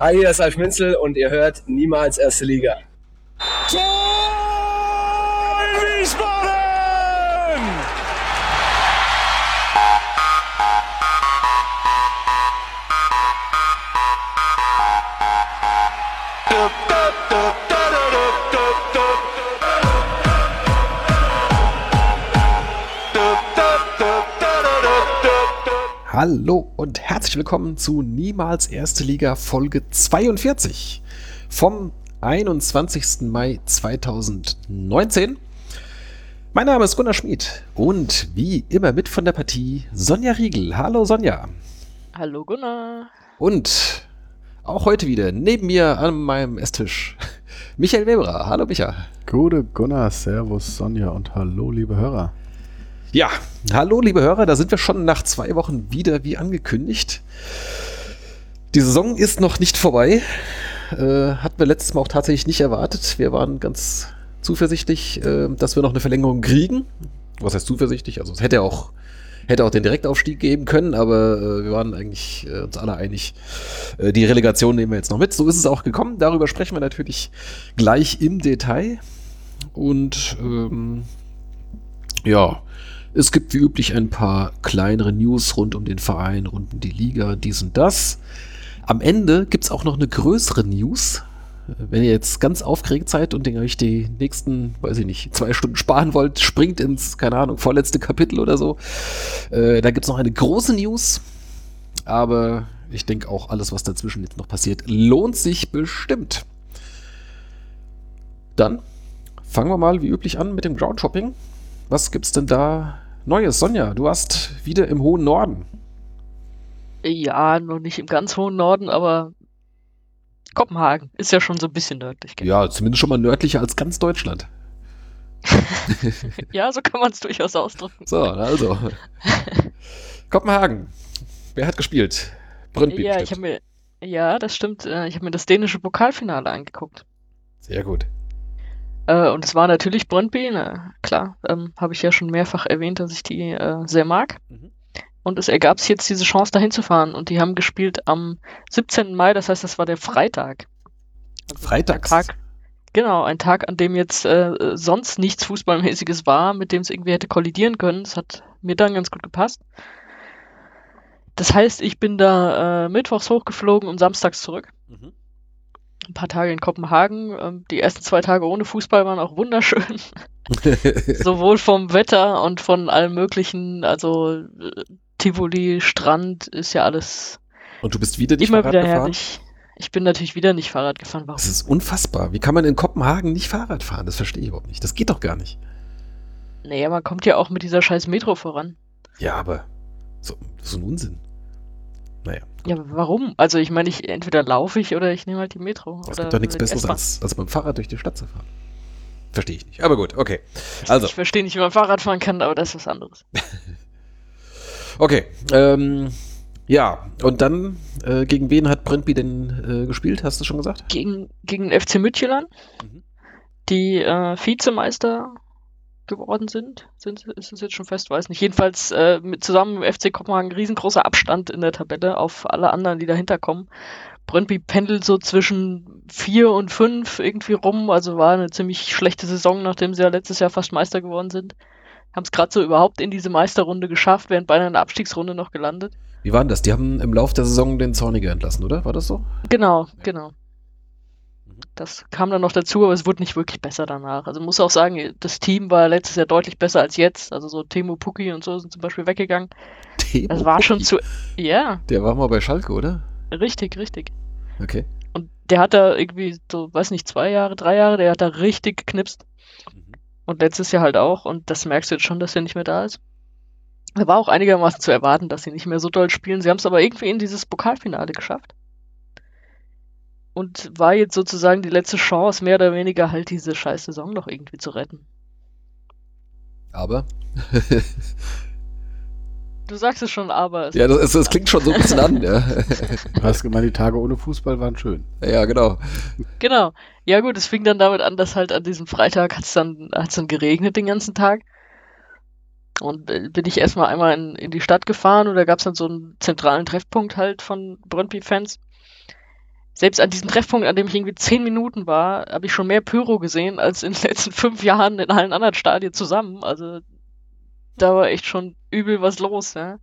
Hi, hier ist Alf Minzel und ihr hört niemals erste Liga. Hallo und herzlich willkommen zu Niemals Erste Liga Folge 42 vom 21. Mai 2019. Mein Name ist Gunnar Schmid und wie immer mit von der Partie Sonja Riegel. Hallo Sonja. Hallo Gunnar. Und auch heute wieder neben mir an meinem Esstisch Michael Weberer. Hallo Micha. Gute Gunnar, Servus Sonja und hallo liebe Hörer. Ja, hallo liebe Hörer, da sind wir schon nach zwei Wochen wieder wie angekündigt. Die Saison ist noch nicht vorbei. Äh, hatten wir letztes Mal auch tatsächlich nicht erwartet. Wir waren ganz zuversichtlich, äh, dass wir noch eine Verlängerung kriegen. Was heißt zuversichtlich? Also es hätte auch, hätte auch den Direktaufstieg geben können, aber äh, wir waren eigentlich äh, uns alle einig, äh, die Relegation nehmen wir jetzt noch mit. So ist es auch gekommen. Darüber sprechen wir natürlich gleich im Detail. Und ähm, ja, es gibt wie üblich ein paar kleinere News rund um den Verein, rund um die Liga, dies und das. Am Ende gibt es auch noch eine größere News. Wenn ihr jetzt ganz aufgeregt seid und euch die nächsten, weiß ich nicht, zwei Stunden sparen wollt, springt ins, keine Ahnung, vorletzte Kapitel oder so. Äh, da gibt es noch eine große News. Aber ich denke auch, alles, was dazwischen jetzt noch passiert, lohnt sich bestimmt. Dann fangen wir mal wie üblich an mit dem Ground Shopping. Was gibt's denn da Neues, Sonja, du warst wieder im hohen Norden. Ja, noch nicht im ganz hohen Norden, aber Kopenhagen ist ja schon so ein bisschen nördlich. Genau. Ja, zumindest schon mal nördlicher als ganz Deutschland. ja, so kann man es durchaus ausdrücken. So, also. Kopenhagen. Wer hat gespielt? Brøndby. Ja, ich mir, ja, das stimmt. Äh, ich habe mir das dänische Pokalfinale angeguckt. Sehr gut. Äh, und es war natürlich Brøndby, na, klar, ähm, habe ich ja schon mehrfach erwähnt, dass ich die äh, sehr mag. Mhm. Und es ergab sich jetzt diese Chance, dahin zu fahren. Und die haben gespielt am 17. Mai, das heißt, das war der Freitag. Also Freitags? Tag, genau, ein Tag, an dem jetzt äh, sonst nichts Fußballmäßiges war, mit dem es irgendwie hätte kollidieren können. Das hat mir dann ganz gut gepasst. Das heißt, ich bin da äh, mittwochs hochgeflogen und samstags zurück. Mhm ein paar Tage in Kopenhagen. Ähm, die ersten zwei Tage ohne Fußball waren auch wunderschön. Sowohl vom Wetter und von allem möglichen, also äh, Tivoli, Strand ist ja alles. Und du bist wieder nicht immer Fahrrad wieder gefahren? herrlich. Ich bin natürlich wieder nicht Fahrrad gefahren. Warum? Das ist unfassbar. Wie kann man in Kopenhagen nicht Fahrrad fahren? Das verstehe ich überhaupt nicht. Das geht doch gar nicht. Naja, man kommt ja auch mit dieser scheiß Metro voran. Ja, aber so, so ein Unsinn. Ja, warum? Also ich meine, ich entweder laufe ich oder ich nehme halt die Metro. Es gibt doch nichts Besseres, als, als beim Fahrrad durch die Stadt zu fahren. Verstehe ich nicht. Aber gut, okay. Also. Ich verstehe nicht, wie man Fahrrad fahren kann, aber das ist was anderes. okay. Ähm, ja, und dann, äh, gegen wen hat Brentby denn äh, gespielt? Hast du schon gesagt? Gegen, gegen FC Midtjylland. Mhm. Die äh, Vizemeister geworden sind. sind ist es jetzt schon fest? Weiß nicht. Jedenfalls äh, mit, zusammen mit FC Kopenhagen riesengroßer Abstand in der Tabelle auf alle anderen, die dahinter kommen. Brøndby pendelt so zwischen vier und fünf irgendwie rum, also war eine ziemlich schlechte Saison, nachdem sie ja letztes Jahr fast Meister geworden sind. Haben es gerade so überhaupt in diese Meisterrunde geschafft, während beinahe in der Abstiegsrunde noch gelandet. Wie war denn das? Die haben im Laufe der Saison den Zorniger entlassen, oder? War das so? Genau, genau. Das kam dann noch dazu, aber es wurde nicht wirklich besser danach. Also muss auch sagen, das Team war letztes Jahr deutlich besser als jetzt. Also so Temo Puki und so sind zum Beispiel weggegangen. Temo das war schon zu. Ja. Der war mal bei Schalke, oder? Richtig, richtig. Okay. Und der hat da irgendwie so, weiß nicht, zwei Jahre, drei Jahre, der hat da richtig geknipst. Mhm. Und letztes Jahr halt auch. Und das merkst du jetzt schon, dass er nicht mehr da ist. Da war auch einigermaßen zu erwarten, dass sie nicht mehr so doll spielen. Sie haben es aber irgendwie in dieses Pokalfinale geschafft und war jetzt sozusagen die letzte Chance, mehr oder weniger halt diese scheiß Saison noch irgendwie zu retten. Aber? du sagst es schon, aber. ja, das, das, klingt schon so ein bisschen an, ja. Du hast gemeint, die Tage ohne Fußball waren schön. Ja, genau. Genau. Ja, gut, es fing dann damit an, dass halt an diesem Freitag hat es dann, hat's dann geregnet den ganzen Tag. Und äh, bin ich erstmal einmal in, in die Stadt gefahren und da gab es dann so einen zentralen Treffpunkt halt von Brøndby-Fans selbst an diesem Treffpunkt, an dem ich irgendwie zehn Minuten war, habe ich schon mehr Pyro gesehen als in den letzten fünf Jahren in allen anderen Stadien zusammen. Also da war echt schon übel was los, ja.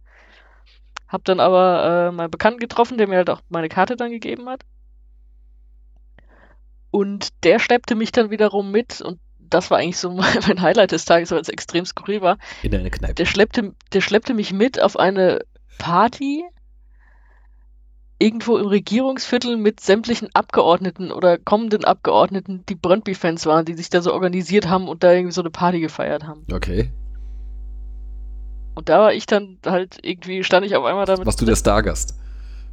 Hab dann aber äh, meinen Bekannten getroffen, der mir halt auch meine Karte dann gegeben hat. Und der schleppte mich dann wiederum mit und das war eigentlich so mein Highlight des Tages, weil es extrem skurril war. In eine Kneipe. Der schleppte, der schleppte mich mit auf eine Party irgendwo im Regierungsviertel mit sämtlichen Abgeordneten oder kommenden Abgeordneten, die Brøndby-Fans waren, die sich da so organisiert haben und da irgendwie so eine Party gefeiert haben. Okay. Und da war ich dann halt irgendwie, stand ich auf einmal damit. Warst du der Stargast?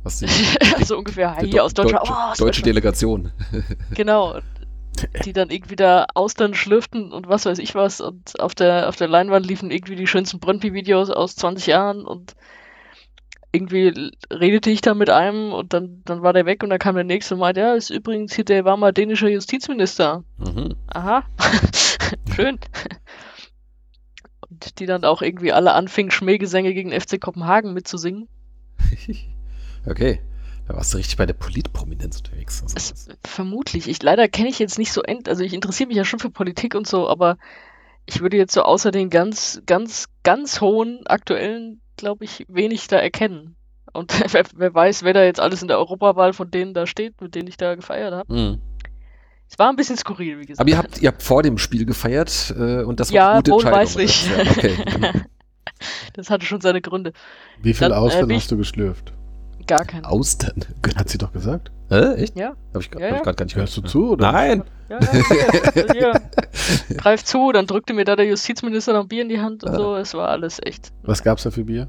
Was die, so ungefähr, hier aus Deutschland. Deutsche, oh, aus deutsche. Delegation. Genau. Die dann irgendwie da Austern schlürften und was weiß ich was. Und auf der, auf der Leinwand liefen irgendwie die schönsten Brøndby-Videos aus 20 Jahren und irgendwie redete ich da mit einem und dann, dann war der weg und dann kam der nächste und meinte, ja, ist übrigens hier, der war mal dänischer Justizminister. Mhm. Aha. Schön. Und die dann auch irgendwie alle anfingen, Schmähgesänge gegen FC Kopenhagen mitzusingen. okay. Da warst du richtig bei der Politprominenz unterwegs. Also Es, vermutlich. Ich leider kenne ich jetzt nicht so end, also ich interessiere mich ja schon für Politik und so, aber ich würde jetzt so außer den ganz, ganz, ganz hohen aktuellen, glaube ich, wenig da erkennen. Und wer, wer weiß, wer da jetzt alles in der Europawahl von denen da steht, mit denen ich da gefeiert habe. Mhm. Es war ein bisschen skurril, wie gesagt. Aber ihr habt, ihr habt vor dem Spiel gefeiert äh, und das war Ja, eine gute Entscheidung. wohlweislich. oder? Ja, okay. Das hatte schon seine Gründe. Wie viel Dann, äh, ich- hast du geschlürft? Gar kein. Austern. Hat sie doch gesagt. Äh, echt? Ja, Hab ich, hab Ja, ja. ich gerade gar nicht Hörst du gehört. zu? Oder? Nein. ja, ja, hier. Greif zu, dann drückte mir da der Justizminister noch ein Bier in die Hand und Ah. so. Es war alles echt. Was gab's da für Bier?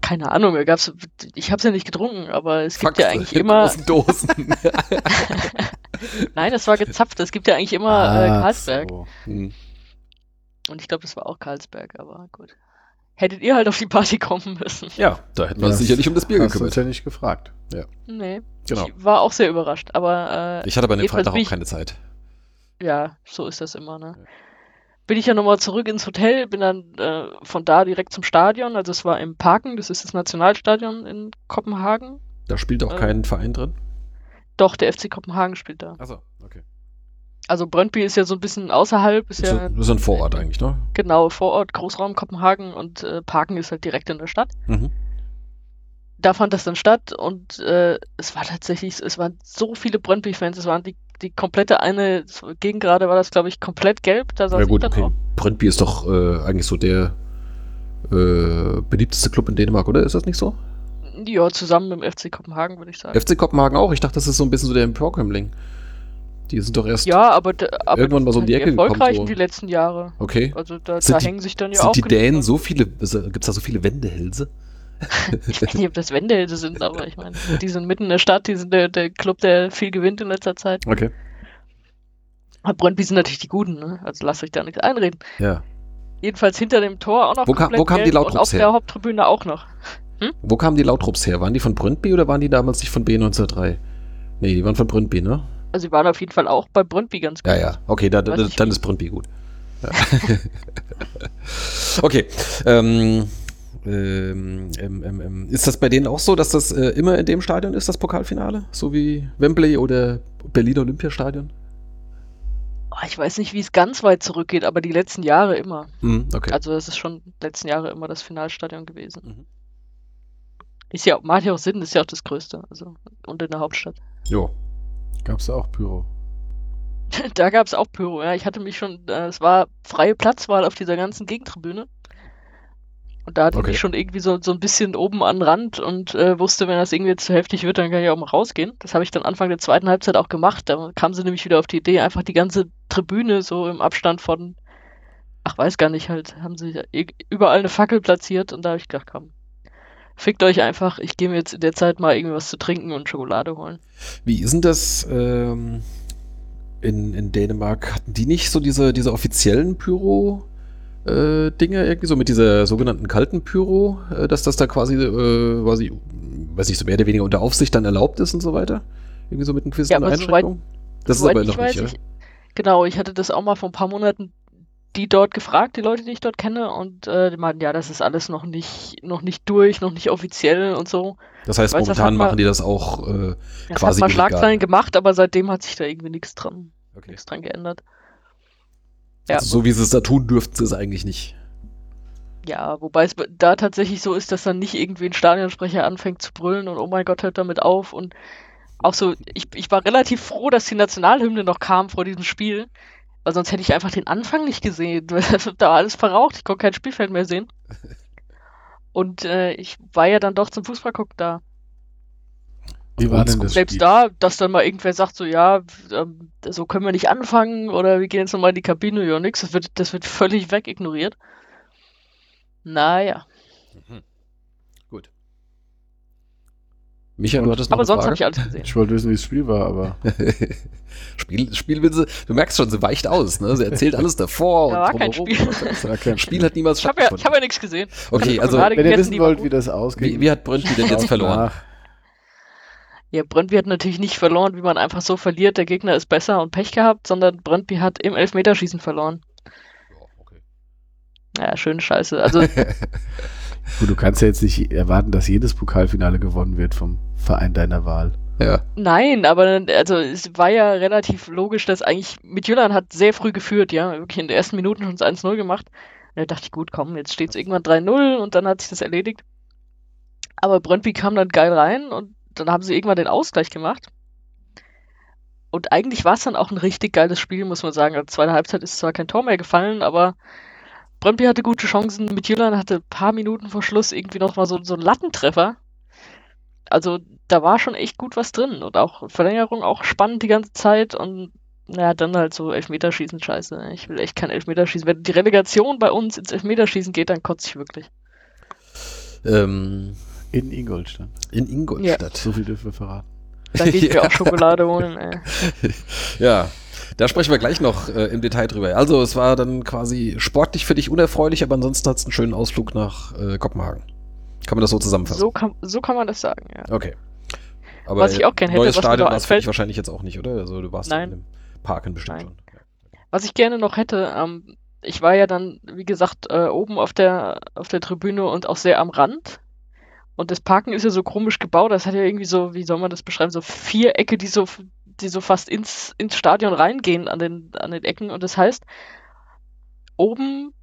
Keine Ahnung, da gab's, ich habe es ja nicht getrunken, aber es gibt Faxe ja eigentlich immer. großen Dosen. Nein, das war gezapft. Es gibt ja eigentlich immer äh, Ach Karlsberg. so. Hm. Und ich glaube, das war auch Karlsberg, aber gut. Hättet ihr halt auf die Party kommen müssen. ja, da hätten wir uns sicherlich um das Bier Hast gekümmert. ja nicht gefragt. Nee. Genau. Ich war auch sehr überrascht, aber äh, Ich hatte aber an dem Freitag auch keine Zeit. ja, so ist das immer, ne? Ja. Bin ich ja nochmal zurück ins Hotel, bin dann äh, von da direkt zum Stadion. Also es war im Parken, das ist das Nationalstadion in Kopenhagen. Da spielt auch Äh, kein Verein drin. Doch, der FC Kopenhagen spielt da. Achso, okay. Also Brøndby ist ja so ein bisschen außerhalb, ist So, ja das ist ein Vorort eigentlich, ne? genau vor Ort, Großraum Kopenhagen und äh, Parken ist halt direkt in der Stadt. Mhm. da fand das dann statt und äh, es war tatsächlich, es waren so viele Brøndby-Fans, es waren die, die komplette eine Gegend gerade war das, glaube ich, komplett gelb. Da saß Ja ich gut, dann okay. Brøndby ist doch äh, eigentlich so der äh, beliebteste Club in Dänemark, oder? Ist das nicht so? Ja, zusammen mit dem FC Kopenhagen, würde ich sagen. FC Kopenhagen auch? Ich dachte, das ist so ein bisschen so der Emporkömmling. Die sind doch erst. ja, aber, da- aber irgendwann mal so um die halt Ecke gekommen, so. die letzten Jahre. Okay. Also da, Sind da die- hängen sich dann ja auch Sind die Dänen so viele. Gibt es da so viele Wendehälse? Ich weiß nicht, ob das Wendehälse sind, aber ich meine, die sind mitten in der Stadt, die sind der, der Club, der viel gewinnt in letzter Zeit. Okay. Aber Brøndby sind natürlich die Guten, ne? Also lasst euch da nichts einreden. Ja. Jedenfalls hinter dem Tor auch noch Wo kam- wo kamen die Lautrups auf her? der Haupttribüne auch noch. Wo kamen die Lautrupps her? Waren die von Brøndby oder waren die damals nicht von B1903? Nee, die waren von Brøndby, ne? Also sie waren auf jeden Fall auch bei Brøndby ganz gut. Ja, ja. Okay, da, da, nicht dann ist Brøndby gut. Ja. okay. Ähm, ähm, ähm, ähm, ähm, ist das bei denen auch so, dass das äh, immer in dem Stadion ist, das Pokalfinale? So wie Wembley oder Berliner Olympiastadion? Oh, ich weiß nicht, wie es ganz weit zurückgeht, aber die letzten Jahre immer. Hm, okay. Also das ist schon die letzten Jahre immer das Finalstadion gewesen. Mhm. Ist ja, macht ja auch Sinn, ist ja auch das Größte. Also und in der Hauptstadt. jo. Gab's da auch Pyro? da gab es auch Pyro, ja. Ich hatte mich schon, äh, es war freie Platzwahl auf dieser ganzen Gegentribüne. Und da hatte Okay. ich mich schon irgendwie so, so ein bisschen oben an den Rand und äh, wusste, wenn das irgendwie zu heftig wird, dann kann ich auch mal rausgehen. Das habe ich dann Anfang der zweiten Halbzeit auch gemacht. Da kam sie nämlich wieder auf die Idee, einfach die ganze Tribüne so im Abstand von, ach weiß gar nicht, halt, haben sie überall eine Fackel platziert und da habe ich gedacht, komm, fickt euch einfach, ich gehe mir jetzt in der Zeit mal irgendwie was zu trinken und Schokolade holen. Wie ist denn das ähm, in, in Dänemark? Hatten die nicht so diese, diese offiziellen Pyro? äh, Dinge irgendwie so mit dieser sogenannten kalten Pyro, äh, dass das da quasi, äh, quasi, weiß nicht, so mehr oder weniger unter Aufsicht dann erlaubt ist und so weiter? Irgendwie so mit einem Quiz Ja, und Einschränkungen? Das ist aber noch nicht, ich, genau, ich hatte das auch mal vor ein paar Monaten die dort gefragt, die Leute, die ich dort kenne, und äh, die meinten, ja, das ist alles noch nicht, noch nicht durch, noch nicht offiziell und so. Das heißt, Weiß, das momentan mal- machen die das auch äh, Das quasi hat mal. Schlagzeilen gemacht, aber seitdem hat sich da irgendwie nichts dran, Okay. nichts dran geändert. Ja, Also so wie sie es da tun, dürften sie es eigentlich nicht. ja, wobei es da tatsächlich so ist, dass dann nicht irgendwie ein Stadionsprecher anfängt zu brüllen und oh mein Gott, hört damit auf und auch so, ich, ich war relativ froh, dass die Nationalhymne noch kam vor diesem Spiel, weil sonst hätte ich einfach den Anfang nicht gesehen. da war alles verraucht, ich konnte kein Spielfeld mehr sehen. Und äh, ich war ja dann doch zum Fußballgucken da. Wie war denn das Selbst Spiel? da, dass dann mal irgendwer sagt, so ja, ähm, so können wir nicht anfangen oder wir gehen jetzt nochmal in die Kabine, ja nix, das wird, das wird völlig wegignoriert. Naja, Micha, du hattest noch aber eine sonst habe ich alles gesehen. Ich wollte wissen, wie das Spiel war, aber Spiel, Spiel will sie, du merkst schon, sie weicht aus, ne? Sie erzählt alles davor Da und war kein. Spiel. das war kein Spiel hat niemals Ich habe ja, ich stattgefunden. hab ja nichts gesehen. Okay, also gerade Wenn ihr wissen wollt, wie das ausgeht, wie, wie hat Brøndby denn jetzt verloren? Ja, Brøndby hat natürlich nicht verloren, wie man einfach so verliert, der Gegner ist besser und Pech gehabt, sondern Brøndby hat im Elfmeterschießen verloren. Ja, schöne Scheiße. Also, Gut, du kannst ja jetzt nicht erwarten, dass jedes Pokalfinale gewonnen wird vom Verein deiner Wahl. Ja. nein, aber also es war ja relativ logisch, dass eigentlich Midtjylland hat sehr früh geführt, ja, wirklich in den ersten Minuten schon das 1-0 gemacht. Und da dachte ich, gut, komm, jetzt steht es irgendwann 3-0 und dann hat sich das erledigt. Aber Brøndby kam dann geil rein und dann haben sie irgendwann den Ausgleich gemacht. Und eigentlich war es dann auch ein richtig geiles Spiel, muss man sagen. Also zweite Halbzeit ist zwar kein Tor mehr gefallen, aber Brøndby hatte gute Chancen. Midtjylland hatte ein paar Minuten vor Schluss irgendwie noch mal so, so einen Lattentreffer. Also da war schon echt gut was drin und auch Verlängerung auch spannend die ganze Zeit und naja, dann halt so Elfmeterschießen, scheiße. Ich will echt kein Elfmeterschießen. Wenn die Relegation bei uns ins Elfmeterschießen geht, dann kotze ich wirklich. Ähm, In Ingolstadt. in Ingolstadt. So viel dürfen wir verraten. Dann gehe ich mir Ja. auch Schokolade holen. Ey. Ja, da sprechen wir gleich noch äh, im Detail drüber. Also, es war dann quasi sportlich für dich unerfreulich, aber ansonsten hat es einen schönen Ausflug nach äh, Kopenhagen. Kann man das so zusammenfassen? So kann, so kann man das sagen, ja. Okay. Aber Was ich auch gern hätte, neues was Stadion war für wahrscheinlich jetzt auch nicht, oder? Also du warst Nein. in dem Parken bestimmt Nein. schon. Was ich gerne noch hätte, ähm, ich war ja dann, wie gesagt, äh, oben auf der, auf der Tribüne und auch sehr am Rand. Und das Parken ist ja so komisch gebaut, das hat ja irgendwie so, wie soll man das beschreiben, so Vierecke, die so, die so fast ins, ins Stadion reingehen an den, an den Ecken. Und das heißt, oben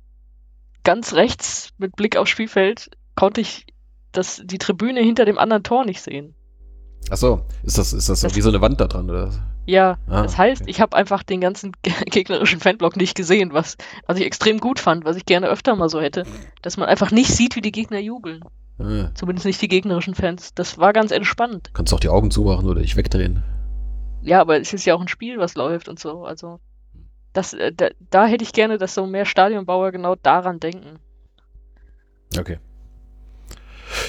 ganz rechts mit Blick aufs Spielfeld konnte ich das, die Tribüne hinter dem anderen Tor nicht sehen. Achso, ist das, ist das, so Das- wie so eine Wand da dran, oder? Ja, Ah, das heißt, okay. ich habe einfach den ganzen gegnerischen Fanblock nicht gesehen, was, was ich extrem gut fand, was ich gerne öfter mal so hätte, dass man einfach nicht sieht, wie die Gegner jubeln. Ah, Zumindest nicht die gegnerischen Fans. Das war ganz entspannt. kannst auch die Augen zumachen oder dich wegdrehen. Ja, aber es ist ja auch ein Spiel, was läuft und so. Also, das, äh, da, da hätte ich gerne, dass so mehr Stadionbauer genau daran denken. Okay.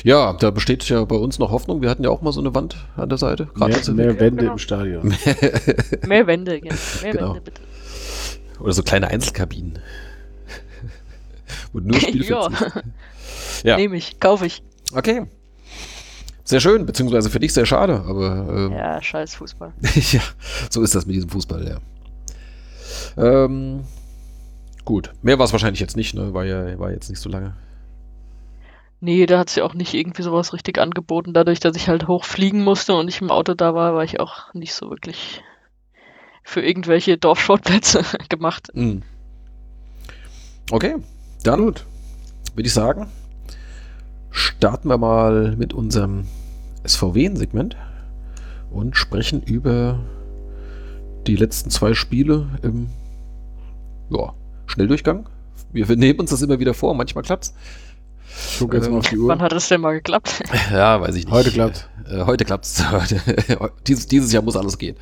Ja, da besteht ja bei uns noch Hoffnung. Wir hatten ja auch mal so eine Wand an der Seite. Gerade Mehr, mehr Wände genau. im Stadion. Mehr Wände, ja. Mehr Genau. Wände, bitte. Oder so kleine Einzelkabinen. Und nur ja, Ja. nehme ich, kaufe ich. Okay. Sehr schön, beziehungsweise für dich sehr schade, aber ähm, Ja, scheiß Fußball. ja, so ist das mit diesem Fußball, ja. Ähm, gut, mehr war es wahrscheinlich jetzt nicht, ne? War ja war jetzt nicht so lange. Nee, da hat sie auch nicht irgendwie sowas richtig angeboten. Dadurch, dass ich halt hochfliegen musste und ich im Auto da war, war ich auch nicht so wirklich für irgendwelche Dorfsportplätze gemacht. Mhm. Okay, dann Gut. würde ich sagen, starten wir mal mit unserem SVW-Segment und sprechen über die letzten zwei Spiele im ja, Schnelldurchgang. Wir, wir nehmen uns das immer wieder vor, manchmal klappt's. Ich gucke jetzt Ähm, mal auf die Wann Uhr. hat es denn mal geklappt? Ja, weiß ich nicht. Heute klappt's. Äh, heute klappt's. Dieses, dieses Jahr muss alles gehen.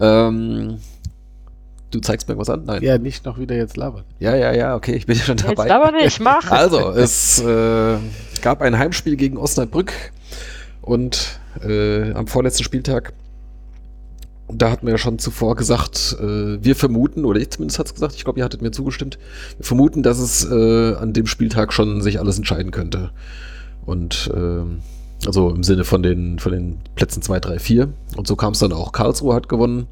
Ähm, du zeigst mir irgendwas an? Nein. Ja, nicht noch wieder jetzt labern. Ja, ja, ja, okay, ich bin ja schon Jetzt dabei. aber nicht, mach! Also, es äh, gab ein Heimspiel gegen Osnabrück und äh, am vorletzten Spieltag, da hatten wir ja schon zuvor gesagt, äh, wir vermuten, oder ich zumindest hat's gesagt, ich glaube, ihr hattet mir zugestimmt, wir vermuten, dass es äh, an dem Spieltag schon sich alles entscheiden könnte. Und ähm, also im Sinne von den, von den Plätzen 2, 3, 4. Und so kam es dann auch. Karlsruhe hat gewonnen.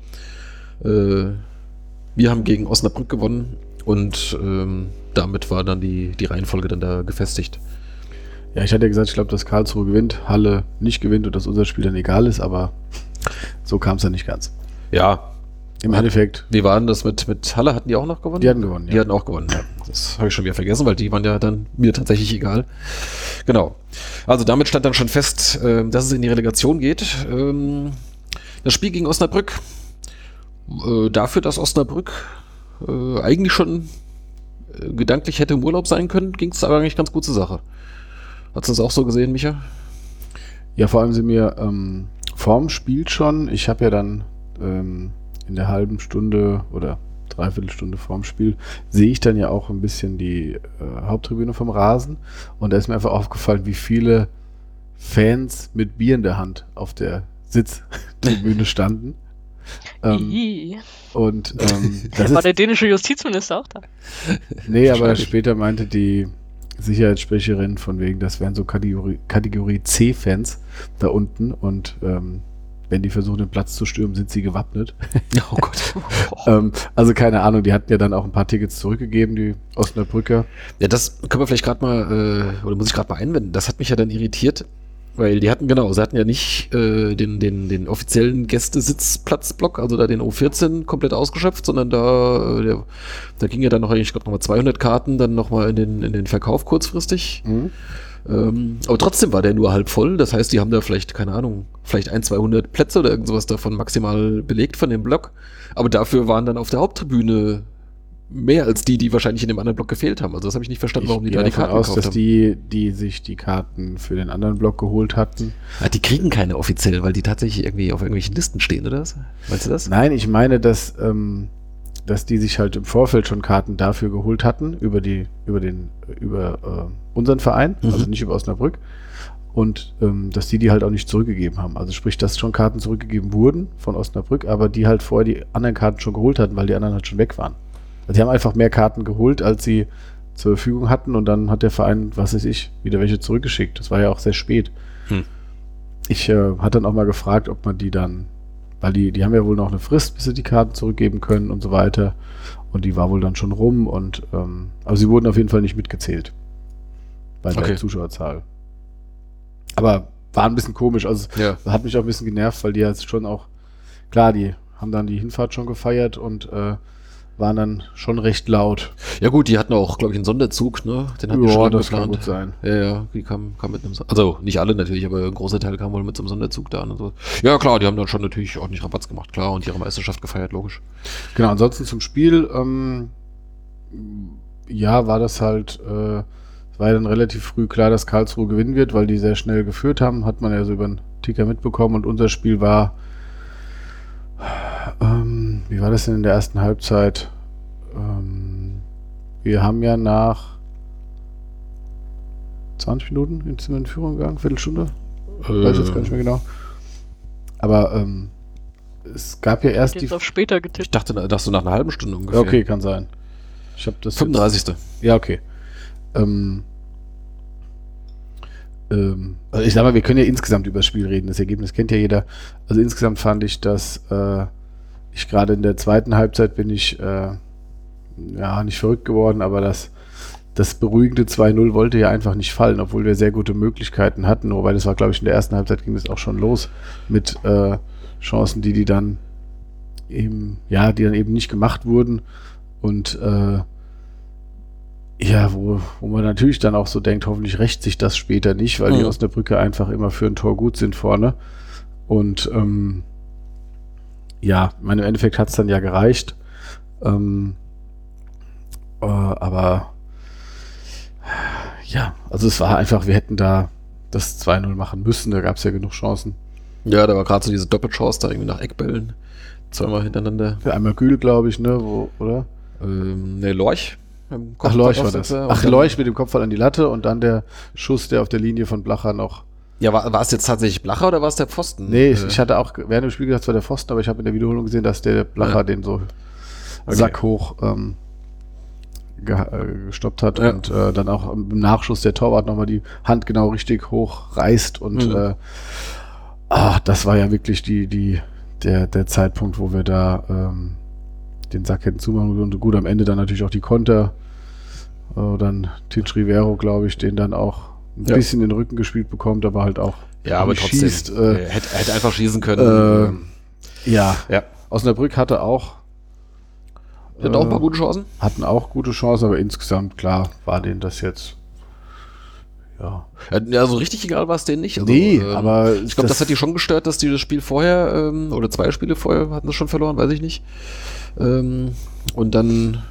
Äh, wir haben gegen Osnabrück gewonnen. Und ähm, damit war dann die, die Reihenfolge dann da gefestigt. Ja, ich hatte ja gesagt, ich glaube, dass Karlsruhe gewinnt, Halle nicht gewinnt und dass unser Spiel dann egal ist, aber so kam es ja nicht ganz. Ja, Im Endeffekt, wie war denn das mit, mit Halle? Hatten die auch noch gewonnen? die hatten gewonnen. Die hatten auch gewonnen, ja. Das habe ich schon wieder vergessen, weil die waren ja dann mir tatsächlich egal. Genau. Also damit stand dann schon fest, äh, dass es in die Relegation geht. Ähm, das Spiel gegen Osnabrück. Äh, dafür, dass Osnabrück äh, eigentlich schon äh, gedanklich hätte im Urlaub sein können, ging es aber eigentlich ganz gut zur Sache. Hast du das auch so gesehen, Micha? Ja, vor allem sind mir ähm, vorm Spiel schon, ich habe ja dann ähm, in der halben Stunde oder Dreiviertelstunde vorm Spiel, sehe ich dann ja auch ein bisschen die äh, Haupttribüne vom Rasen und da ist mir einfach aufgefallen, wie viele Fans mit Bier in der Hand auf der Sitztribüne standen. Ähm, und ähm, das War ist, der dänische Justizminister auch da? nee, aber später meinte die Sicherheitssprecherin von wegen, das wären so Kategorie, Kategorie C-Fans da unten und ähm, wenn die versuchen, den Platz zu stürmen, sind sie gewappnet. Oh Gott. ähm, also keine Ahnung, die hatten ja dann auch ein paar Tickets zurückgegeben, die Osnabrücker. Ja, das können wir vielleicht gerade mal, äh, oder muss ich gerade mal einwenden. Das hat mich ja dann irritiert, weil die hatten, genau, sie hatten ja nicht äh, den, den, den offiziellen Gästesitzplatzblock, also da den O14 komplett ausgeschöpft, sondern da, äh, der, da ging ja dann noch eigentlich, ich glaube, nochmal 200 Karten dann nochmal in den, in den Verkauf kurzfristig. Ähm, aber trotzdem war der nur halb voll. Das heißt, die haben da vielleicht, keine Ahnung, vielleicht ein, 200 Plätze oder irgend sowas davon maximal belegt von dem Block. Aber dafür waren dann auf der Haupttribüne mehr als die, die wahrscheinlich in dem anderen Block gefehlt haben. Also das habe ich nicht verstanden, warum die gehe da die davon Karten aus, dass haben. die, die sich die Karten für den anderen Block geholt hatten. Ah, die kriegen keine offiziell, weil die tatsächlich irgendwie auf irgendwelchen Listen stehen, oder? was? Meinst du das? Nein, ich meine, dass, ähm, dass die sich halt im Vorfeld schon Karten dafür geholt hatten, über die, über den, über äh, unseren Verein, Mhm. also nicht über Osnabrück. Und ähm, dass die die halt auch nicht zurückgegeben haben. Also sprich, dass schon Karten zurückgegeben wurden von Osnabrück, aber die halt vorher die anderen Karten schon geholt hatten, weil die anderen halt schon weg waren. Also die haben einfach mehr Karten geholt, als sie zur Verfügung hatten und dann hat der Verein, was weiß ich, wieder welche zurückgeschickt. Das war ja auch sehr spät. Hm. Ich äh, hatte dann auch mal gefragt, ob man die dann, weil die, die haben ja wohl noch eine Frist, bis sie die Karten zurückgeben können und so weiter. Und die war wohl dann schon rum und ähm, aber sie wurden auf jeden Fall nicht mitgezählt bei der Okay. Zuschauerzahl. Aber war ein bisschen komisch, also Ja. hat mich auch ein bisschen genervt, weil die jetzt schon auch, klar, die haben dann die Hinfahrt schon gefeiert und äh, waren dann schon recht laut. Ja gut, die hatten auch, glaube ich, einen Sonderzug, ne? Den hatten die Ja, schon lange das kann geplant. gut sein. Ja, ja, die kamen kam mit einem Also nicht alle natürlich, aber ein großer Teil kam wohl mit so einem Sonderzug da an und so. Ja klar, die haben dann schon natürlich ordentlich Rabatz gemacht, klar, und ihre Meisterschaft gefeiert, logisch. Genau, ansonsten zum Spiel, ähm, ja, war das halt, äh, es war ja dann relativ früh klar, dass Karlsruhe gewinnen wird, weil die sehr schnell geführt haben, hat man ja so über den Ticker mitbekommen und unser Spiel war, ähm, wie war das denn in der ersten Halbzeit? Ähm, wir haben ja nach 20 Minuten in in Führung gegangen, Viertelstunde, weiß jetzt gar nicht mehr genau. Aber ähm, es gab ja erst die Jetzt auf später Ich getippt. dachte, dass du nach einer halben Stunde ungefähr. Ja, okay, kann sein. Ich habe das. jetzt- 35. Ja, okay. Ähm, ähm, also ich sag mal, wir können ja insgesamt über das Spiel reden. Das Ergebnis kennt ja jeder. Also insgesamt fand ich, dass äh, ich gerade in der zweiten Halbzeit bin ich äh, ja nicht verrückt geworden, aber das, das beruhigende 2-0 wollte ja einfach nicht fallen, obwohl wir sehr gute Möglichkeiten hatten. Wobei das war, glaube ich, in der ersten Halbzeit ging es auch schon los mit äh, Chancen, die die dann eben, ja, die dann eben nicht gemacht wurden. Und äh, ja, wo, wo man natürlich dann auch so denkt, hoffentlich rächt sich das später nicht, weil die Mhm. Osnabrücker einfach immer für ein Tor gut sind vorne. Und ähm, ja, ich meine, im Endeffekt hat es dann ja gereicht. Ähm, äh, aber ja, also es war einfach, wir hätten da das 2-0 machen müssen, da gab es ja genug Chancen. Ja, da war gerade so diese Doppelchance da irgendwie nach Eckbällen. Zweimal hintereinander. Einmal Kühl, glaube ich, ne, wo, oder? Ähm, ne, Lorch. Ach, Leuch war das. Kopfball- Ach, Leuch mit dem Kopfball an die Latte und dann der Schuss, der auf der Linie von Blacher noch. Ja, war, war es jetzt tatsächlich Blacher oder war es der Pfosten? Nee, ich, Äh, ich hatte auch während dem Spiel gedacht, es war der Pfosten, aber ich habe in der Wiederholung gesehen, dass der Blacher Ja. den so Okay. sackhoch ähm, ge äh, gestoppt hat Ja. und äh, dann auch im Nachschuss der Torwart nochmal die Hand genau richtig hoch reißt und Mhm. äh, ah, das war ja wirklich die, die, der, der Zeitpunkt, wo wir da ähm, den Sack hätten zumachen und gut am Ende dann natürlich auch die Konter. Äh, dann Tinch Rivero, glaube ich, den dann auch ein Ja. bisschen in den Rücken gespielt bekommt, aber halt auch Ja, aber trotzdem. schießt, äh, hätte, hätte einfach schießen können. äh, ja, ja. Osnabrück hatte auch Er hat auch ein äh, paar gute Chancen. hatten auch gute Chancen, aber insgesamt klar war denen das jetzt ja. Ja, so richtig egal war es denen nicht. Also, nee, ähm, aber Ich glaube, das, hat die schon gestört, dass die das Spiel vorher, ähm, oder zwei Spiele vorher hatten das schon verloren, weiß ich nicht. Ähm, und dann,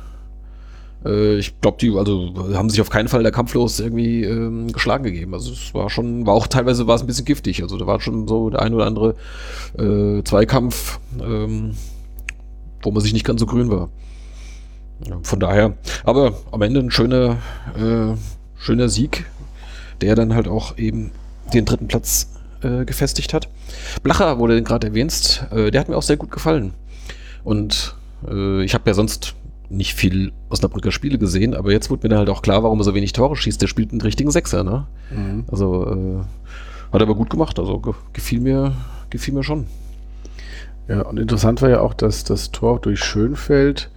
äh, ich glaube, die also haben sich auf keinen Fall der kampflos irgendwie ähm, geschlagen gegeben. Also es war schon, war auch teilweise war es ein bisschen giftig. Also da war schon so der ein oder andere äh, Zweikampf, ähm, wo man sich nicht ganz so grün war. Ja, von daher, aber am Ende ein schöner, äh, schöner Sieg, der dann halt auch eben den dritten Platz äh, gefestigt hat. Blacher wurde gerade erwähnt, äh, der hat mir auch sehr gut gefallen. Und ich habe ja sonst nicht viel Osnabrücker Spiele gesehen, aber jetzt wurde mir dann halt auch klar, warum er so wenig Tore schießt. Der spielt einen richtigen Sechser, ne? Mhm. Also äh, hat er aber gut gemacht. Also ge gefiel mir, gefiel mir schon. Ja, und interessant war ja auch, dass das Tor durch Schönfeld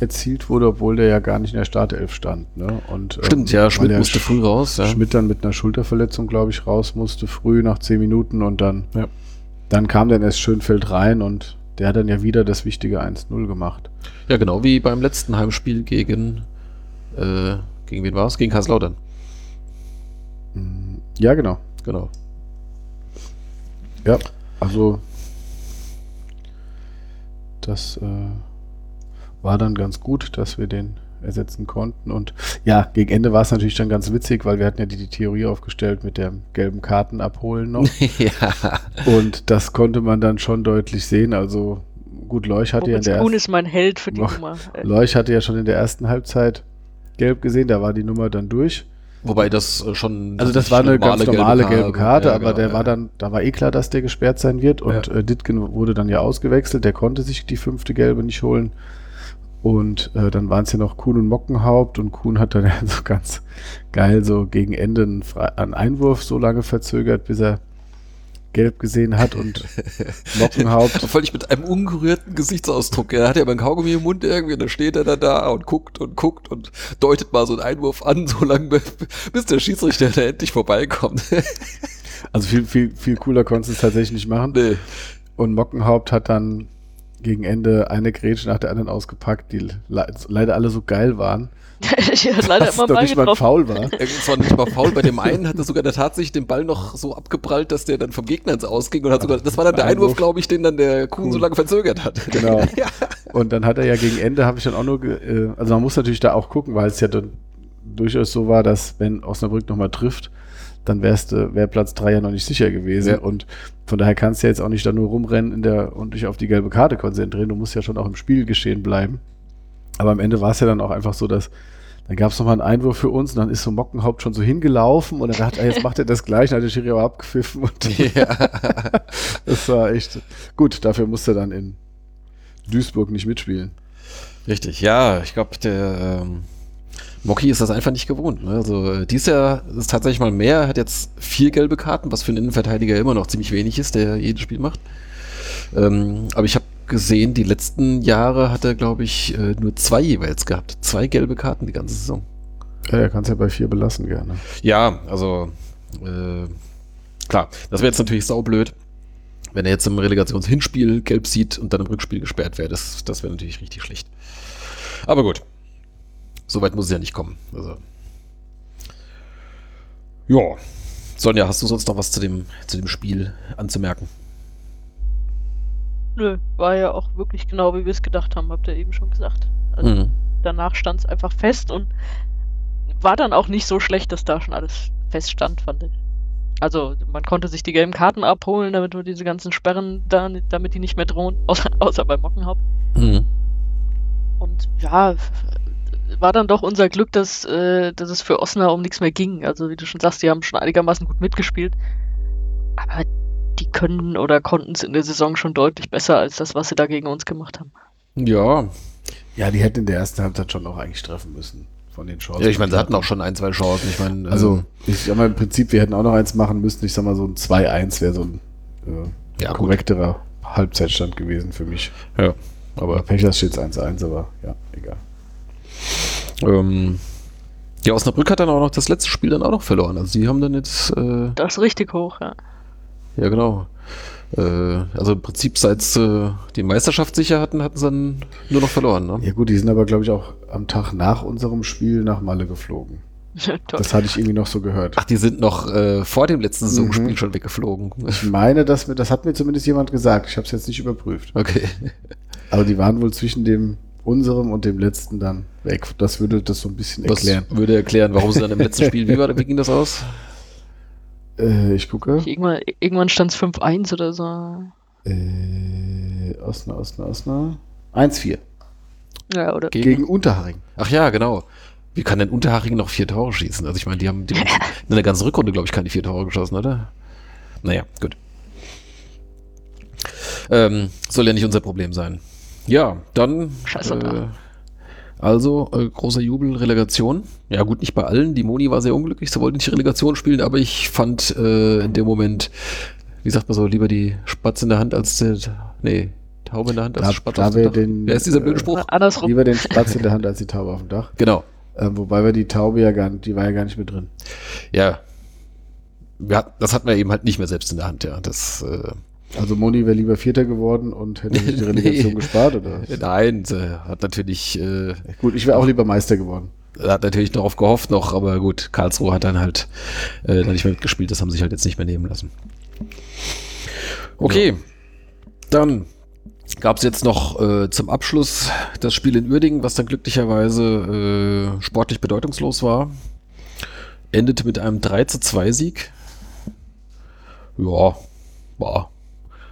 erzielt wurde, obwohl der ja gar nicht in der Startelf stand. Ne? Und, Stimmt, ähm, ja, weil Schmidt musste Sch- früh raus. Ja. Schmidt dann mit einer Schulterverletzung, glaube ich, raus musste, früh nach 10 Minuten und dann, Ja. dann kam dann erst Schönfeld rein und der hat dann ja wieder das wichtige 1-0 gemacht. ja, genau wie beim letzten Heimspiel gegen, äh, gegen wen war es? Gegen Kaiserslautern. Mhm. Ja, genau. Genau. Ja, also das äh, war dann ganz gut, dass wir den ersetzen konnten. Und ja, gegen Ende war es natürlich dann ganz witzig, weil wir hatten ja die, die Theorie aufgestellt mit dem gelben Karten abholen noch. ja. Und das konnte man dann schon deutlich sehen. Also gut, Leuch hatte, ja in Moritz der Kuhn ersten, ist mein Held für die Nummer. Leuch hatte ja schon in der ersten Halbzeit gelb gesehen, da war die Nummer dann durch. Wobei das äh, schon. Also das war eine ganz normale gelbe Karte, ja, aber genau, der ja. war dann, da war eh klar, dass der gesperrt sein wird und Ja. äh, Ditgen wurde dann ja ausgewechselt, der konnte sich die fünfte gelbe nicht holen. Und äh, dann waren es ja noch Kuhn und Mockenhaupt und Kuhn hat dann ja so ganz geil so gegen Ende einen, Fre- einen Einwurf so lange verzögert, bis er gelb gesehen hat und Mockenhaupt Völlig mit einem ungerührten Gesichtsausdruck. Er hat ja beim Kaugummi im Mund irgendwie, und dann steht er da da und guckt und guckt und deutet mal so einen Einwurf an, so lange, bis der Schiedsrichter da endlich vorbeikommt. Also viel, viel, viel cooler konntest du es tatsächlich nicht machen. nee. Und Mockenhaupt hat dann gegen Ende eine Grätsche nach der anderen ausgepackt, die le leider alle so geil waren. ich hatte leider dass immer mal nicht mal. Foul war. Es war nicht mal faul. Bei dem einen hat er sogar der tatsächlich den Ball noch so abgeprallt, dass der dann vom Gegner ins Ausging und hat sogar, das war dann der Einwurf. Einwurf, glaube ich, den dann der Kuhn so Kuhn. lange verzögert hat. Genau. ja. Und dann hat er ja gegen Ende, habe ich dann auch nur, äh, also man muss natürlich da auch gucken, weil es ja dann durchaus so war, dass wenn Osnabrück nochmal trifft, dann wärst du, wäre Platz 3 ja noch nicht sicher gewesen. Ja. Und von daher kannst du ja jetzt auch nicht da nur rumrennen in der, und dich auf die gelbe Karte konzentrieren. Du musst ja schon auch im Spiel geschehen bleiben. Aber am Ende war es ja dann auch einfach so, dass dann gab es nochmal einen Einwurf für uns und dann ist so Mockenhaupt schon so hingelaufen und dann dachte er, jetzt macht er das gleich, dann hat der Schiri aber abgepfiffen und ja. das war echt gut. Dafür musste er dann in Duisburg nicht mitspielen. Richtig, ja, ich glaube, der ähm, Mocky ist das einfach nicht gewohnt. Ne? Also äh, dies Jahr ist tatsächlich mal mehr, er hat jetzt vier gelbe Karten, was für einen Innenverteidiger immer noch ziemlich wenig ist, der jedes Spiel macht. Ähm, aber ich habe gesehen, die letzten Jahre hat er, glaube ich, äh, nur zwei jeweils gehabt. Zwei gelbe Karten die ganze Saison. Ja, er kann es ja bei vier belassen gerne. Ja, also äh, klar, das wäre jetzt natürlich saublöd, wenn er jetzt im Relegationshinspiel gelb sieht und dann im Rückspiel gesperrt wäre. Das, das wäre natürlich richtig schlecht. Aber gut, so weit muss es ja nicht kommen. Also. Ja, Sonja, hast du sonst noch was zu dem, zu dem Spiel anzumerken? Nö, war ja auch wirklich genau, wie wir es gedacht haben, habt ihr eben schon gesagt. Also Mhm. danach stand es einfach fest und war dann auch nicht so schlecht, dass da schon alles feststand, fand ich. Also man konnte sich die gelben Karten abholen, damit wir diese ganzen Sperren da, damit die nicht mehr drohen, außer, außer bei Mockenhaupt. Mhm. Und ja, war dann doch unser Glück, dass, äh, dass es für Osnabrück um nichts mehr ging. Also wie du schon sagst, die haben schon einigermaßen gut mitgespielt. Aber die können oder konnten es in der Saison schon deutlich besser als das, was sie da gegen uns gemacht haben. Ja, Ja, die hätten in der ersten Halbzeit schon auch eigentlich treffen müssen von den Chancen. ja, ich meine, sie hatten auch schon ein, zwei Chancen. Ich meine, Also, ähm, ich sag mal, im Prinzip, wir hätten auch noch eins machen müssen. Ich sag mal, so ein 2-1 wäre so ein äh, Ja, gut. korrekterer Halbzeitstand gewesen für mich. ja. Aber Aber Pechers steht 1-1, aber ja, egal. Ähm, ja, Osnabrück hat dann auch noch das letzte Spiel dann auch noch verloren. Also die haben dann jetzt, äh, Das ist richtig hoch, ja. ja genau. Äh, also im Prinzip seit sie die Meisterschaft sicher hatten, hatten sie dann nur noch verloren. Ne? Ja gut, die sind aber, glaube ich, auch am Tag nach unserem Spiel nach Malle geflogen. Toll. Das hatte ich irgendwie noch so gehört. Ach, die sind noch äh, vor dem letzten Saisonspiel Mhm. schon weggeflogen. Ich meine, dass mir, das hat mir zumindest jemand gesagt. Ich habe es jetzt nicht überprüft. Okay. Aber die waren wohl zwischen dem unserem und dem letzten dann weg. Das würde das so ein bisschen Was erklären. würde erklären, warum sie dann im letzten Spiel, wie, war, wie ging das aus? Äh, ich gucke. Irgendwann, irgendwann stand es 5-1 oder so. Äh, Osna, Osna, Osna. 1-4. Ja, oder? Gegen, Gegen Unterharing. Ach ja, genau. Wie kann denn Unterhaching noch vier Tore schießen? Also ich meine, die haben, die haben in der ganzen Rückrunde, glaube ich, keine vier Tore geschossen, oder? Naja, gut. Ähm, soll ja nicht unser Problem sein. Ja, dann. Scheiße, Äh, also, äh, großer Jubel, Relegation. Ja, gut, nicht bei allen. Die Moni war sehr unglücklich, sie wollte nicht Relegation spielen, aber ich fand äh, in dem Moment, wie sagt man so, lieber die Spatz in der Hand als der. Nee, Taube in der Hand als Da- Spatz da auf dem wir Dach. den, Wer ist dieser blöde äh, Spruch? Andersrum. Lieber den Spatz in der Hand als die Taube auf dem Dach. Genau. Äh, wobei wir die Taube ja gar nicht, die war ja gar nicht mit drin. Ja. Wir hat, das hatten wir eben halt nicht mehr selbst in der Hand, ja. Das, äh, Also Moni wäre lieber Vierter geworden und hätte sich die Relegation Nee. gespart, oder? nein, hat natürlich, äh, Gut, ich wäre auch lieber Meister geworden. hat natürlich darauf gehofft noch, aber gut, Karlsruhe hat dann halt äh, dann nicht mehr mitgespielt, das haben sie sich halt jetzt nicht mehr nehmen lassen. Okay, dann gab es jetzt noch äh, zum Abschluss das Spiel in Uerdingen, was dann glücklicherweise äh, sportlich bedeutungslos war. Endete mit einem 3 zu 2 Sieg. Ja, war.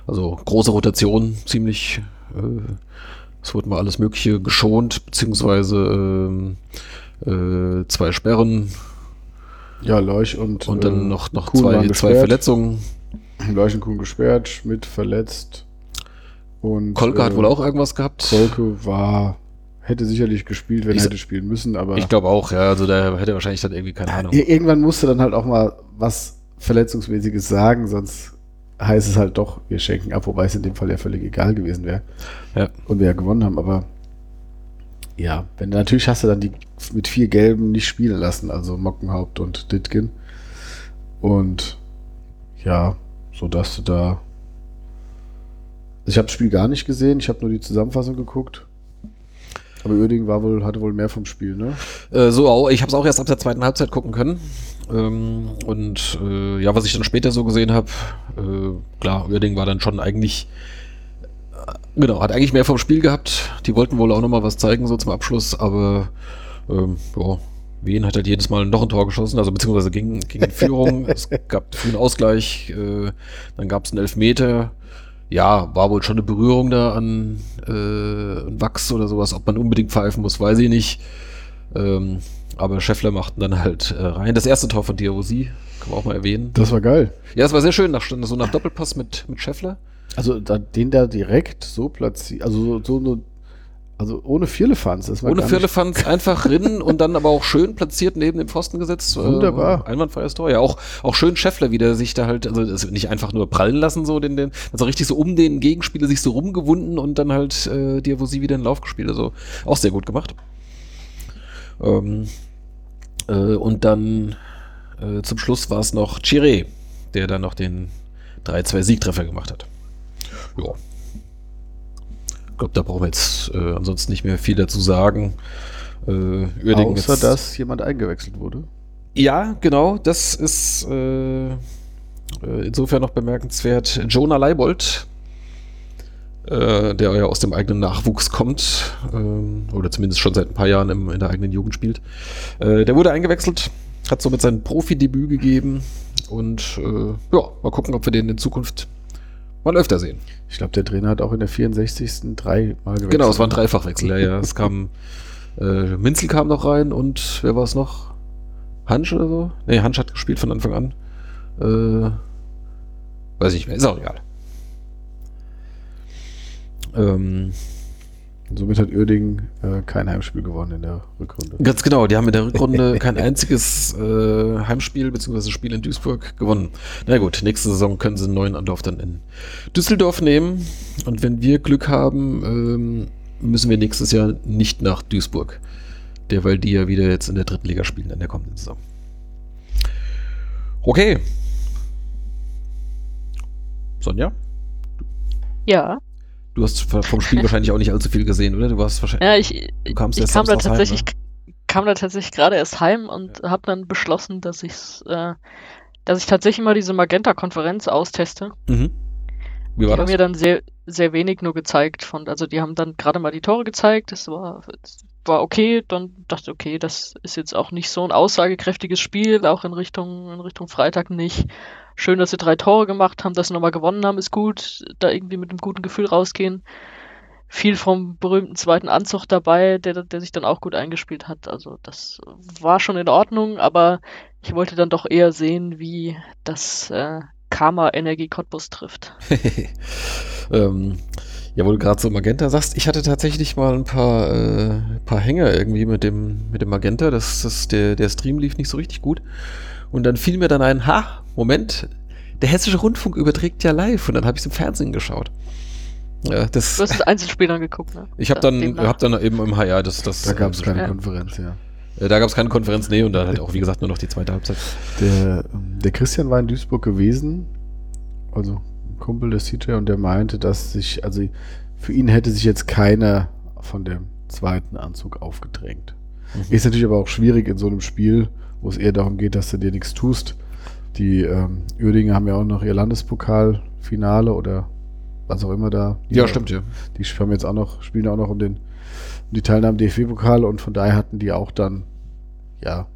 Also große Rotation, ziemlich. Äh, es wurde mal alles Mögliche geschont, beziehungsweise ähm, äh, zwei Sperren Ja, Leuch und, und dann äh, noch, noch Kuhn zwei, zwei. Verletzungen. Leuch und Kuhn gesperrt, Schmidt verletzt. Und Kolke hat äh, wohl auch irgendwas gehabt. Kolke war, hätte sicherlich gespielt, wenn Ich er hätte spielen müssen, aber Ich glaube auch, ja. Also da hätte er wahrscheinlich dann irgendwie keine Ahnung. Ir- irgendwann musste dann halt auch mal was Verletzungsmäßiges sagen, sonst heißt es halt doch, wir schenken ab, wobei es in dem Fall ja völlig egal gewesen wäre. Ja. Und wir ja gewonnen haben, aber ja, wenn natürlich hast du dann die mit vier Gelben nicht spielen lassen, also Mockenhaupt und Ditkin. Und ja, so dass du da. Ich habe das Spiel gar nicht gesehen, ich habe nur die Zusammenfassung geguckt. Aber Uerdingen war wohl, hatte wohl mehr vom Spiel, ne? Äh, so auch. Ich habe es auch erst ab der zweiten Halbzeit gucken können. Ähm, und äh, ja, was ich dann später so gesehen habe, äh, klar, Uerding war dann schon eigentlich, äh, genau, hat eigentlich mehr vom Spiel gehabt. Die wollten wohl auch nochmal was zeigen, so zum Abschluss, aber ähm, ja, Wien hat halt jedes Mal noch ein Tor geschossen, also beziehungsweise ging, ging in Führung. es gab frühen Ausgleich, äh, dann gab es einen Elfmeter. Ja, war wohl schon eine Berührung da an, äh, an Wachs oder sowas. Ob man unbedingt pfeifen muss, weiß ich nicht. Ähm, aber Scheffler machten dann halt äh, rein. Das erste Tor von Diawosi, kann man auch mal erwähnen. Das war geil. Ja, es war sehr schön, nach, so nach Doppelpass mit, mit Scheffler. Also da, den da direkt so platziert, also so, so also ohne Firlefanz. Das war Ohne Firlefanz einfach rinnen und dann aber auch schön platziert neben dem Pfosten gesetzt. Wunderbar. Äh, einwandfreies Tor. Ja, auch, auch schön Scheffler wieder sich da halt, also das nicht einfach nur prallen lassen, so den, den, also richtig so um den Gegenspieler sich so rumgewunden und dann halt äh, Diawosi wieder in den Lauf gespielt. Also auch sehr gut gemacht. Ähm, äh, und dann äh, zum Schluss war es noch Chiré, der dann noch den 3-2-Siegtreffer gemacht hat. Ja. Ich glaube, da brauchen wir jetzt äh, ansonsten nicht mehr viel dazu sagen. Äh, Außer jetzt- dass jemand eingewechselt wurde. Ja, genau, das ist äh, äh, insofern noch bemerkenswert. Jonah Leibold, äh, der ja aus dem eigenen Nachwuchs kommt, ähm, oder zumindest schon seit ein paar Jahren im, in der eigenen Jugend spielt, äh, der wurde eingewechselt, hat somit sein Profidebüt gegeben und äh, ja, mal gucken, ob wir den in Zukunft mal öfter sehen. Ich glaube, der Trainer hat auch in der 64. dreimal gewechselt. Genau, es war ein Dreifachwechsel, ja, ja. Es kam, äh, Minzel kam noch rein und wer war es noch? Hansch oder so? Nee, Hansch hat gespielt von Anfang an. Äh, weiß ich nicht mehr, ist auch egal. Ähm, Somit hat Uerdingen äh, kein Heimspiel gewonnen in der Rückrunde. Ganz genau, die haben in der Rückrunde kein einziges äh, Heimspiel bzw. Spiel in Duisburg gewonnen. Na gut, nächste Saison können sie einen neuen Anlauf dann in Düsseldorf nehmen. Und wenn wir Glück haben, ähm, müssen wir nächstes Jahr nicht nach Duisburg. Derweil die ja wieder jetzt in der dritten Liga spielen in der kommenden Saison. Okay. Sonja, Ja, du hast vom Spiel wahrscheinlich auch nicht allzu viel gesehen, oder? Du warst wahrscheinlich. ja ich, ich kam da samstags heim, tatsächlich, ne? kam da tatsächlich gerade erst heim und habe dann beschlossen, dass ich, äh, dass ich tatsächlich mal diese Magenta-Konferenz austeste. Mhm. Wie Die war haben das? mir dann sehr, sehr wenig nur gezeigt von, also die haben dann gerade mal die Tore gezeigt, das war, war okay, dann dachte ich, okay, das ist jetzt auch nicht so ein aussagekräftiges Spiel, auch in Richtung, in Richtung Freitag nicht. Schön, dass sie drei Tore gemacht haben, dass sie nochmal gewonnen haben, ist gut, da irgendwie mit einem guten Gefühl rausgehen. Viel vom berühmten zweiten Anzug dabei, der, der sich dann auch gut eingespielt hat. Also das war schon in Ordnung, aber ich wollte dann doch eher sehen, wie das äh, Karma Energie Cottbus trifft. ähm, ja, wo du gerade so Magenta sagst, ich hatte tatsächlich mal ein paar, äh, paar Hänger irgendwie mit dem, mit dem Magenta. Das, das, der, der Stream lief nicht so richtig gut. Und dann fiel mir dann ein, ha, Moment, der Hessische Rundfunk überträgt ja live. Und dann habe ich es im Fernsehen geschaut. Ja, das, Du hast das Einzelspiel dann geguckt, ne? ich habe Da- dann, hab dann eben im HR das, das Da gab es äh, keine Ja. Konferenz, ja. äh, Da gab es keine Konferenz, nee, und dann halt auch, wie gesagt, nur noch die zweite Halbzeit. Der, ähm, der Christian war in Duisburg gewesen, also Kumpel des CJ, und der meinte, dass sich, also für ihn hätte sich jetzt keiner von dem zweiten Anzug aufgedrängt. Mhm. Ist natürlich aber auch schwierig in so einem Spiel, wo es eher darum geht, dass du dir nichts tust. Die ähm, Uerdingen haben ja auch noch ihr Landespokalfinale oder was auch immer da. Ja, stimmt, ja. Die haben jetzt auch noch, spielen auch noch um den um die Teilnahme DFB-Pokal und von daher hatten die auch dann, ja,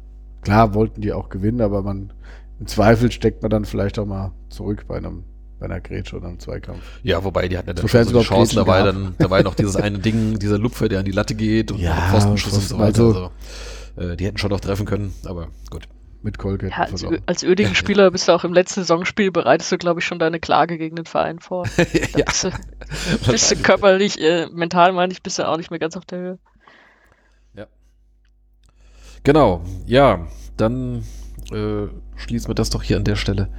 klar wollten die auch gewinnen, aber man im Zweifel steckt man dann vielleicht auch mal zurück bei einem bei einer Grätsche oder einem Zweikampf. Ja, wobei die hatten ja dann Sofern schon so Chancen. Da war, ja dann, da war ja noch dieses eine Ding, dieser Lupfer, der an die Latte geht und Ja, Pfostenschuss und so weiter. also- Also, äh, die hätten schon noch treffen können, aber gut. Mit Kolke Ja, als, als Uerdingen-Spieler bist du auch im letzten Saisonspiel, bereitest du, glaube ich, schon deine Klage gegen den Verein vor. Ja, bist, du, bist du körperlich, äh, mental meine ich, bist du auch nicht mehr ganz auf der Höhe. genau. Ja, dann äh, schließen wir das doch hier an der Stelle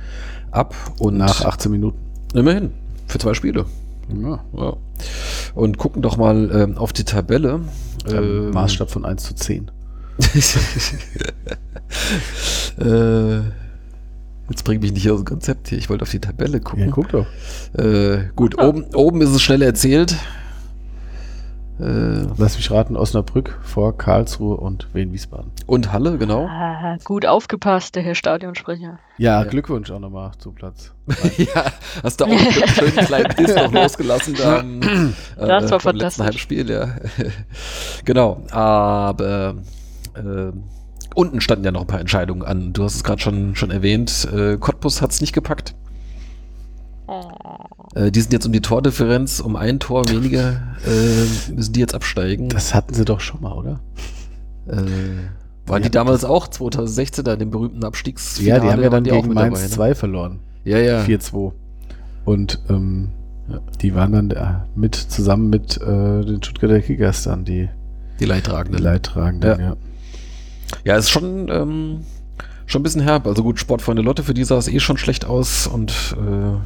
ab. Und Nach 18 Minuten. immerhin, für zwei Spiele. Ja, Ja. Und gucken doch mal ähm, auf die Tabelle. ähm, Maßstab von 1 zu 10. äh, jetzt bringe mich nicht aus dem Konzept hier. Ich wollte auf die Tabelle gucken. guck doch. Äh, gut, oben, oben ist es schnell erzählt. Äh, Lass mich raten, Osnabrück vor Karlsruhe und Wien-Wiesbaden. und Halle, genau. Ah, gut aufgepasst, der Herr Stadionsprecher. Ja, Ja. Glückwunsch auch nochmal zu Platz. ja, hast du auch einen schönen kleinen Diss noch losgelassen da am, äh, Das war letzten fantastisch. Heimspiel, ja. genau, aber äh, unten standen ja noch ein paar Entscheidungen an. Du hast es gerade schon, schon erwähnt. Äh, Cottbus hat es nicht gepackt. Oh. Äh, die sind jetzt um die Tordifferenz, um ein Tor weniger, äh, müssen die jetzt absteigen. Das hatten sie doch schon mal, oder? Äh, waren die Ja, damals auch 2016 da in dem berühmten Abstiegs? Ja, die haben ja dann die auch gegen Mainz dabei, ne? 2 verloren. Ja, ja. 4-2. Und ähm, die waren dann äh, mit zusammen mit den Stuttgarter Kickers dann die, Die die Leidtragenden. Leidtragenden. Ja. Ja. Ja, ist schon, ähm, schon ein bisschen herb. Also gut, Sportfreunde Lotte, für die sah es eh schon schlecht aus und äh,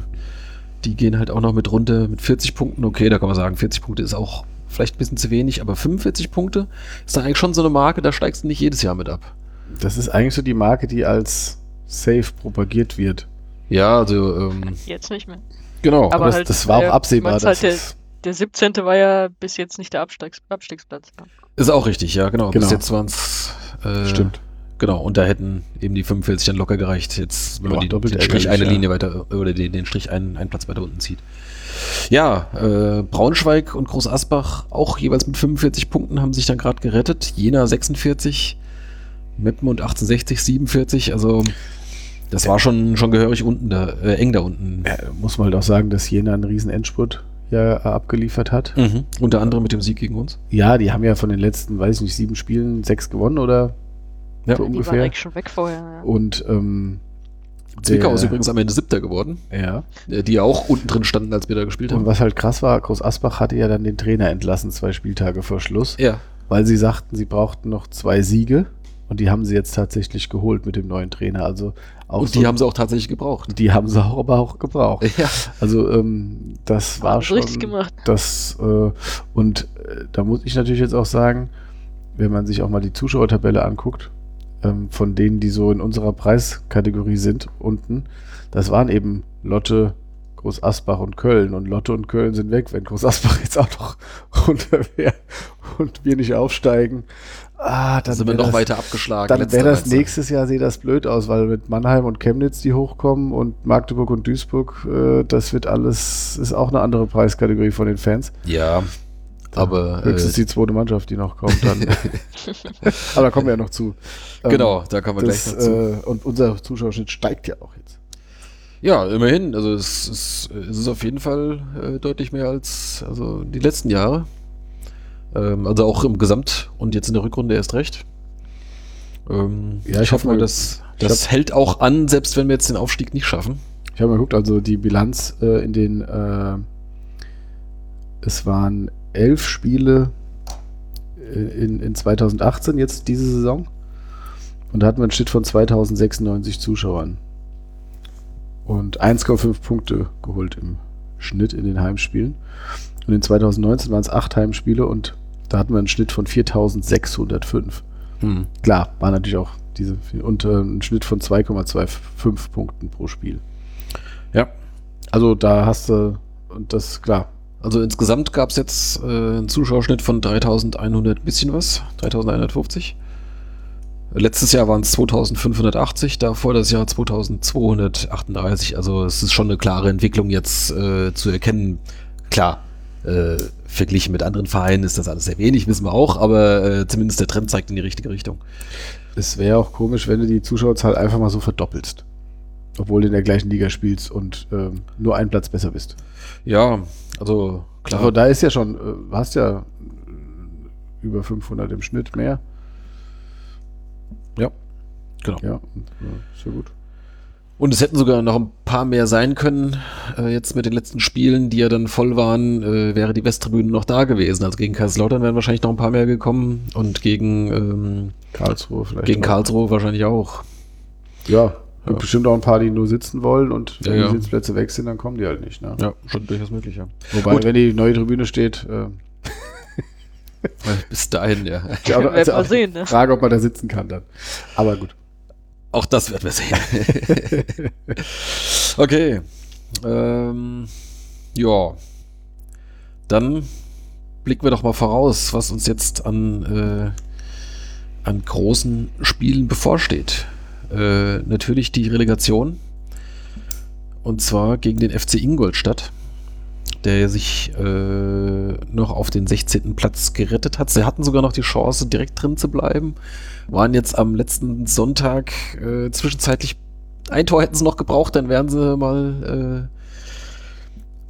die gehen halt auch noch mit runter mit 40 Punkten. Okay, da kann man sagen, 40 Punkte ist auch vielleicht ein bisschen zu wenig, aber 45 Punkte ist dann eigentlich schon so eine Marke, da steigst du nicht jedes Jahr mit ab. Das ist eigentlich so die Marke, die als safe propagiert wird. Ja, also, ähm, Jetzt nicht mehr. genau. Aber das, halt, das war auch äh, absehbar. halt, es- Der 17. war ja bis jetzt nicht der Abstiegs Abstiegsplatz. Ist auch richtig, ja, genau. Bis Genau. jetzt waren es. Äh, Stimmt. Genau, und da hätten eben die 45 dann locker gereicht, jetzt, wenn Ja, man die, doppelt den Strich eine ja. Linie weiter, oder den, den Strich einen, einen Platz weiter unten zieht. Ja, äh, Braunschweig und Groß Asbach auch jeweils mit 45 Punkten haben sich dann gerade gerettet. Jena 46, Meppen und 1860 47, also das war schon, schon gehörig unten da, äh, eng da unten. Ja, muss man halt auch sagen, dass Jena einen riesen Endspurt ja äh, abgeliefert hat. Mhm. Unter anderem mit dem Sieg gegen uns. Ja, die haben ja von den letzten, weiß ich nicht, sieben Spielen sechs gewonnen oder Ja. so Die waren ungefähr. schon weg vorher. Ja. Und ähm, Zwickau Der- ist übrigens am Ende Siebter geworden, Ja. äh, die ja auch unten drin standen, als wir da gespielt Und haben. was halt krass war, Groß Asbach hatte ja dann den Trainer entlassen, zwei Spieltage vor Schluss, Ja, weil sie sagten, sie brauchten noch zwei Siege und die haben sie jetzt tatsächlich geholt mit dem neuen Trainer. Also auch und so- die haben sie auch tatsächlich gebraucht. die haben sie auch, aber auch gebraucht. Ja, Also ähm, das war schon richtig gemacht. das äh, und äh, da muss ich natürlich jetzt auch sagen, wenn man sich auch mal die Zuschauertabelle anguckt, ähm, von denen, die so in unserer Preiskategorie sind, unten, das waren eben Lotte, Groß Asbach und Köln. Und Lotte und Köln sind weg, wenn Groß Asbach jetzt auch noch runter wäre und wir nicht aufsteigen. Ah, da dann sind wir noch das, weiter abgeschlagen. dann wäre das nächstes Jahr, sehe das blöd aus, weil mit Mannheim und Chemnitz, die hochkommen und Magdeburg und Duisburg, äh, das wird alles, ist auch eine andere Preiskategorie von den Fans. Ja, aber Höchstens äh, die zweite Mannschaft, die noch kommt dann. Aber da kommen wir ja noch zu. Ähm, genau, da kommen wir gleich das, dazu. äh, und unser Zuschauerschnitt steigt ja auch jetzt. Ja, immerhin. Also es ist, es ist auf jeden Fall äh, deutlich mehr als also die letzten Jahre. Ähm, also auch im Gesamt und jetzt in der Rückrunde erst recht. Ähm, Ja, ich ich hoffe hab mal, mal- das, das hält auch an, selbst wenn wir jetzt den Aufstieg nicht schaffen. Ich habe mal geguckt, also die Bilanz äh, in den, es waren elf Spiele äh, in, in 2018, jetzt diese Saison. Und da hatten wir einen Schnitt von 2096 Zuschauern. Und 1,5 Punkte geholt im Schnitt in den Heimspielen. Und in 2019 waren es acht Heimspiele und da hatten wir einen Schnitt von 4605. Hm. Klar, war natürlich auch diese und äh, ein Schnitt von 2,25 Punkten pro Spiel. Ja. Also da hast du und das klar. Also insgesamt gab es jetzt äh, einen Zuschauerschnitt von 3100 bisschen was, 3150. Letztes Jahr waren es 2580, davor das Jahr 2238. Also es ist schon eine klare Entwicklung jetzt äh, zu erkennen. Klar, äh, verglichen mit anderen Vereinen ist das alles sehr wenig, wissen wir auch, aber äh, zumindest der Trend zeigt in die richtige Richtung. Es wäre auch komisch, wenn du die Zuschauerzahl einfach mal so verdoppelst. Obwohl du in der gleichen Liga spielst und ähm, nur einen Platz besser bist. Ja, also klar. Also da ist ja schon, äh, du hast ja äh, über 500 im Schnitt mehr. Ja, genau. Ja, ja gut. Und es hätten sogar noch ein paar mehr sein können. Äh, jetzt mit den letzten Spielen, die ja dann voll waren, äh, wäre die Westtribüne noch da gewesen. Also gegen Kaiserslautern wären wahrscheinlich noch ein paar mehr gekommen und gegen, ähm, Karlsruhe vielleicht. gegen auch. Karlsruhe wahrscheinlich auch. Ja, gibt Ja. bestimmt auch ein paar, die nur sitzen wollen und wenn Ja, ja. die Sitzplätze weg sind, dann kommen die halt nicht. Ne? Ja, schon durchaus möglich, ja. Wobei, Gut. wenn die neue Tribüne steht, äh, Bis dahin, ja. ja ja wir auch sehen, ne? Frage, ob man da sitzen kann dann. Aber gut. Auch das werden wir sehen. okay. Ähm, ja. Dann blicken wir doch mal voraus, was uns jetzt an, äh, an großen Spielen bevorsteht. Äh, natürlich die Relegation. Und zwar gegen den FC Ingolstadt, der sich äh, noch auf den 16. Platz gerettet hat. Sie hatten sogar noch die Chance, direkt drin zu bleiben waren jetzt am letzten Sonntag äh, zwischenzeitlich ein Tor hätten sie noch gebraucht, dann wären sie mal äh,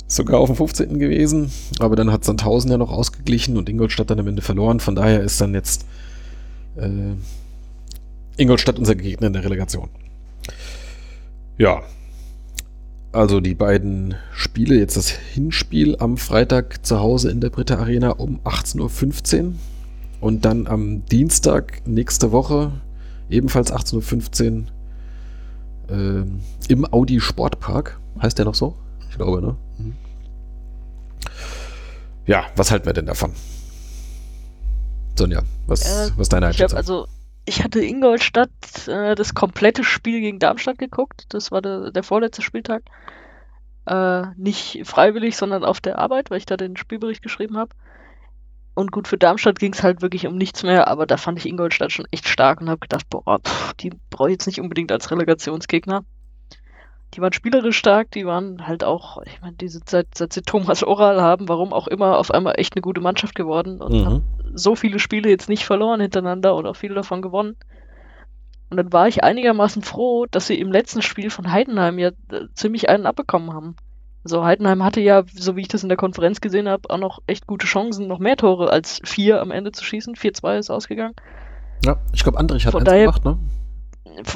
sogar auf dem 15. gewesen. Aber dann hat Sandhausen ja noch ausgeglichen und Ingolstadt dann am Ende verloren. Von daher ist dann jetzt äh, Ingolstadt unser Gegner in der Relegation. Ja. Also die beiden Spiele, jetzt das Hinspiel am Freitag zu Hause in der Britta Arena um 18.15 Uhr. Und dann am Dienstag nächste Woche, ebenfalls 18.15 Uhr, ähm, im Audi Sportpark. Heißt der noch so? Ich glaube, ne? Mhm. Ja, was halten wir denn davon? Sonja, was, Äh, was ist deine Ich habe Einschätzung? also, ich hatte Ingolstadt äh, das komplette Spiel gegen Darmstadt geguckt. Das war der, der vorletzte Spieltag. Äh, nicht freiwillig, sondern auf der Arbeit, weil ich da den Spielbericht geschrieben habe. Und gut, für Darmstadt ging es halt wirklich um nichts mehr, aber da fand ich Ingolstadt schon echt stark und habe gedacht, boah, pff, die brauche ich jetzt nicht unbedingt als Relegationsgegner. Die waren spielerisch stark, die waren halt auch, ich meine, die sind seit, seit sie Thomas Oral haben, warum auch immer, auf einmal echt eine gute Mannschaft geworden und haben Mhm. so viele Spiele jetzt nicht verloren hintereinander und auch viele davon gewonnen. Und dann war ich einigermaßen froh, dass sie im letzten Spiel von Heidenheim ja äh, ziemlich einen abbekommen haben. Also Heidenheim hatte ja, so wie ich das in der Konferenz gesehen habe, auch noch echt gute Chancen, noch mehr Tore als vier am Ende zu schießen. 4-2 ist ausgegangen. Ja, ich glaube, Andrich hat Von eins daher- gemacht, ne?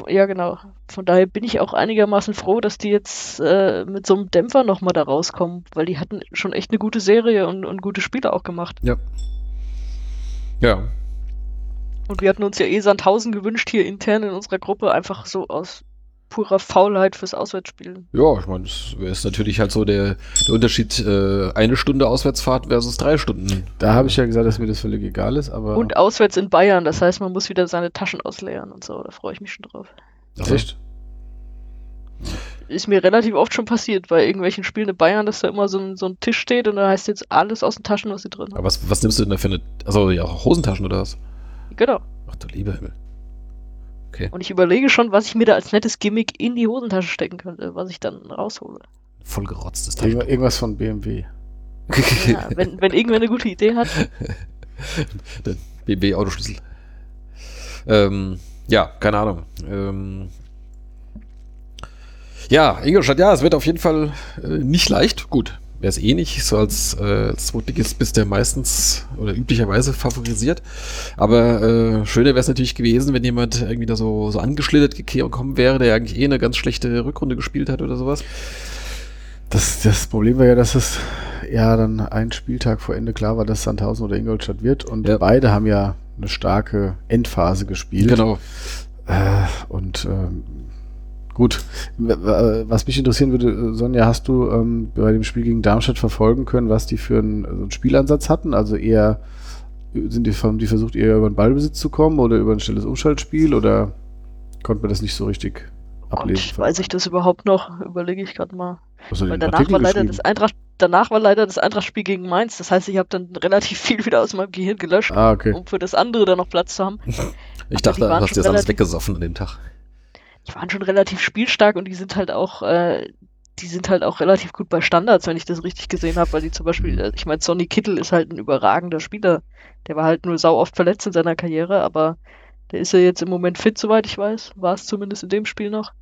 Ja, genau. Von daher bin ich auch einigermaßen froh, dass die jetzt äh, mit so einem Dämpfer nochmal da rauskommen, weil die hatten schon echt eine gute Serie und, und gute Spiele auch gemacht. Ja. Ja. Und wir hatten uns ja eh Sandhausen gewünscht hier intern in unserer Gruppe, einfach so aus purer Faulheit fürs Auswärtsspiel. Ja, ich meine, das ist natürlich halt so der, der Unterschied, äh, eine Stunde Auswärtsfahrt versus drei Stunden. Da habe ich ja gesagt, dass mir das völlig egal ist, aber. Und auswärts in Bayern, das heißt, man muss wieder seine Taschen ausleeren und so, da freue ich mich schon drauf. Ach, echt? Ist mir relativ oft schon passiert bei irgendwelchen Spielen in Bayern, dass da immer so ein, so ein Tisch steht und da heißt jetzt alles aus den Taschen, was sie drin Aber haben. was, was nimmst du denn da für eine, also ja, Hosentaschen oder was? Genau. Ach du lieber Himmel. Okay, Und ich überlege schon, was ich mir da als nettes Gimmick in die Hosentasche stecken könnte, was ich dann raushole. voll gerotztes Irgendwas, Taschentuch. irgendwas von BMW. Ja, wenn, wenn irgendwer eine gute Idee hat. Der BMW Autoschlüssel. Ähm, ja, keine Ahnung. Ähm, ja, Ingolstadt, ja, es wird auf jeden Fall äh, nicht leicht. Gut, wäre es eh nicht. So als, äh, als Zweitligist bist du ja meistens oder üblicherweise favorisiert. Aber äh, schöner wäre es natürlich gewesen, wenn jemand irgendwie da so, so angeschlittert gekommen wäre, der eigentlich eh eine ganz schlechte Rückrunde gespielt hat oder sowas. Das, das Problem war ja, dass es ja dann einen Spieltag vor Ende klar war, dass Sandhausen oder Ingolstadt wird und Ja. beide haben ja eine starke Endphase gespielt. Genau. Äh, und ähm, gut, was mich interessieren würde, äh, Sonja, hast du ähm, bei dem Spiel gegen Darmstadt verfolgen können, was die für einen, so einen Spielansatz hatten? Also eher, sind die, haben die versucht, eher über den Ballbesitz zu kommen oder über ein schnelles Umschaltspiel oder konnte man das nicht so richtig Gott, ablesen? weiß ich das überhaupt noch? Überlege ich gerade mal. Du Weil danach Artikel war leider das Eintracht, danach war leider das Eintracht-Spiel gegen Mainz. Das heißt, ich habe dann relativ viel wieder aus meinem Gehirn gelöscht, Ah, okay. um für das andere dann noch Platz zu haben. Ich dachte, die du hast dir das alles weggesoffen an dem Tag. Die waren schon relativ spielstark und die sind halt auch, äh, die sind halt auch relativ gut bei Standards, wenn ich das richtig gesehen habe, weil die zum Beispiel, äh, ich meine, Sonny Kittel ist halt ein überragender Spieler. Der war halt nur sau oft verletzt in seiner Karriere, aber der ist ja jetzt im Moment fit, soweit ich weiß. War es zumindest in dem Spiel noch.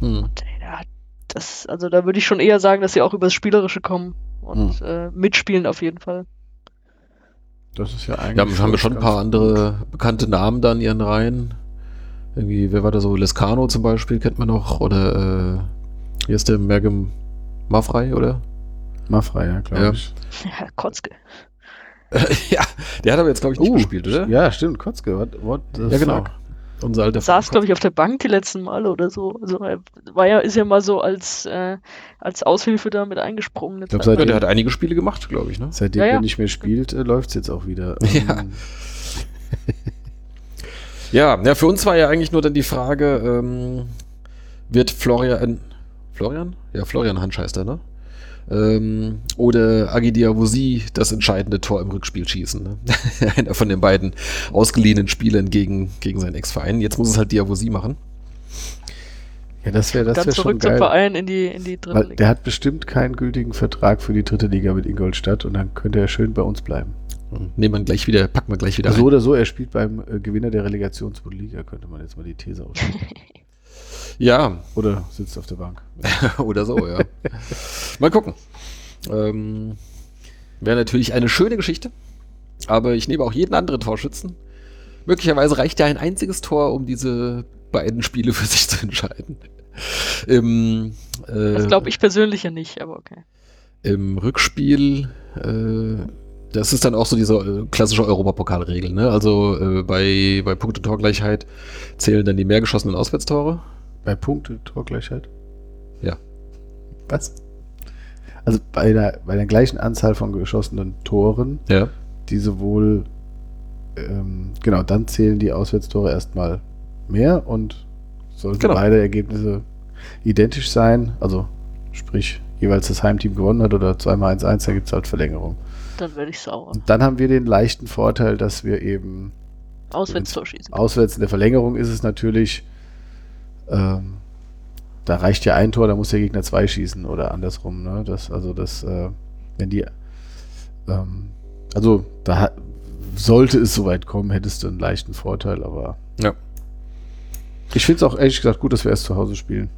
Hm. Und hat das, also da würde ich schon eher sagen, dass sie auch übers Spielerische kommen und äh, mitspielen auf jeden Fall. Das ist ja eigentlich. Ja, haben wir schon ein paar andere bekannte Namen da in ihren Reihen. Irgendwie, wer war da so? Lescano zum Beispiel kennt man noch. Oder äh, hier ist der Mergem Mafrei, oder? Maffrey, ja, glaube Ja. ich. Ja, Kotzke. ja, der hat aber jetzt, glaube ich, nicht Oh, gespielt, oder? Ja, stimmt, Kotzke. What, what Ja, genau. fuck? Unser alter Saß, glaube ich, auf der Bank die letzten Male oder so. Also er war ja, ist ja mal so als, äh, als Aushilfe da mit eingesprungen. eine glaub, Zeit Ja, seit- der hat einige Spiele gemacht, glaube ich, ne? Seitdem Ja, ja. er nicht mehr spielt, äh, läuft es jetzt auch wieder. Ja. Ja, ja, für uns war ja eigentlich nur dann die Frage, ähm, wird Florian, Florian? Ja, Florian Hansch heißt er, ne? Ähm, oder Agi Diawusi das entscheidende Tor im Rückspiel schießen. Ne? Einer von den beiden ausgeliehenen Spielern gegen, gegen seinen Ex-Verein. Jetzt muss es halt Diawusi machen. ja, das wäre das Dann wär schon zurück zum geil. Verein in die, in die dritte Weil Liga. der hat bestimmt keinen gültigen Vertrag für die dritte Liga mit Ingolstadt und dann könnte er schön bei uns bleiben. Nehmen wir gleich wieder, packen wir gleich wieder So ein. oder so, er spielt beim äh, Gewinner der Relegationsbundesliga, könnte man jetzt mal die These aussprechen. Ja, oder sitzt auf der Bank. oder so, ja. Mal gucken. Ähm, Wäre natürlich eine schöne Geschichte, aber ich nehme auch jeden anderen Torschützen. Möglicherweise reicht ja ein einziges Tor, um diese beiden Spiele für sich zu entscheiden. Im, äh, Das glaube ich persönlich ja nicht, aber okay. Im Rückspiel, äh, das ist dann auch so diese äh, klassische Europapokalregel, ne? Also äh, bei, bei Punkt- und Torgleichheit zählen dann die mehr geschossenen Auswärtstore. Bei Punkte, Torgleichheit? Ja. Was? Also bei der, bei der gleichen Anzahl von geschossenen Toren, Ja. die sowohl, ähm, genau, dann zählen die Auswärtstore erstmal mehr und sollten Genau. beide Ergebnisse identisch sein, also sprich jeweils das Heimteam gewonnen hat oder zweimal 1-1, da gibt es halt Verlängerung. Dann werde ich sauer. Und dann haben wir den leichten Vorteil, dass wir eben Auswärtstor schießen. auswärts in der Verlängerung ist es natürlich, ähm, da reicht ja ein Tor, da muss der Gegner zwei schießen oder andersrum. Ne? Das, also das, äh, wenn die, ähm, also da sollte es soweit kommen, hättest du einen leichten Vorteil, aber Ja. ich finde es auch ehrlich gesagt gut, dass wir erst zu Hause spielen.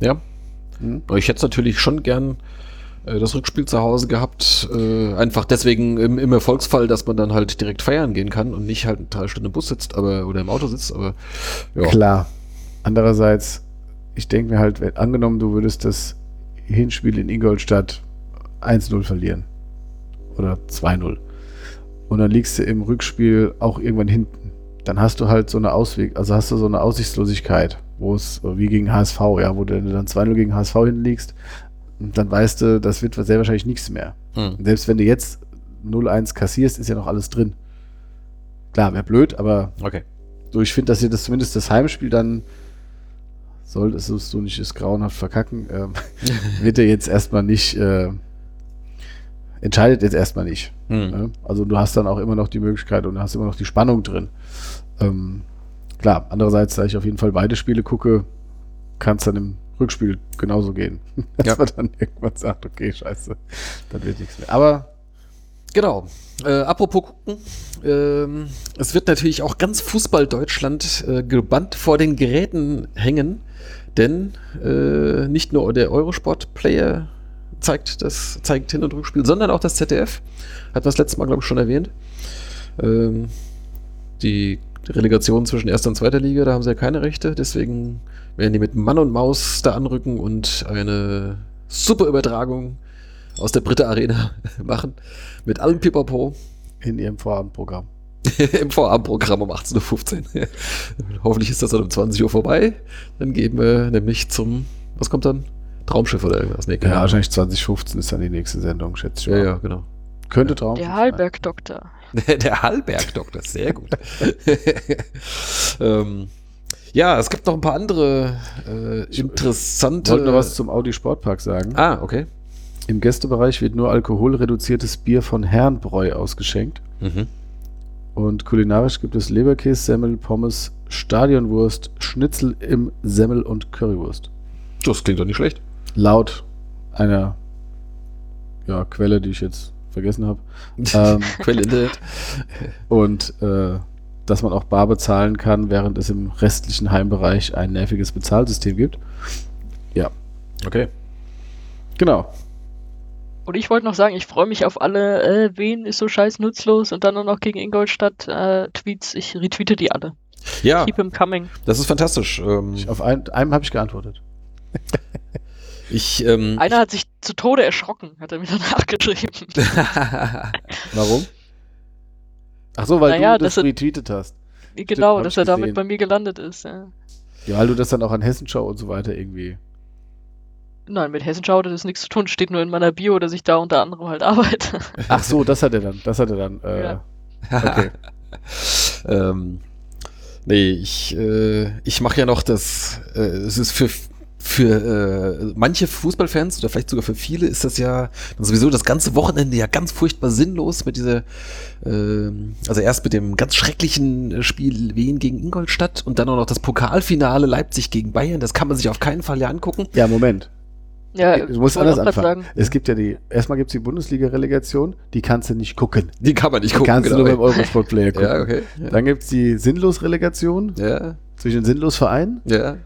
Ja. Hm? Aber ich hätte es natürlich schon gern das Rückspiel zu Hause gehabt. Äh, einfach deswegen im, im Erfolgsfall, dass man dann halt direkt feiern gehen kann und nicht halt drei Stunden im Bus sitzt aber, oder im Auto sitzt. Aber ja. Klar. Andererseits, ich denke mir halt, angenommen, du würdest das Hinspiel in Ingolstadt 1-0 verlieren. Oder 2-0. Und dann liegst du im Rückspiel auch irgendwann hinten. Dann hast du halt so eine Ausweg, also hast du so eine Aussichtslosigkeit, wo es wie gegen HSV, ja, wo du dann 2-0 gegen HSV hinliegst, und dann weißt du, das wird sehr wahrscheinlich nichts mehr. Hm. Und selbst wenn du jetzt 0-1 kassierst, ist ja noch alles drin. Klar, wäre blöd, aber Okay. so, ich finde, dass ihr das zumindest das Heimspiel dann solltest du nicht es grauenhaft verkacken, ähm, wird er jetzt erstmal nicht, äh, entscheidet jetzt erstmal nicht. Hm. Ne? Also du hast dann auch immer noch die Möglichkeit und du hast immer noch die Spannung drin. Ähm, klar, andererseits, da ich auf jeden Fall beide Spiele gucke, kann es dann im Rückspiel genauso gehen. Dass Ja. man dann irgendwann sagt, okay, scheiße, dann wird nichts mehr. Aber Genau. Äh, apropos gucken, ähm, es wird natürlich auch ganz Fußball-Deutschland äh, gebannt vor den Geräten hängen, denn äh, nicht nur der Eurosport-Player zeigt das zeigt Hin- und Rückspiel, sondern auch das ZDF. Hat das letzte Mal, glaube ich, schon erwähnt. Ähm, die Relegation zwischen erster und zweiter Liga, da haben sie ja keine Rechte, deswegen werden die mit Mann und Maus da anrücken und eine super Übertragung aus der Britta Arena machen. Mit allem Pipapo in ihrem Vorabendprogramm. im Vorabendprogramm um 18.15 Uhr. Hoffentlich ist das dann um 20 Uhr vorbei. Dann gehen wir nämlich zum, was kommt dann? Traumschiff oder irgendwas? Nee, Ja, keine Ahnung. wahrscheinlich 2015 ist dann die nächste Sendung, schätze ich Ja, mal. ja, genau. Könnte Traumschiff Der. Hallberg-Doktor. Der Hallberg-Doktor, sehr gut. ähm, ja, es gibt noch ein paar andere äh, Ich interessante. wollte noch was zum Audi Sportpark sagen. Ah, okay. Im Gästebereich wird nur alkoholreduziertes Bier von Herrenbräu ausgeschenkt. Mhm. Und kulinarisch gibt es Leberkäse, Semmel, Pommes, Stadionwurst, Schnitzel im Semmel und Currywurst. Das klingt doch nicht schlecht. Laut einer ja, Quelle, die ich jetzt vergessen habe. ähm, Quelle Internet. und äh, dass man auch bar bezahlen kann, während es im restlichen Heimbereich ein nerviges Bezahlsystem gibt. Okay. Genau. Und ich wollte noch sagen, ich freue mich auf alle, äh, wen ist so scheiß nutzlos und dann nur noch gegen Ingolstadt äh, Tweets. Ich retweete die alle. Ja, Keep him coming. das ist fantastisch. Ähm, Ich, auf ein, einem habe ich geantwortet. ich, ähm, Einer hat sich zu Tode erschrocken, hat er mir danach geschrieben. Warum? Ach so, weil Naja, du das retweetet hast. genau, hab dass er damit gesehen. bei mir gelandet ist. Ja. Ja, weil du das dann auch an Hessenschau und so weiter irgendwie. Nein, mit Hessenschau hat das nichts zu tun. Steht nur in meiner Bio, dass ich da unter anderem halt arbeite. Ach so, das hat er dann. Das hat er dann. Äh, Ja. Okay. ähm, nee, ich, äh, ich mache ja noch das, äh, es ist für, für äh, manche Fußballfans oder vielleicht sogar für viele ist das ja dann sowieso das ganze Wochenende ja ganz furchtbar sinnlos mit dieser, ähm, also erst mit dem ganz schrecklichen äh, Spiel Wien gegen Ingolstadt und dann auch noch das Pokalfinale Leipzig gegen Bayern, das kann man sich auf keinen Fall ja angucken. Ja, Moment. ja, Du musst anders anfangen. sagen. Es gibt ja die, erstmal gibt es die Bundesliga-Relegation, die kannst du nicht gucken. Die kann man nicht Die gucken. kannst du genau. nur beim Eurosport-Player gucken. ja, okay. Ja, Dann gibt es die Sinnlos-Relegation ja. zwischen Sinnlos-Vereinen. ja.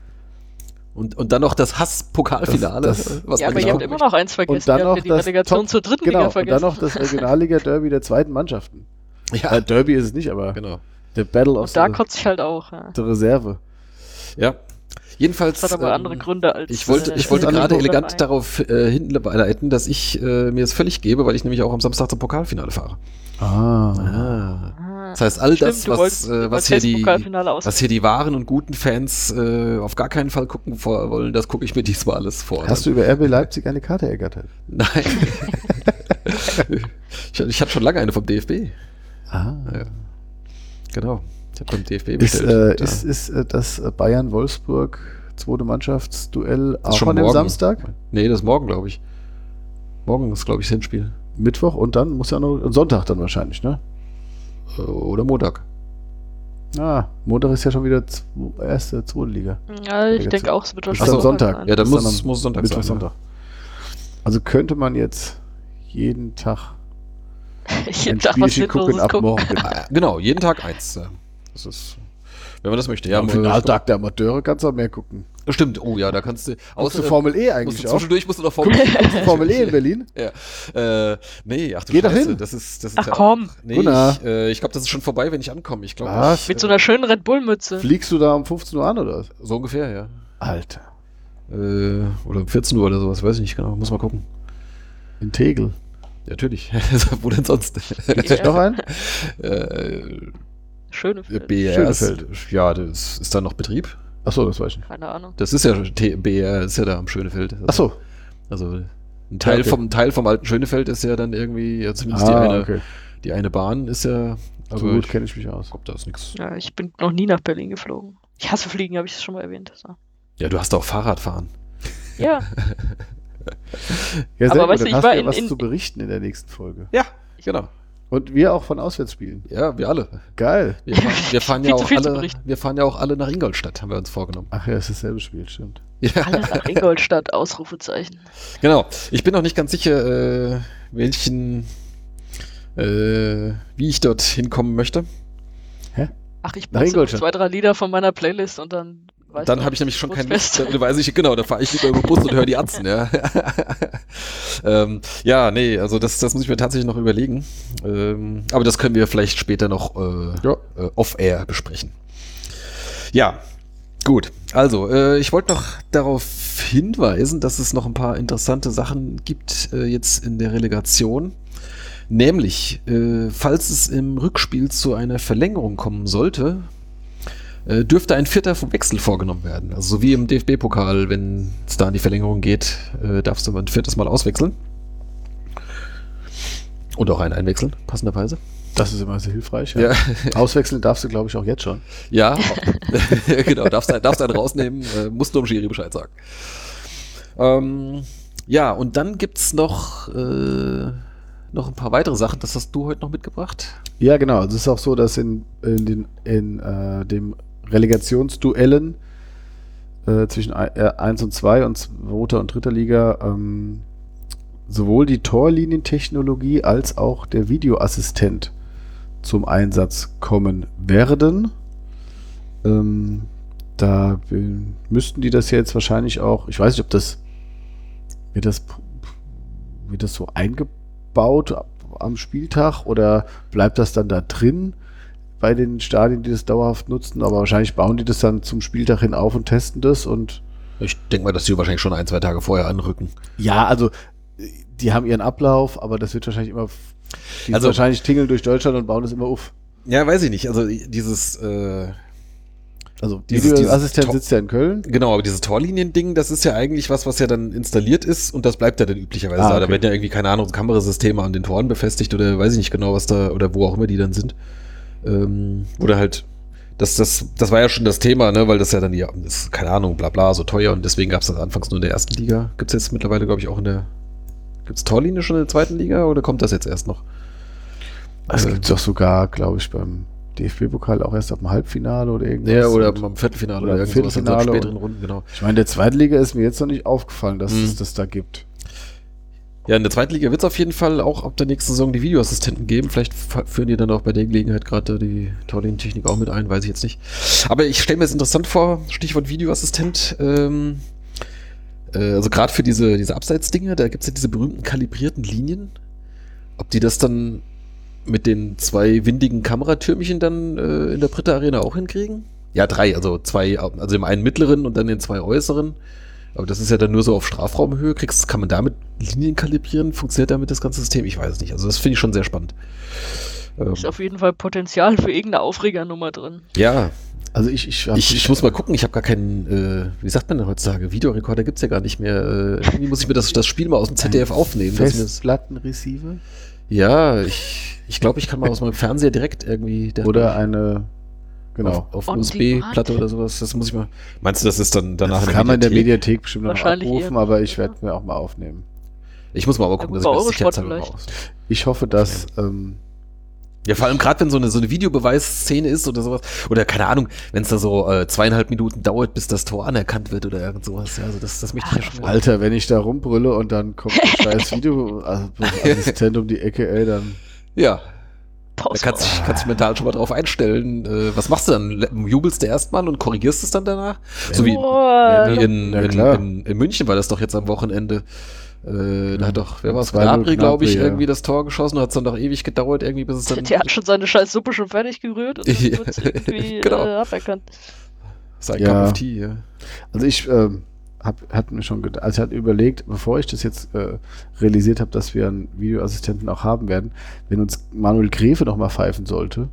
Und, und dann noch das Hass-Pokalfinale. Was Ja, aber ihr habt immer noch eins vergessen. Und dann ihr noch ja die das Relegation Top- zur dritten Genau, Liga und dann vergessen. noch das Regionalliga-Derby der zweiten Mannschaften. möchte. Äh, Derby ist es nicht, aber Genau. der Battle of Und da the, kotze ich halt auch. Ja. the Reserve. Ja. Jedenfalls. Das hat aber ähm, andere Gründe als. Ich wollte, äh, ich wollte gerade elegant darauf äh, hinleiten, dass ich äh, mir es völlig gebe, weil ich nämlich auch am Samstag zum Pokalfinale fahre. Ah. Ah, Das heißt, all das, stimmt, du was, wolltest- äh, was hier das die, was hier die wahren und guten Fans äh, auf gar keinen Fall gucken vor wollen, das gucke ich mir diesmal alles vor. Hast du über RB Leipzig eine Karte ergattert? Nein. ich, ich hatte schon lange eine vom DFB. Ah. Ja. Genau. Ich habe beim DFB Ist, bestellt. äh, Da- ist, ist äh, das äh, Bayern-Wolfsburg zweite Mannschaftsduell auch schon an dem morgen. Samstag? Nee, das ist morgen, glaube ich. Morgen ist, glaube ich, das Hinspiel. Mittwoch und dann muss ja noch Sonntag dann wahrscheinlich, ne? Äh, Oder Montag. Ah, Montag ist ja schon wieder erste, zweite Liga. Ja, ich denke auch, es wird Ist wahrscheinlich Sonntag. sein. Ja, dann ist muss, dann muss Sonntag Mittwoch, sein. Sonntag. Also könnte man jetzt jeden Tag Ich ein was Spielchen gucken ab gucken. morgen. Genau, jeden Tag eins. Ja. Das ist, wenn man das möchte. Ja, Am äh, Finaltag der Amateure kannst du auch mehr gucken. Stimmt, oh ja, da kannst du. Außer äh, Formel E musst eigentlich du auch. zwischendurch musst du noch Formel Formel E in Berlin? Ja. Äh, nee, ach du Geh doch Scheiße, hin. das ist, das ist Ach ja komm. Auch, nee, Gunnar. ich, äh, ich glaube, das ist schon vorbei, wenn ich ankomme. Ich glaube, Was? Mit so einer schönen Red Bull-Mütze. Fliegst du da um 15 Uhr an oder was? so ungefähr, ja. Alter. Äh, oder um 14 Uhr oder sowas, weiß ich nicht genau. Muss mal gucken. In Tegel. Ja, natürlich. Wo denn sonst? Gibt's nicht noch einen? äh, Schöne Feld. BR ist, Schönefeld. ja, das ist da noch Betrieb. Achso, das weiß ich nicht. Keine Ahnung. Das ist ja BR ist ja da am Schönefeld. Also, Achso. Also ein Teil okay. vom Teil vom alten Schönefeld ist ja dann irgendwie, ja, zumindest die Ah, eine, okay. die eine Bahn ist ja. So Aber gut kenne ich mich aus. glaube, da ist nichts. Ja, ich bin noch nie nach Berlin geflogen. Ich hasse Fliegen, habe ich das schon mal erwähnt. So. Ja, du hast auch Fahrradfahren. Ja, Ja, Aber sehr weißt gut, du, dann ich hast war du ja in- was in- zu berichten in der nächsten Folge. Ja, genau. Und wir auch von Auswärtsspielen. Ja, wir alle. Geil. Wir fahren, wir fahren ja auch alle. Wir fahren ja auch alle nach Ingolstadt, haben wir uns vorgenommen. Ach ja, es ist dasselbe Spiel, stimmt. Ja, alle nach Ingolstadt, Ausrufezeichen. genau. Ich bin noch nicht ganz sicher, äh, welchen, äh, wie ich dort hinkommen möchte. Ach, ich Ingolstadt. zwei, drei Lieder von meiner Playlist und dann weiß dann habe ich nämlich schon kein. Lust, dann weiß ich, genau, da fahre ich lieber über den Bus und höre die Atzen, ja. ähm, ja, nee, also das, das muss ich mir tatsächlich noch überlegen. Ähm, aber das können wir vielleicht später noch äh, Ja. äh, off-air besprechen. Ja, gut. Also, äh, ich wollte noch darauf hinweisen, dass es noch ein paar interessante Sachen gibt äh, jetzt in der Relegation. Nämlich, äh, falls es im Rückspiel zu einer Verlängerung kommen sollte, äh, dürfte ein vierter vom Wechsel vorgenommen werden. Also so wie im DFB-Pokal, wenn es da in die Verlängerung geht, äh, darfst du mal ein viertes Mal auswechseln. Und auch einen einwechseln, passenderweise. Das ist immer sehr hilfreich. Ja, Auswechseln darfst du, glaube ich, auch jetzt schon. ja genau, darfst, darfst einen rausnehmen, äh, musst nur dem Schiri Bescheid sagen. Ähm, ja, und dann gibt's noch, äh, noch ein paar weitere Sachen. Das hast du heute noch mitgebracht. Ja, genau. Also es ist auch so, dass in, in, den, in äh, dem Relegationsduellen äh, zwischen 1 und 2 und zweiter und dritter Liga ähm, sowohl die Torlinientechnologie als auch der Videoassistent zum Einsatz kommen werden. Ähm, da äh, müssten die das jetzt wahrscheinlich auch, ich weiß nicht, ob das wird das, wird das so eingebaut am Spieltag oder bleibt das dann da drin bei den Stadien, die das dauerhaft nutzen? Aber wahrscheinlich bauen die das dann zum Spieltag hin auf und testen das und Ich denke mal, dass die wahrscheinlich schon ein, zwei Tage vorher anrücken. ja, also die haben ihren Ablauf, aber das wird wahrscheinlich immer, die Also- wahrscheinlich tingeln durch Deutschland und bauen das immer auf. Ja, weiß ich nicht. Also dieses, äh, Also Dieses- dieses sitzt ja in Köln. genau, aber dieses Torlinien-Ding, das ist ja eigentlich was, was ja dann installiert ist und das bleibt ja dann üblicherweise Ah, da. Da okay. werden ja irgendwie, keine Ahnung, Kamerasysteme an den Toren befestigt oder weiß ich nicht genau, was da, oder wo auch immer die dann sind. Ähm, oder halt, das, das, das war ja schon das Thema, ne, weil das ja dann, ja, ist, keine Ahnung, bla bla, so teuer und deswegen gab es das anfangs nur in der ersten Liga. Gibt es jetzt mittlerweile, glaube ich, auch in der, gibt es Torlinie schon in der zweiten Liga oder kommt das jetzt erst noch? Das Äh, gibt es doch sogar, glaube ich, beim DFB-Pokal auch erst ab dem Halbfinale oder irgendwas. Ja, oder am Viertelfinale oder oder, im irgendwas in so Viertelfinale späteren Runden, genau. ich meine, der zweiten Liga ist mir jetzt noch nicht aufgefallen, dass Mhm. es das da gibt. Ja, in der zweiten Liga wird es auf jeden Fall auch ab der nächsten Saison die Videoassistenten geben. Vielleicht führen die dann auch bei der Gelegenheit gerade die Torlinientechnik auch mit ein, weiß ich jetzt nicht. Aber ich stelle mir es interessant vor, Stichwort Videoassistent. Ähm, äh, also gerade für diese, diese Abseitsdinger, da gibt es ja diese berühmten kalibrierten Linien. Ob die das dann mit den zwei windigen Kameratürmchen dann äh, in der Britta Arena auch hinkriegen? Ja, drei, also zwei, also im einen mittleren und dann den zwei äußeren. Aber das ist ja dann nur so auf Strafraumhöhe. Kriegst, kann man damit Linien kalibrieren? Funktioniert damit das ganze System? Ich weiß es nicht. Also das finde ich schon sehr spannend. Ähm, Ist auf jeden Fall Potenzial für irgendeine Aufregernummer drin. ja, Also ich, ich, hab- ich, ich muss mal gucken. Ich habe gar keinen, äh, wie sagt man denn heutzutage? Videorekorder gibt's ja gar nicht mehr. Äh, irgendwie muss ich mir das, das Spiel mal aus dem ZDF aufnehmen. Festplattenreceiver Ja, ich, ich glaube, ich kann mal aus meinem Fernseher direkt irgendwie. der- oder eine, genau. Auf, auf USB-Platte oder sowas. Das muss ich mal. Meinst du, das ist dann danach Das in kann man in der Mediathek? Bestimmt noch abrufen, aber ich werde mir auch mal aufnehmen. Ich muss mal aber Ja, gucken, gut, dass ich das mal aus. Ich hoffe, dass ähm, Ja, vor allem gerade wenn so eine, so eine Videobeweisszene ist oder sowas. Oder keine Ahnung, wenn es da so äh, zweieinhalb Minuten dauert, bis das Tor anerkannt wird oder irgend sowas. Ja, also das, das möchte ich ja schon. Alter, wenn ich da rumbrülle und dann kommt ein scheiß Videoassistent um die Ecke, ey, dann Ja. Da kannst du kannst dich mental schon mal drauf einstellen. Äh, was machst du dann? Jubelst du erstmal und korrigierst es dann danach? so wie, Boah, wie in, Ja, in, in, in München war das doch jetzt am Wochenende. Äh, da hat doch, wer war es? 2-0 Gnabry, glaube ich, Gnabry, ja. irgendwie das Tor geschossen. Hat es dann doch ewig gedauert, irgendwie, bis es dann Der hat schon seine scheiß Suppe schon fertig gerührt und Ja, irgendwie genau. äh, aberkannt. sein Ja. Cup of Tea, ja. Also ich ähm, hab, hat mir schon gedacht, also ich hatte überlegt, bevor ich das jetzt äh, realisiert habe, dass wir einen Videoassistenten auch haben werden, wenn uns Manuel Gräfe noch mal pfeifen sollte,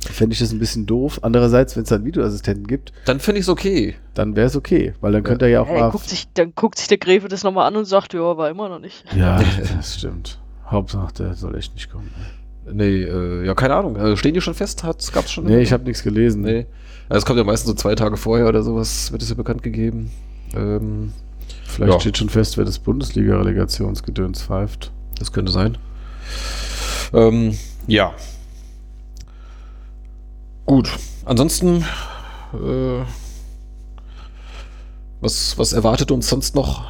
fände ich das ein bisschen doof. Andererseits, wenn es da einen Videoassistenten gibt, Dann finde ich es okay. dann wäre es okay, weil dann könnte er ja auch Ey, mal... guckt sich, dann guckt sich der Gräfe das nochmal an und sagt, ja, war immer noch nicht. Ja, das stimmt. Hauptsache, der soll echt nicht kommen. Nee, äh, ja, keine Ahnung. Äh, stehen die schon fest? Hat's, gab's schon? Nee, ich habe nichts gelesen. Nee. Also es kommt ja meistens so zwei Tage vorher oder sowas, wird es ja bekannt gegeben. Ähm, Vielleicht Ja. steht schon fest, wer das Bundesliga-Relegationsgedöns pfeift. das könnte sein. Ähm, ja. Gut. Ansonsten, äh, was, was erwartet uns sonst noch?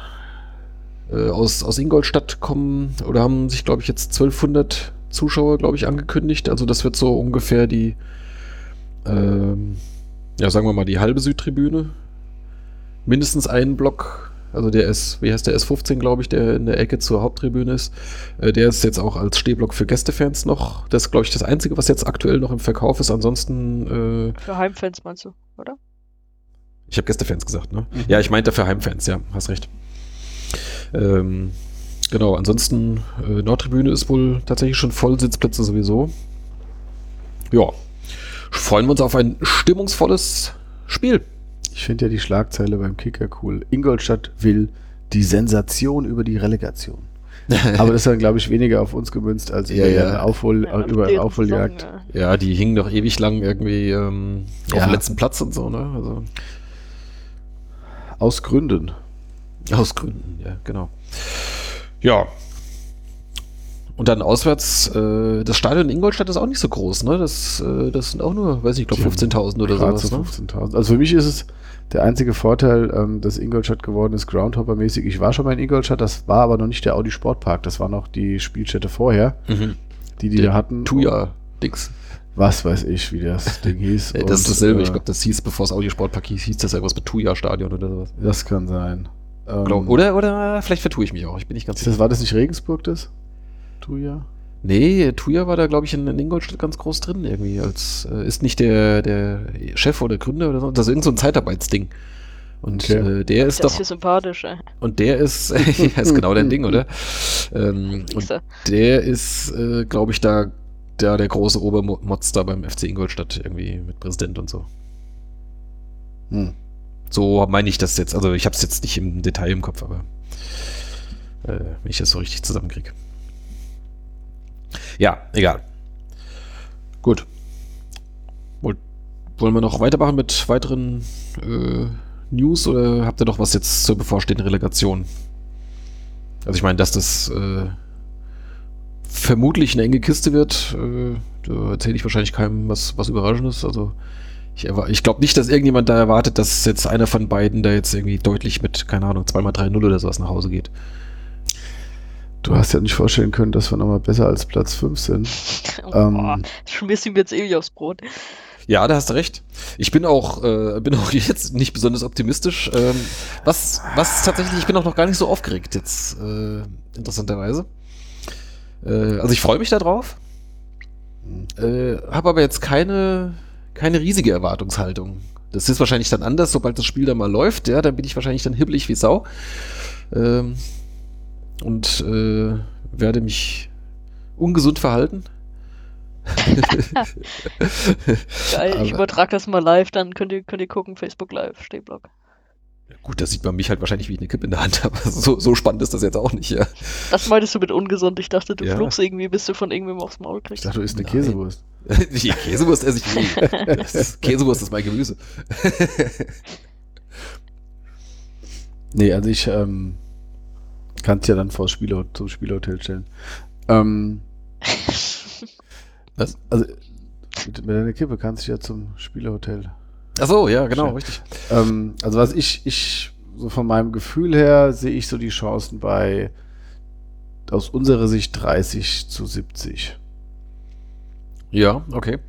Äh, aus, aus Ingolstadt kommen oder haben sich, glaube ich, jetzt 1200 Zuschauer, glaube ich, angekündigt. Also das wird so ungefähr die, ähm, ja, sagen wir mal, die halbe Südtribüne. Mindestens einen Block, also der S, wie heißt der S15, glaube ich, der in der Ecke zur Haupttribüne ist. Äh, der ist jetzt auch als Stehblock für Gästefans noch. Das ist, glaube ich, das Einzige, was jetzt aktuell noch im Verkauf ist. Ansonsten, äh, Für Heimfans meinst du, oder? ich habe Gästefans gesagt, ne? Ja, ich meinte für Heimfans, ja, hast recht. Ähm, genau, ansonsten, äh, Nordtribüne ist wohl tatsächlich schon voll, Sitzplätze sowieso. Ja, freuen wir uns auf ein stimmungsvolles Spiel. Ich finde ja die Schlagzeile beim Kicker cool. Ingolstadt will die Sensation über die Relegation. Aber das ist dann, glaube ich, weniger auf uns gemünzt als Ja, über ja. eine Aufhol, Ja, über deren Aufholjagd. Saison, Ja, die hingen doch ewig lang irgendwie ähm, auf Ja. dem letzten Platz und so, ne? Also, Aus Gründen. aus Gründen, ja, genau. Ja. Und dann auswärts, äh, das Stadion in Ingolstadt ist auch nicht so groß, ne? Das, äh, das sind auch nur, weiß ich, ich glaube Die haben 15.000 oder sowas, so ne? 15.000. Also für mich ist es der einzige Vorteil, ähm, dass Ingolstadt geworden ist, Groundhopper-mäßig. Ich war schon mal in Ingolstadt, das war aber noch nicht der Audi Sportpark, das war noch die Spielstätte vorher, Mhm. die die Der da hatten. Tuya-Dings. Was weiß ich, wie das Ding hieß. Das ist dasselbe. äh, ich glaube, das hieß, bevor es Audi Sportpark hieß, hieß das irgendwas mit Tuya-Stadion oder sowas. Das kann sein. Ähm, Glaub, oder, oder vielleicht vertue ich mich auch. Ich bin nicht ganz das, war das nicht Regensburg, das? Tuya? Nee, Tuya war da, glaube ich, in, in Ingolstadt ganz groß drin irgendwie. Als äh, ist nicht der, der Chef oder Gründer oder so. Das ist irgend so ein Zeitarbeitsding. Und Okay. äh, der ist Das ist doch. hier sympathisch, ey. Und der ist, ja, ist genau dein Ding, oder? Ähm, und der ist, äh, glaube ich, da, da der große Obermotz da beim FC Ingolstadt irgendwie mit Präsident und so. Hm. So meine ich das jetzt. Also ich habe es jetzt nicht im Detail im Kopf, aber äh, wenn ich das so richtig zusammenkriege. Ja, egal. Gut. Woll, wollen wir noch weitermachen mit weiteren äh, News oder habt ihr noch was jetzt zur bevorstehenden Relegation? Also ich meine, dass das äh, vermutlich eine enge Kiste wird, äh, da erzähle ich wahrscheinlich keinem was, was Überraschendes. Also ich, ich glaube nicht, dass irgendjemand da erwartet, dass jetzt einer von beiden da jetzt irgendwie deutlich mit, keine Ahnung, 2x3-0 oder sowas nach Hause geht. Du hast ja nicht vorstellen können, dass wir nochmal besser als Platz 5 sind. Ähm, Boah, schmierst ihm jetzt ewig aufs Brot. Ja, da hast du recht. Ich bin auch, äh, bin auch jetzt nicht besonders optimistisch. Ähm, was, was tatsächlich, ich bin auch noch gar nicht so aufgeregt jetzt, äh, interessanterweise. Äh, also ich freue mich da drauf, äh, habe aber jetzt keine, keine riesige Erwartungshaltung. Das ist wahrscheinlich dann anders, sobald das Spiel dann mal läuft. Ja, dann bin ich wahrscheinlich dann hibbelig wie Sau. Ähm, und äh, werde mich ungesund verhalten. Geil, ich Aber- übertrag das mal live, dann könnt ihr, könnt ihr gucken, Facebook Live, Stehblock. Gut, da sieht man mich halt wahrscheinlich, wie ich eine Kippe in der Hand habe. So, so spannend ist das jetzt auch nicht, ja. Das meintest du mit ungesund. Ich dachte, du Ja. fluchst irgendwie, bis du von irgendwem aufs Maul ich kriegst. dachte, du isst eine Nein. Käsewurst. Die Käsewurst esse ich nie. Käsewurst ist mein Gemüse. Nee, also ich ähm, kann es ja dann vor Spiele, zum Spielhotel stellen. Ähm, Was? also mit, mit deiner Kippe kannst du ja zum Spielehotel. Ach so, ja, genau, Schön. richtig. Ähm, also was ich, ich, so von meinem Gefühl her, sehe ich so die Chancen bei aus unserer Sicht 30 zu 70. Ja, okay.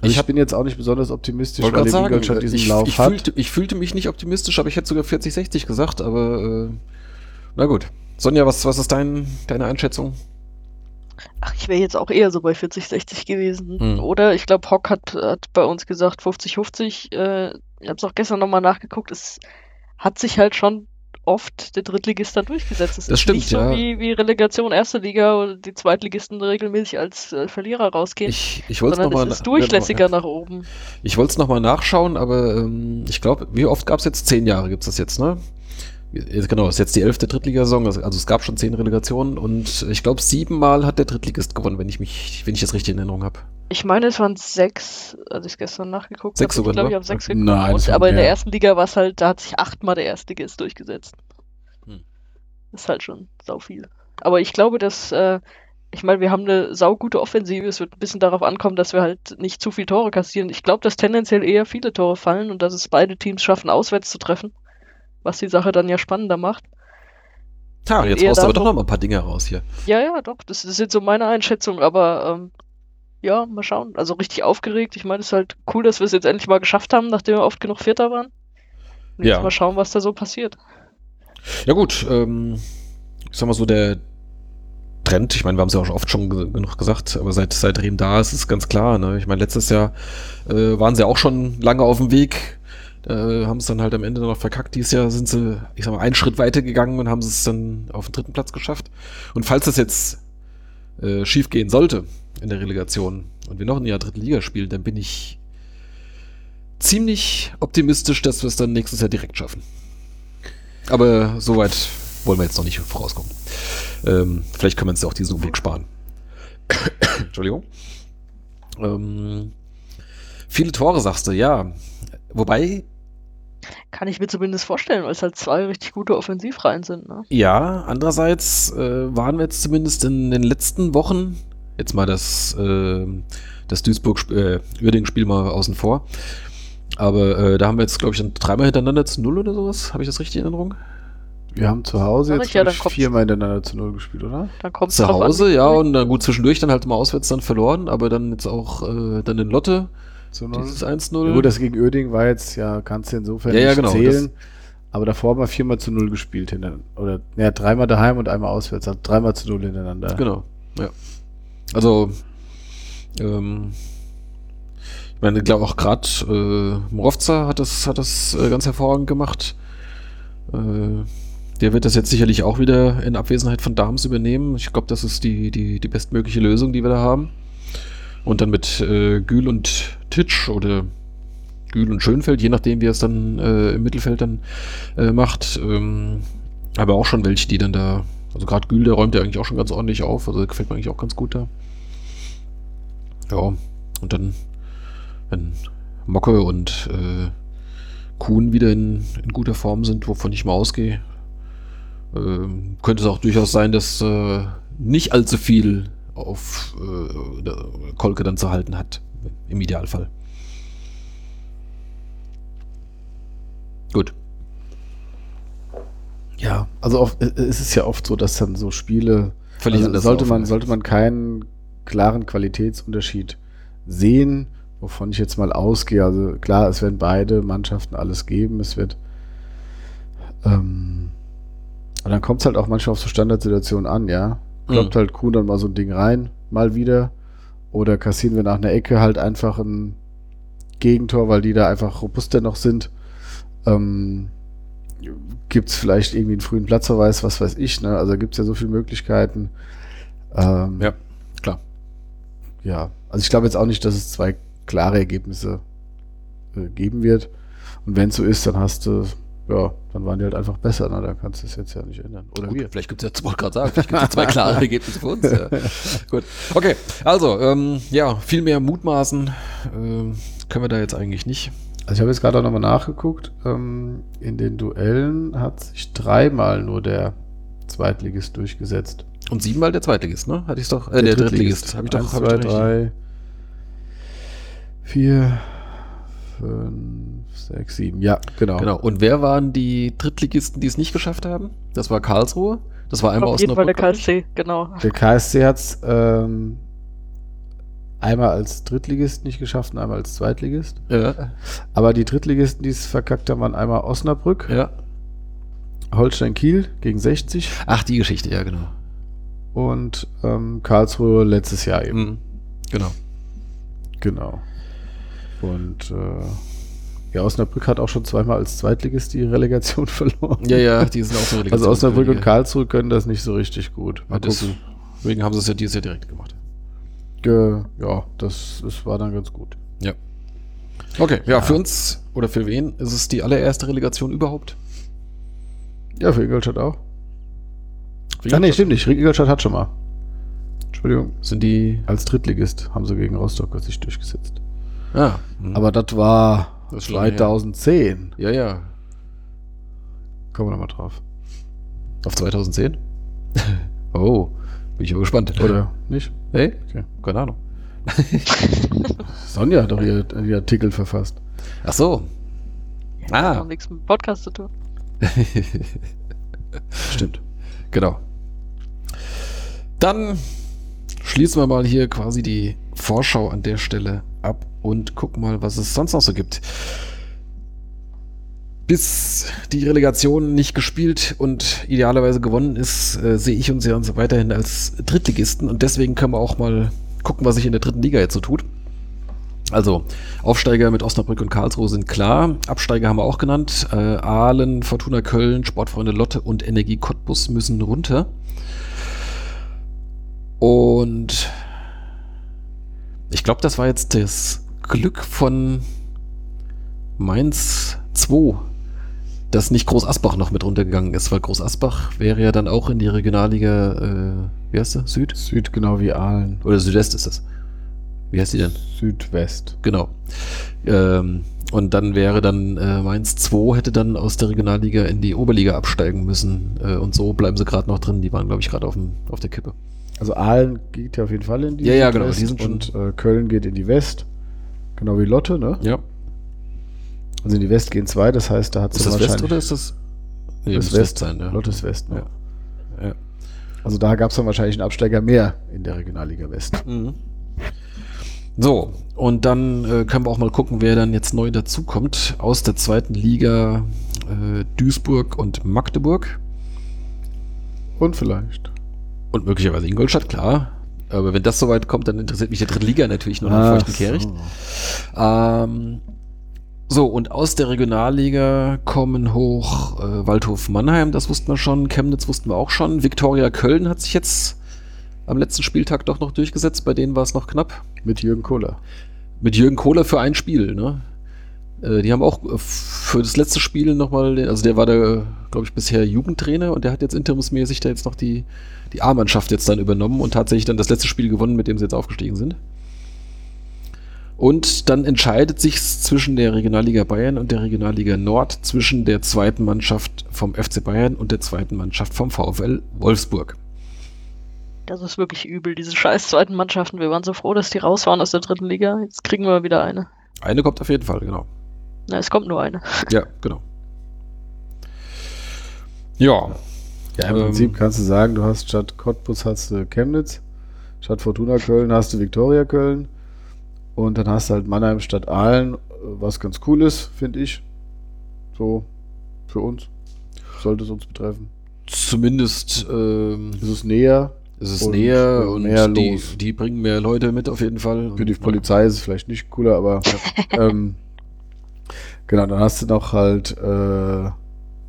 Also ich, hab- bin jetzt auch nicht besonders optimistisch, weil der sagen, Ingolstadt diesen ich, Lauf ich, hat. fühlte, ich fühlte mich nicht optimistisch, aber ich hätte sogar 40-60 gesagt, aber äh, na gut. Sonja, was, was ist dein, deine Einschätzung? Ach, ich wäre jetzt auch eher so bei 40, 60 gewesen. Hm. Oder ich glaube, Hock hat, hat bei uns gesagt 50, 50. Äh, ich habe es auch gestern nochmal nachgeguckt. Es hat sich halt schon oft der Drittligist dann durchgesetzt. Es Das ist stimmt, nicht so ja. wie, wie Relegation erste Liga, wo die Zweitligisten regelmäßig als äh, Verlierer rausgehen. Ich, ich wollte es nochmal es ist durchlässiger nach oben. Ich wollte es nochmal nachschauen, aber ähm, ich glaube, wie oft gab es jetzt? Zehn Jahre gibt es das jetzt, ne? Genau, ist jetzt die elfte Drittligasaison, also es gab schon zehn Relegationen und ich glaube, siebenmal hat der Drittligist gewonnen, wenn ich mich, wenn ich das richtig in Erinnerung habe. Ich meine, es waren sechs, als ich es gestern nachgeguckt Sechs habe. sogar Ich glaube, ich habe sechs Nein, geguckt. das Und, aber in der mehr. ersten Liga war es halt, da hat sich achtmal der Erstligist durchgesetzt. Hm. Das ist halt schon sau viel. Aber ich glaube, dass, äh, ich meine, wir haben eine saugute Offensive. Es wird ein bisschen darauf ankommen, dass wir halt nicht zu viel Tore kassieren. Ich glaube, dass tendenziell eher viele Tore fallen und dass es beide Teams schaffen, auswärts zu treffen. Was die Sache dann ja spannender macht. Und jetzt haust du aber doch noch mal ein paar Dinge raus hier. Ja, ja, doch. Das, das ist jetzt so meine Einschätzung, aber ähm, ja, mal schauen. Also richtig aufgeregt. Ich meine, es ist halt cool, dass wir es jetzt endlich mal geschafft haben, nachdem wir oft genug Vierter waren. Und Ja. jetzt mal schauen, was da so passiert. Ja gut, ähm, ich sag mal so, der Trend, ich meine, wir haben es ja auch oft schon ge genug gesagt, aber seit, seit Rehm da ist es ganz klar. Ne? Ich meine, letztes Jahr äh, waren sie auch schon lange auf dem Weg, äh, haben es dann halt am Ende noch verkackt. Dieses Jahr sind sie, ich sag mal, einen Schritt weiter gegangen und haben es dann auf den dritten Platz geschafft. Und falls das jetzt äh, schief gehen sollte in der Relegation und wir noch ein Jahr dritte Liga spielen, dann bin ich ziemlich optimistisch, dass wir es dann nächstes Jahr direkt schaffen. Aber soweit wollen wir jetzt noch nicht vorauskommen. Ähm, vielleicht können wir uns ja auch diesen Weg sparen. Entschuldigung. Ähm, viele Tore, sagst du, ja. Wobei, Kann ich mir zumindest vorstellen, weil es halt zwei richtig gute Offensivreihen sind. Ne? ja, andererseits äh, waren wir jetzt zumindest in den letzten Wochen, jetzt mal das, äh, das Duisburg-Uerdingen-Spiel mal außen vor, aber äh, da haben wir jetzt, glaube ich, dann dreimal hintereinander zu Null oder sowas. Habe ich das richtig in Erinnerung? Wir haben zu Hause jetzt ich ja, viermal hintereinander zu Null gespielt, oder? Dann kommt Zu Hause, ja, und dann gut zwischendurch dann halt mal auswärts dann verloren, aber dann jetzt auch äh, dann in Lotte, Zu Null. dieses 1-0. Ja, gut, das gegen Öding war jetzt, ja, kannst du insofern Ja, ja, nicht genau, zählen. Aber davor haben wir viermal zu Null gespielt hintereinander. Oder, ja, dreimal daheim und einmal auswärts. Also dreimal zu Null hintereinander. Genau, ja. Also, ähm, ich meine, ich glaube auch gerade äh, Morovca hat das, hat das äh, ganz hervorragend gemacht. Äh, der wird das jetzt sicherlich auch wieder in Abwesenheit von Dahms übernehmen. Ich glaube, das ist die, die, die bestmögliche Lösung, die wir da haben. Und dann mit äh, Gül und Titsch oder Gül und Schönfeld, je nachdem, wie er es dann äh, im Mittelfeld dann äh, macht. Ähm, aber auch schon welche, die dann da, also gerade Gül, der räumt ja eigentlich auch schon ganz ordentlich auf, also gefällt mir eigentlich auch ganz gut da. Ja, und dann, wenn Mocke und äh, Kuhn wieder in, in guter Form sind, wovon ich mal ausgehe, ähm, könnte es auch durchaus sein, dass äh, nicht allzu viel auf äh, Kolke dann zu halten hat, im Idealfall. Gut. Ja, also oft, äh, es ist ja oft so, dass dann so Spiele Völlig also sollte man sollte man keinen klaren Qualitätsunterschied sehen, wovon ich jetzt mal ausgehe. Also klar, es werden beide Mannschaften alles geben. Es wird ähm, aber dann kommt es halt auch manchmal auf so Standardsituationen an, ja. Kloppt Mhm. halt Kuhn dann mal so ein Ding rein, mal wieder. Oder kassieren wir nach einer Ecke halt einfach ein Gegentor, weil die da einfach robuster noch sind. Ähm, gibt es vielleicht irgendwie einen frühen Platzverweis, was weiß ich, ne? Also gibt es ja so viele Möglichkeiten. Ähm, Ja, klar. Ja, also ich glaube jetzt auch nicht, dass es zwei klare Ergebnisse äh, geben wird. Und wenn es so ist, dann hast du, ja, dann waren die halt einfach besser, ne? Da kannst du es jetzt ja nicht ändern. Oder Gut, wir. vielleicht gibt es jetzt, wollte gerade sagen, vielleicht gibt es zwei klare Ergebnisse für uns. Ja. Gut. Okay, also, ähm, ja, viel mehr mutmaßen ähm, können wir da jetzt eigentlich nicht. Also ich habe jetzt gerade auch nochmal nachgeguckt. Ähm, in den Duellen hat sich dreimal nur der Zweitligist durchgesetzt. Und siebenmal der Zweitligist, ne? Hatte ich doch, äh, der, Drittligist. Habe ich doch, Eins, hab ich zwei, doch richtig. drei, vier, fünf, sechs, sieben. Ja, genau. Genau. Und wer waren die Drittligisten, die es nicht geschafft haben? Das war Karlsruhe. Das war einmal Auf aus jeden Fall der. KSC, genau. Der KSC hat es ähm, einmal als Drittligist nicht geschafft und einmal als Zweitligist. Ja. Aber die Drittligisten, die es verkackt haben, waren einmal Osnabrück, ja. Holstein Kiel gegen 60 Ach, die Geschichte, ja, genau. und ähm, Karlsruhe letztes Jahr eben. Mhm. Genau. Genau. Und äh, ja, Osnabrück hat auch schon zweimal als Zweitligist die Relegation verloren. Ja, ja, die sind auch so Also Osnabrück und. Karlsruhe können das nicht so richtig gut. Mal Ja, gucken. Deswegen haben sie es ja dieses Jahr direkt gemacht. Ge- Ja, das, das war dann ganz gut. Ja. Okay, ja, für uns oder für wen ist es die allererste Relegation überhaupt? Ja, für Ingolstadt auch. Für Ah, nee, stimmt nicht. Ingolstadt hat schon mal. Entschuldigung. Sind die. Als Drittligist haben sie gegen Rostock sich durchgesetzt. Ah, hm. Aber das war Das ist schon lange her. 2010. Ja, ja. Kommen wir nochmal drauf. Auf 2010? oh, bin ich aber gespannt. Oder nicht? Hey? Okay. Keine Ahnung. Sonja hat doch ihr, ihr Artikel verfasst. Ach so. Das hat Ah, auch nichts mit Podcast zu tun. stimmt. Genau. Dann schließen wir mal hier quasi die Vorschau an der Stelle ab und gucken mal, was es sonst noch so gibt. Bis die Relegation nicht gespielt und idealerweise gewonnen ist, äh, sehe ich uns ja uns weiterhin als Drittligisten und deswegen können wir auch mal gucken, was sich in der dritten Liga jetzt so tut. Also, Aufsteiger mit Osnabrück und Karlsruhe sind klar. Absteiger haben wir auch genannt. Äh, Aalen, Fortuna Köln, Sportfreunde Lotte und Energie Cottbus müssen runter. Und ich glaube, das war jetzt das Glück von Mainz 2, dass nicht Groß Asbach noch mit runtergegangen ist, weil Groß Asbach wäre ja dann auch in die Regionalliga, äh, wie heißt der? Süd? Süd genau wie Aalen. Oder Südwest ist das. Wie heißt die denn? Südwest. Genau. Ähm, und dann wäre dann äh, Mainz 2 hätte dann aus der Regionalliga in die Oberliga absteigen müssen. Äh, und so bleiben sie gerade noch drin. Die waren, glaube ich, gerade auf, dem- auf der Kippe. Also Aalen geht ja auf jeden Fall in die Ja, ja, genau, die sind schon- Und äh, Köln geht in die West. Genau wie Lotte, ne? Ja. Also in die West gehen zwei, das heißt, da hat Ist das West oder ist das? Nee, das muss West sein, ja. Lotte ist West, ne? Ja. Ja. Also da gab es dann wahrscheinlich einen Absteiger mehr in der Regionalliga West. Mhm. So, und dann äh, können wir auch mal gucken, wer dann jetzt neu dazukommt aus der zweiten Liga äh, Duisburg und Magdeburg. Und vielleicht. Und möglicherweise Ingolstadt, klar. Aber wenn das soweit kommt, dann interessiert mich der dritte Liga natürlich nur noch Ach feuchten Kehricht. Ähm, so, und aus der Regionalliga kommen hoch äh, Waldhof Mannheim, das wussten wir schon, Chemnitz wussten wir auch schon. Viktoria Köln hat sich jetzt am letzten Spieltag doch noch durchgesetzt, bei denen war es noch knapp. Mit Jürgen Kohler. Mit Jürgen Kohler für ein Spiel, ne? Äh, Die haben auch äh, für das letzte Spiel nochmal, also der war da, glaube ich, bisher Jugendtrainer und der hat jetzt interimsmäßig da jetzt noch die, die A-Mannschaft jetzt dann übernommen und tatsächlich dann das letzte Spiel gewonnen, mit dem sie jetzt aufgestiegen sind. Und dann entscheidet sich zwischen der Regionalliga Bayern und der Regionalliga Nord, zwischen der zweiten Mannschaft vom FC Bayern und der zweiten Mannschaft vom VfL Wolfsburg. Das ist wirklich übel, diese scheiß zweiten Mannschaften. Wir waren so froh, dass die raus waren aus der dritten Liga. Jetzt kriegen wir wieder eine. Eine kommt auf jeden Fall, genau. Na, es kommt nur eine. Ja, genau. Ja. Ja, im Ähm, Prinzip kannst du sagen, du hast statt Cottbus hast du Chemnitz, statt Fortuna Köln hast du Viktoria Köln und dann hast du halt Mannheim statt Aalen, was ganz cool ist, finde ich. So für uns. Sollte es uns betreffen. Zumindest ähm, Es ist näher. ist es Und, näher äh, und mehr die, los. die bringen mehr Leute mit auf jeden Fall. Für die Und, Polizei ist es vielleicht nicht cooler, aber ähm, genau, dann hast du noch halt äh,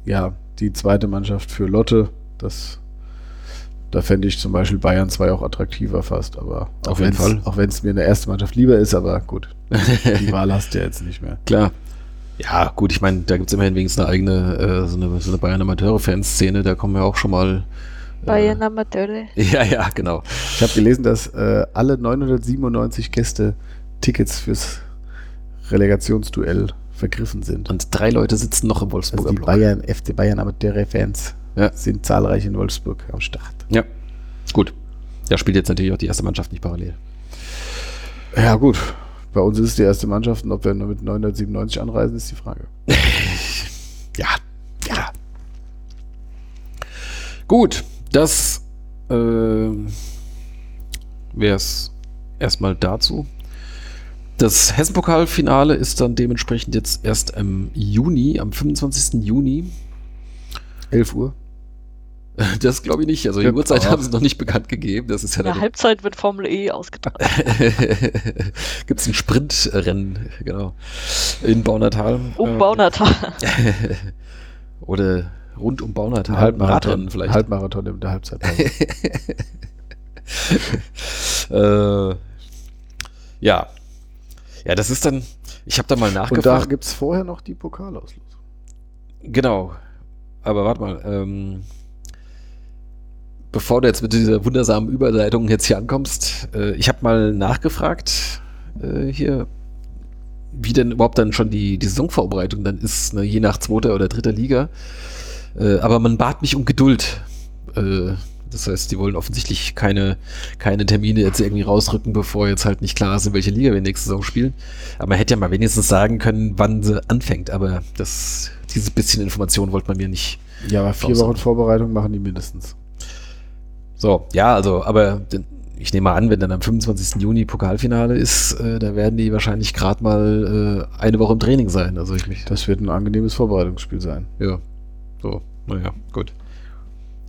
ja die zweite Mannschaft für Lotte. Das da fände ich zum Beispiel Bayern 2 auch attraktiver fast, aber Auf auch jeden Fall. Auch wenn es mir in der ersten Mannschaft lieber ist, aber gut, die Wahl hast du ja jetzt nicht mehr. Klar. Ja, gut, ich meine, da gibt es immerhin wenigstens eine eigene, äh, so eine, so eine Bayern Amateure-Fanszene, da kommen wir auch schon mal. äh, Bayern Amateure. Ja, ja, genau. Ich habe gelesen, dass äh, alle 997 Gäste Tickets fürs Relegationsduell vergriffen sind. Und drei Leute sitzen noch im Also Wolfsburger die Block. Bayern, FC Bayern Amateure-Fans Ja. sind zahlreich in Wolfsburg am Start. Ja, gut. Da spielt jetzt natürlich auch die erste Mannschaft nicht parallel. Ja, gut. Bei uns ist es die erste Mannschaft und ob wir nur mit 997 anreisen, ist die Frage. Ja, ja. Gut, das äh, wäre es erstmal dazu. Das Hessen-Pokal-Finale ist dann dementsprechend jetzt erst im Juni, am 25. Juni. 11 Uhr. Das glaube ich nicht. Also die Ja, Uhrzeit haben sie noch nicht bekannt gegeben. Das ist ja In der Halbzeit wird Formel E ausgetragen. Gibt es ein Sprintrennen, genau. In Baunatal. Um Ähm, Baunatal. Oder rund um Baunatal. Halbmarathon vielleicht. Halbmarathon in der Halbzeit. äh, ja. Ja, das ist dann. Ich habe da mal Und da nachgefragt. gibt es vorher noch die Pokalauslosung. Genau. Aber warte mal. Ähm, bevor du jetzt mit dieser wundersamen Überleitung jetzt hier ankommst, äh, ich habe mal nachgefragt äh, hier, wie denn überhaupt dann schon die, die Saisonvorbereitung dann ist, ne, je nach zweiter oder dritter Liga. Äh, aber man bat mich um Geduld. Das heißt, die wollen offensichtlich keine, keine Termine jetzt irgendwie rausrücken, bevor jetzt halt nicht klar ist, in welche Liga wir nächste Saison spielen. Aber man hätte ja mal wenigstens sagen können, wann sie anfängt. Aber das, dieses bisschen Information wollte man mir nicht. Ja, aber vier. Wochen Vorbereitung machen die mindestens. So, ja, also, aber ich nehme mal an, wenn dann am 25. Juni Pokalfinale ist, äh, da werden die wahrscheinlich gerade mal äh, eine Woche im Training sein. Also ich mich. Das wird ein angenehmes Vorbereitungsspiel sein. Ja. So, naja, gut.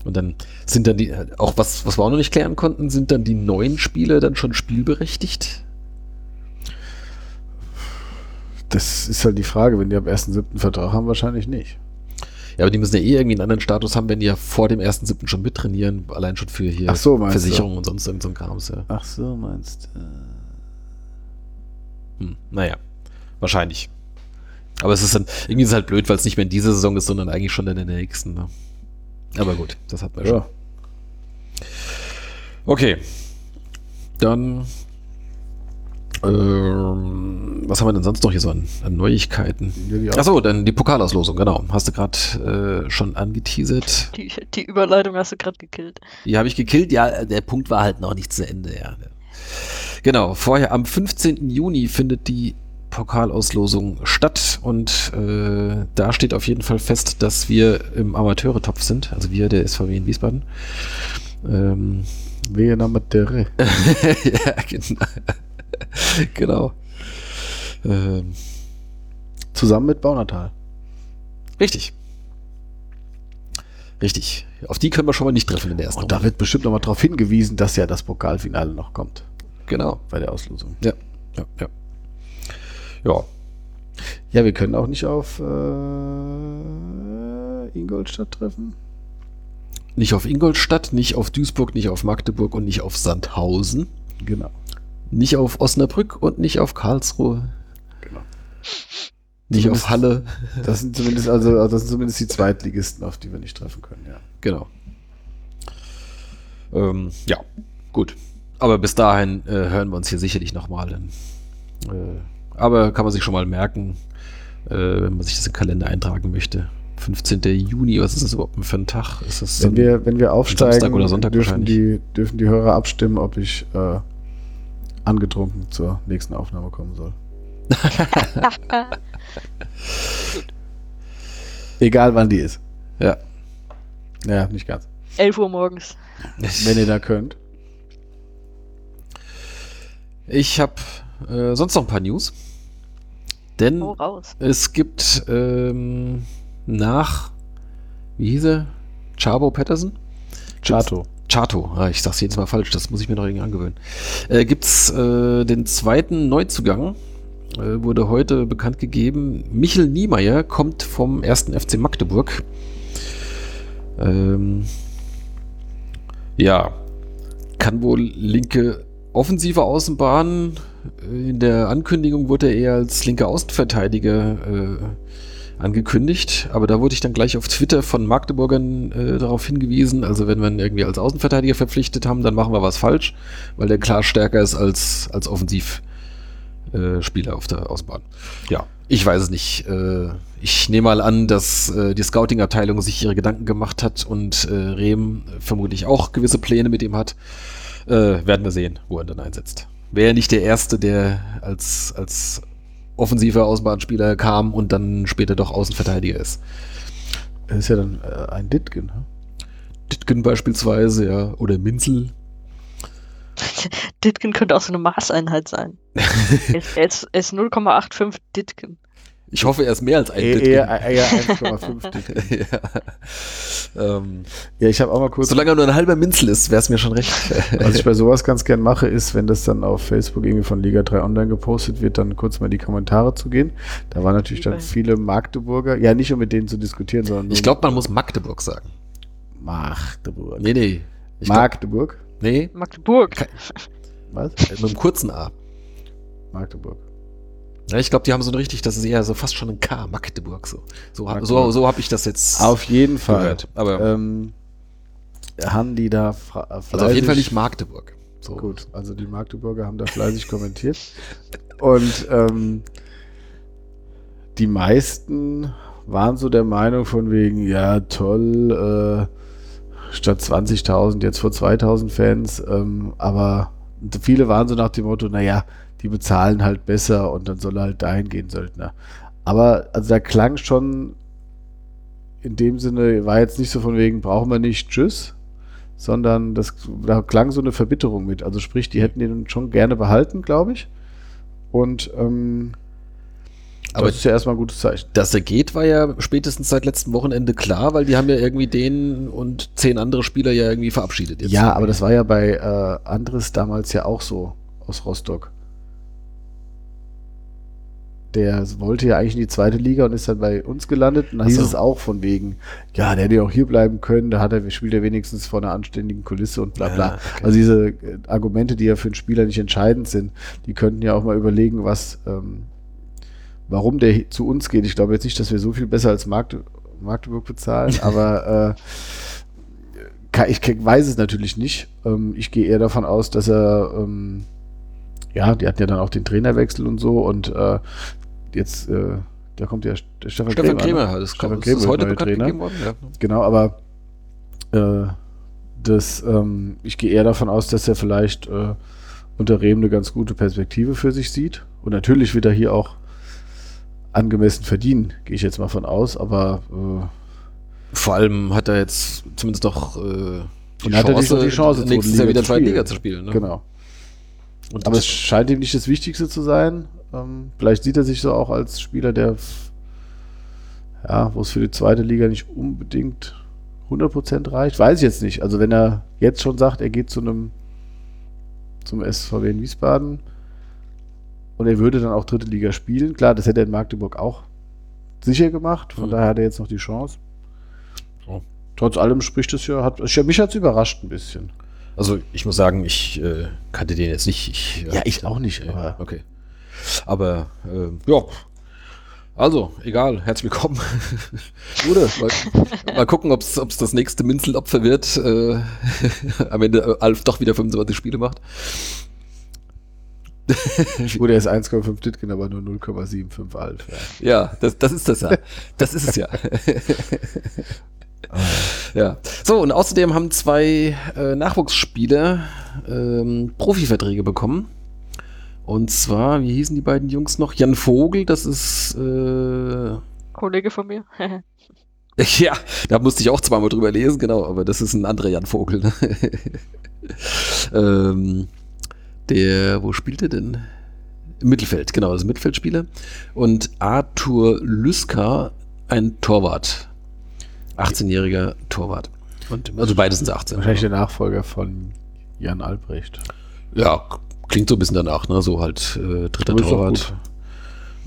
Und dann sind dann die, auch was, was wir auch noch nicht klären konnten, sind dann die neuen Spieler dann schon spielberechtigt? Das ist halt die Frage, wenn die am 1.7. Vertrag haben, wahrscheinlich nicht. Ja, aber die müssen ja eh irgendwie einen anderen Status haben, wenn die ja vor dem 1.7. schon mittrainieren, allein schon für hier so, du? Versicherung und sonst irgend so ein Krams, ja. Ach so, meinst du? Hm, naja, wahrscheinlich. Aber es ist dann, irgendwie ist es halt blöd, weil es nicht mehr in dieser Saison ist, sondern eigentlich schon in der nächsten. Ne? Aber gut, das hat man schon. Ja. Okay. Dann. Ähm, was haben wir denn sonst noch hier so an, an Neuigkeiten? Ja, Achso, dann die Pokalauslosung, genau. Hast du gerade äh, schon angeteasert. Die, die Überleitung hast du gerade gekillt. Die habe ich gekillt. Ja, der Punkt war halt noch nicht zu Ende, ja. Genau, vorher am 15. Juni findet die Pokalauslosung statt und äh, da steht auf jeden Fall fest, dass wir im Amateuretopf sind, also wir, der SVW in Wiesbaden. Ähm, Wehe Namatere. ja, genau. genau. Ähm, Zusammen mit Baunatal. richtig. Richtig. Auf die können wir schon mal nicht treffen in der ersten Und da wird bestimmt nochmal darauf hingewiesen, dass ja das Pokalfinale noch kommt Genau. bei der Auslosung. Ja, ja, ja. Ja, Ja, wir können auch nicht auf äh, Ingolstadt treffen. Nicht auf Ingolstadt, nicht auf Duisburg, nicht auf Magdeburg und nicht auf Sandhausen. Genau. Nicht auf Osnabrück und nicht auf Karlsruhe. Genau. Nicht Zumindest- auf Halle. Das sind zumindest, also, also das sind zumindest die Zweitligisten, auf die wir nicht treffen können, ja. Genau. Ähm, ja, gut. Aber bis dahin äh, hören wir uns hier sicherlich nochmal. Äh, aber kann man sich schon mal merken, äh, wenn man sich das im Kalender eintragen möchte. 15. Juni, was ist das überhaupt für ein Tag? Ist das Wenn ein- wir, wenn wir aufsteigen, Samstag oder Sonntag dürfen, wahrscheinlich. die, dürfen die Hörer abstimmen, ob ich äh, angetrunken zur nächsten Aufnahme kommen soll. Egal wann die ist. Ja. Naja, nicht ganz. 11 Uhr morgens. Wenn ihr da könnt. Ich habe äh, sonst noch ein paar News. Denn Oh, raus. es gibt ähm, nach, wie hieß er? Chabo Patterson? Chato. Chato, ah, ich sag's jedes Mal falsch, das muss ich mir noch irgendwie angewöhnen. Äh, gibt's äh, den zweiten Neuzugang, äh, wurde heute bekannt gegeben. Michel Niemeyer kommt vom ersten FC Magdeburg. Ähm, ja, kann wohl linke offensive Außenbahn. In der Ankündigung wurde er eher als linker Außenverteidiger äh, angekündigt, aber da wurde ich dann gleich auf Twitter von Magdeburgern äh, darauf hingewiesen, also wenn wir ihn irgendwie als Außenverteidiger verpflichtet haben, dann machen wir was falsch, weil der klar stärker ist als, als Offensivspieler äh, auf der Außenbahn. Ja, ich weiß es nicht. Äh, ich nehme mal an, dass äh, die Scouting-Abteilung sich ihre Gedanken gemacht hat und Rehm vermutlich auch gewisse Pläne mit ihm hat. Werden wir sehen, wo er dann einsetzt. Wäre nicht der Erste, der als, als offensiver Außenbahnspieler kam und dann später doch Außenverteidiger ist. Das ist ja dann äh, ein Ditgen. hm? Ditgen beispielsweise, ja, oder Minzel. Ditken könnte auch so eine Maßeinheit sein. er ist, ist, er ist 0,85 Ditken. Ich hoffe, er ist mehr als ein Eher, Ditkin. eher, eher 1,5 Ditkin. ja. Ähm, Ja, ich habe auch mal kurz solange er nur ein halber Minzel ist, wäre es mir schon recht. Was ich bei sowas ganz gern mache, ist, wenn das dann auf Facebook irgendwie von Liga 3 Online gepostet wird, dann kurz mal in die Kommentare zu gehen. Da waren natürlich dann viele Magdeburger, ja nicht um mit denen zu diskutieren, sondern nur ich glaube, man muss Magdeburg sagen. Magdeburg. Nee, nee. Ich glaub, Magdeburg? nee, Magdeburg. Was? mit einem kurzen A. Magdeburg. Ja, ich glaube, die haben so richtig, das ist eher so fast schon ein K, Magdeburg so. So, so, so habe ich das jetzt Auf jeden Fall. gehört. Aber Ähm, haben die da fra- also auf jeden Fall fleißig- nicht Magdeburg. So. Gut, also die Magdeburger haben da fleißig kommentiert. Und ähm, die meisten waren so der Meinung von wegen, ja toll, äh, statt 20.000 jetzt vor 2.000 Fans. Ähm, aber viele waren so nach dem Motto, naja, die bezahlen halt besser und dann soll er halt dahin gehen, Söldner. Aber also da klang schon in dem Sinne, war jetzt nicht so von wegen, brauchen wir nicht, tschüss, sondern das, da klang so eine Verbitterung mit. Also sprich, die hätten ihn schon gerne behalten, glaube ich. Und ähm, Aber das ist ja erstmal ein gutes Zeichen. dass er geht, war ja spätestens seit letztem Wochenende klar, weil die haben ja irgendwie den und zehn andere Spieler ja irgendwie verabschiedet. Jetzt. Ja, aber das war ja bei äh, Andres damals ja auch so aus Rostock. Der wollte ja eigentlich in die zweite Liga und ist dann bei uns gelandet. Und da hieß so. es auch von wegen, ja, der hätte ja auch hier bleiben können, da hat er, spielt er wenigstens vor einer anständigen Kulisse und bla bla. Ja, okay. Also diese äh, Argumente, die ja für einen Spieler nicht entscheidend sind, die könnten ja auch mal überlegen, was, ähm, warum der zu uns geht. Ich glaube jetzt nicht, dass wir so viel besser als Magde Magdeburg bezahlen, aber äh, ich weiß es natürlich nicht. Ähm, ich gehe eher davon aus, dass er, ähm, ja, die hatten ja dann auch den Trainerwechsel und so und äh, jetzt, äh, da kommt ja Stefan, Stefan. Krämer, ne? das, Stefan ist das Krämer heute bekannt Trainer. gegeben worden. Ja. Genau, aber äh, das, ähm, ich gehe eher davon aus, dass er vielleicht äh, unter Rehm eine ganz gute Perspektive für sich sieht. Und natürlich wird er hier auch angemessen verdienen, gehe ich jetzt mal von aus, aber äh, Vor allem hat er jetzt zumindest noch äh, die, er die- Chance, nächstes Jahr wieder zweite. Liga zu spielen. Ne? genau. Und Aber es scheint ihm nicht das Wichtigste zu sein. Ähm, vielleicht sieht er sich so auch als Spieler, der ja, wo es für die zweite Liga nicht unbedingt 100% reicht. Weiß ich jetzt nicht. Also wenn er jetzt schon sagt, er geht zu einem zum SVW in Wiesbaden und er würde dann auch dritte Liga spielen, klar, das hätte er in Magdeburg auch sicher gemacht. Von Mhm. daher hat er jetzt noch die Chance. Ja. Trotz allem spricht es ja, hat, mich hat es überrascht ein bisschen. Also ich muss sagen, ich äh, kannte den jetzt nicht. Ich, Ja, ich auch nicht, aber- okay. Aber äh, ja. Also, egal, herzlich willkommen. Gute. mal, mal gucken, ob es das nächste Minzelopfer wird. Äh, am Ende äh, Alf doch wieder 25 Spiele macht. Gut, er ist 1,5 Ditkin, aber nur 0,75 Alf. Ja. Ja, das, das ist das ja. Das ist es ja. ja. So, und außerdem haben zwei äh, Nachwuchsspieler ähm, Profiverträge bekommen. Und zwar, wie hießen die beiden Jungs noch? Jan Vogel, das ist äh, Kollege von mir. ja, da musste ich auch zweimal drüber lesen, genau, aber das ist ein anderer Jan Vogel. Ne? ähm, der, wo spielt er denn? Im Mittelfeld, genau, das ist ein Mittelfeldspieler. Und Arthur Lüska, ein Torwart. 18-jähriger Torwart. Und, also beide sind 18. Wahrscheinlich der Nachfolger von Jan Albrecht. Ja, klingt so ein bisschen danach, ne? So halt äh, dritter Torwart.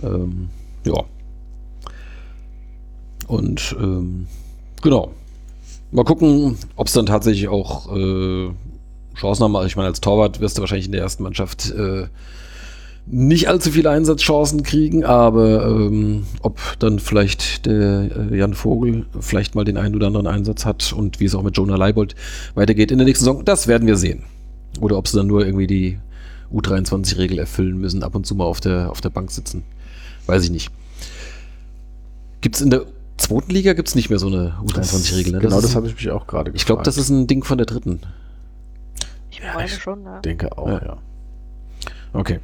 Ähm, ja. Und ähm, genau. Mal gucken, ob es dann tatsächlich auch äh, Chancen haben. Also Ich meine, als Torwart wirst du wahrscheinlich in der ersten Mannschaft äh, nicht allzu viele Einsatzchancen kriegen, aber ähm, ob dann vielleicht der äh, Jan Vogel vielleicht mal den einen oder anderen Einsatz hat und wie es auch mit Jonah Leibold weitergeht in der nächsten Saison, das werden wir sehen. Oder ob sie dann nur irgendwie die U23-Regel erfüllen müssen, ab und zu mal auf der, auf der Bank sitzen. Weiß ich nicht. Gibt es in der zweiten Liga gibt's nicht mehr so eine U23-Regel? Ne? Genau, das habe ich mich auch gerade gefragt. Ich glaube, das ist ein Ding von der dritten. Ich Ja, meine ich schon, ja. denke auch, Ja. ja. Okay.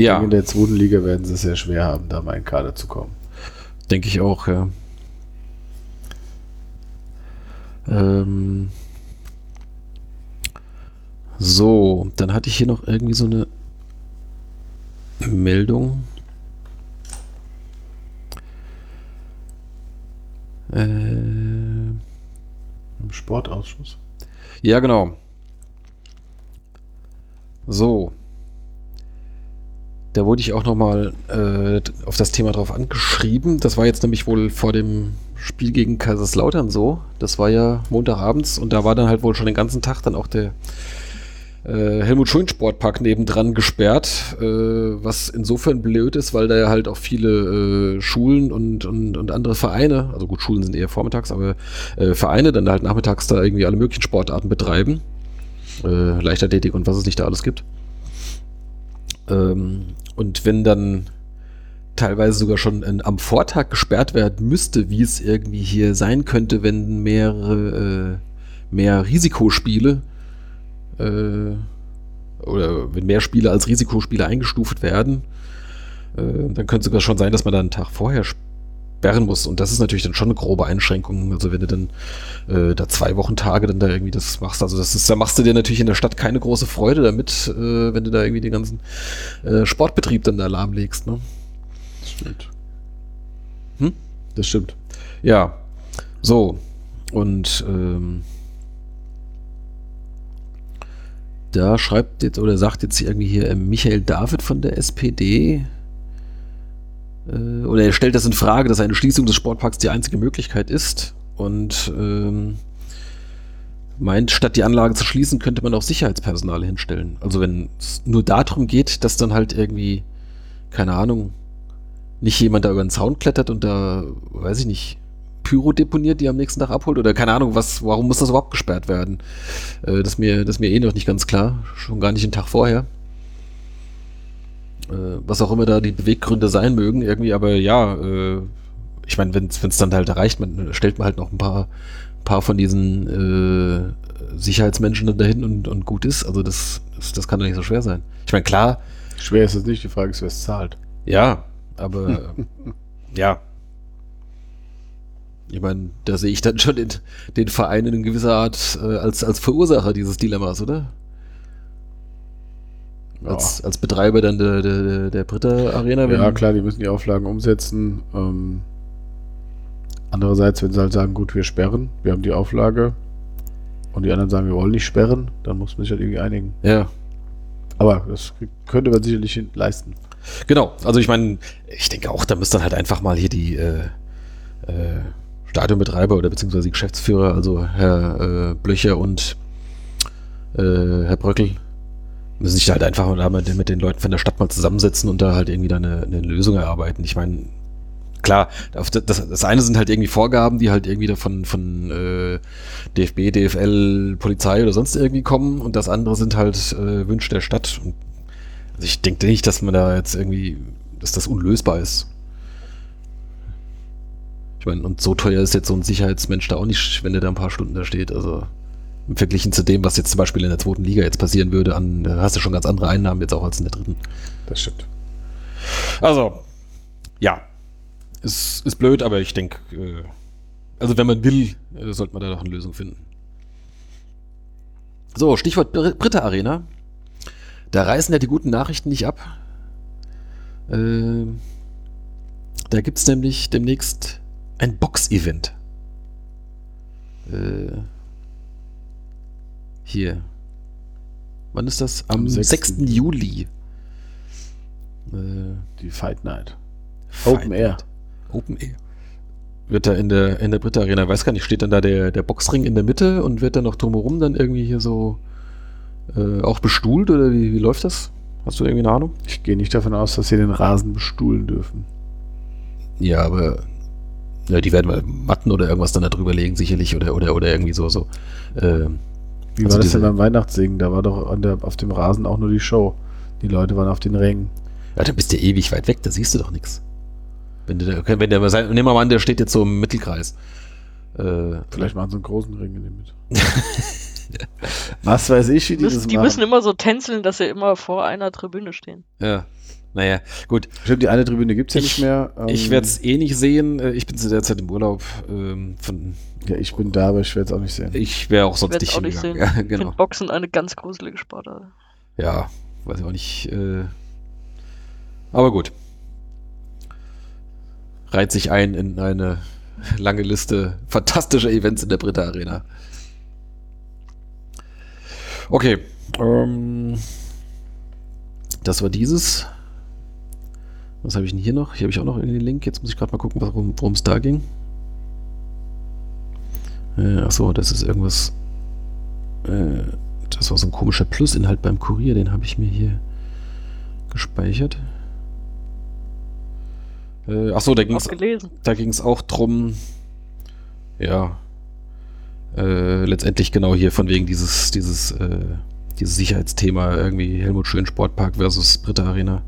Ja. In der zweiten Liga werden sie es sehr schwer haben, da mal in Kader zu kommen. denke ich auch, ja. Ähm, So, dann hatte ich hier noch irgendwie so eine Meldung. Äh, Im Sportausschuss. ja, genau. So. Da wurde ich auch nochmal äh, auf das Thema drauf angeschrieben. Das war jetzt nämlich wohl vor dem Spiel gegen Kaiserslautern so. Das war ja Montagabends und da war dann halt wohl schon den ganzen Tag dann auch der äh, Helmut Schön Sportpark nebendran gesperrt, äh, was insofern blöd ist, weil da ja halt auch viele äh, Schulen und, und, und andere Vereine, also gut, Schulen sind eher vormittags, aber Vereine dann halt nachmittags da irgendwie alle möglichen Sportarten betreiben. Leichtathletik und was es nicht da alles gibt. Ähm, und wenn dann teilweise sogar schon ein, am Vortag gesperrt werden müsste, wie es irgendwie hier sein könnte, wenn mehrere, äh, mehr Risikospiele äh, oder wenn mehr Spiele als Risikospiele eingestuft werden, äh, dann könnte es sogar schon sein, dass man da einen Tag vorher sperren muss. Und das ist natürlich dann schon eine grobe Einschränkung. Also wenn du dann äh, da zwei Wochen Tage dann da irgendwie das machst, also das ist, da machst du dir natürlich in der Stadt keine große Freude damit, äh, wenn du da irgendwie den ganzen äh, Sportbetrieb dann da lahmlegst. Ne? Das stimmt. Hm? Das stimmt. Ja, so. Und ähm, da schreibt jetzt oder sagt jetzt irgendwie hier äh, Michael David von der SPD, äh, oder er stellt das in Frage, dass eine Schließung des Sportparks die einzige Möglichkeit ist und ähm, meint, statt die Anlage zu schließen, könnte man auch Sicherheitspersonal hinstellen. Also wenn es nur darum geht, dass dann halt irgendwie, keine Ahnung, nicht jemand da über den Zaun klettert und da, weiß ich nicht, Pyro deponiert, die am nächsten Tag abholt oder keine Ahnung, was, warum muss das überhaupt gesperrt werden? Äh, das, mir, das mir eh noch nicht ganz klar, schon gar nicht einen Tag vorher. Äh, was auch immer da die Beweggründe sein mögen, irgendwie, aber ja, äh, ich meine, wenn es dann halt erreicht, man stellt man halt noch ein paar, paar von diesen äh, Sicherheitsmenschen dann dahin und, und gut ist. Also das, das, das kann doch nicht so schwer sein. Ich meine, klar, Schwer ist es nicht, die Frage ist, wer es zahlt. ja, aber ja. Ich meine, da sehe ich dann schon den, den Verein in gewisser Art äh, als, als Verursacher dieses Dilemmas, oder? Ja. Als, als Betreiber dann der, der, der Britta Arena. Ja, klar, die müssen die Auflagen umsetzen. Ähm, andererseits, wenn sie halt sagen, gut, wir sperren, wir haben die Auflage und die anderen sagen, wir wollen nicht sperren, dann muss man sich halt irgendwie einigen. Ja, Aber das könnte man sicherlich leisten. genau. Also ich meine, ich denke auch, da müsste dann halt einfach mal hier die äh, äh, Stadionbetreiber oder beziehungsweise die Geschäftsführer, also Herr äh, Blöcher und äh, Herr Bröckel, müssen sich halt einfach mit, den- mit den Leuten von der Stadt mal zusammensetzen und da halt irgendwie da eine, eine Lösung erarbeiten. Ich meine, klar, das, das eine sind halt irgendwie Vorgaben, die halt irgendwie davon von äh, DFB, DFL, Polizei oder sonst irgendwie kommen und das andere sind halt äh, Wünsche der Stadt. Und also ich denke nicht, dass man da jetzt irgendwie, dass das unlösbar ist. Ich meine, und so teuer ist jetzt so ein Sicherheitsmensch da auch nicht, wenn der da ein paar Stunden da steht. Also Verglichen zu dem, was jetzt zum Beispiel in der zweiten Liga jetzt passieren würde, an, da hast du schon ganz andere Einnahmen jetzt auch als in der dritten. Das stimmt. Also, ja. Ist, ist blöd, aber ich denke, äh, also wenn man will, äh, sollte man da doch eine Lösung finden. So, Stichwort Br- Britta Arena. Da reißen ja die guten Nachrichten nicht ab. Äh, da gibt es nämlich demnächst ein Box-Event. Äh, hier. Wann ist das? Am, Am 6. 6. Juli. Äh, Die Fight Night. Open Fight Air. Night. Open Air. Wird da in der, in der Britta Arena, weiß gar nicht, steht dann da der, der Boxring in der Mitte und wird dann noch drumherum dann irgendwie hier so äh, auch bestuhlt oder wie, wie läuft das? Hast du irgendwie eine Ahnung? Ich gehe nicht davon aus, dass sie den Rasen bestuhlen dürfen. Ja, aber ja, die werden mal Matten oder irgendwas dann da drüber legen, sicherlich, oder, oder, oder irgendwie so, so. Ähm, Wie Also war das denn beim Weihnachtssingen? Da war doch an der, auf dem Rasen auch nur die Show. Die Leute waren auf den Rängen. ja, dann bist du ewig weit weg, da siehst du doch nichts. Wenn du da, okay, wenn der, nehmen wir mal an, der steht jetzt so im Mittelkreis. Äh, Vielleicht machen sie einen großen Ring in die Mitte. Was weiß ich, wie die Müssen, das die machen. müssen immer so tänzeln, dass sie immer vor einer Tribüne stehen. Ja. Naja, gut. Stimmt, die eine Tribüne gibt es ja Ich- nicht mehr. Ich Ähm, werde es eh nicht sehen. Äh, Ich bin zu der Zeit im Urlaub. Ähm, von, Ja, ich bin da, aber ich werde es auch nicht sehen. ich wäre auch Ich sonst werde nicht es auch nicht sehen. Ja, Ich genau. finde Boxen eine ganz gruselige Sportart. Ja, weiß ich auch nicht. Äh, aber gut. Reiht sich ein in eine lange Liste fantastischer Events in der Britta Arena. Okay. Ähm, das war dieses. Was habe ich denn hier noch? Hier habe ich auch noch irgendwie den Link. Jetzt muss ich gerade mal gucken, worum es da ging. Äh, achso, das ist irgendwas. Äh, das war so ein komischer Plusinhalt beim Kurier, den habe ich mir hier gespeichert. Äh, achso, da ging es da ging es auch drum, ja, äh, letztendlich genau hier von wegen dieses, dieses, äh, dieses Sicherheitsthema, irgendwie Helmut Schön Sportpark versus Britta Arena.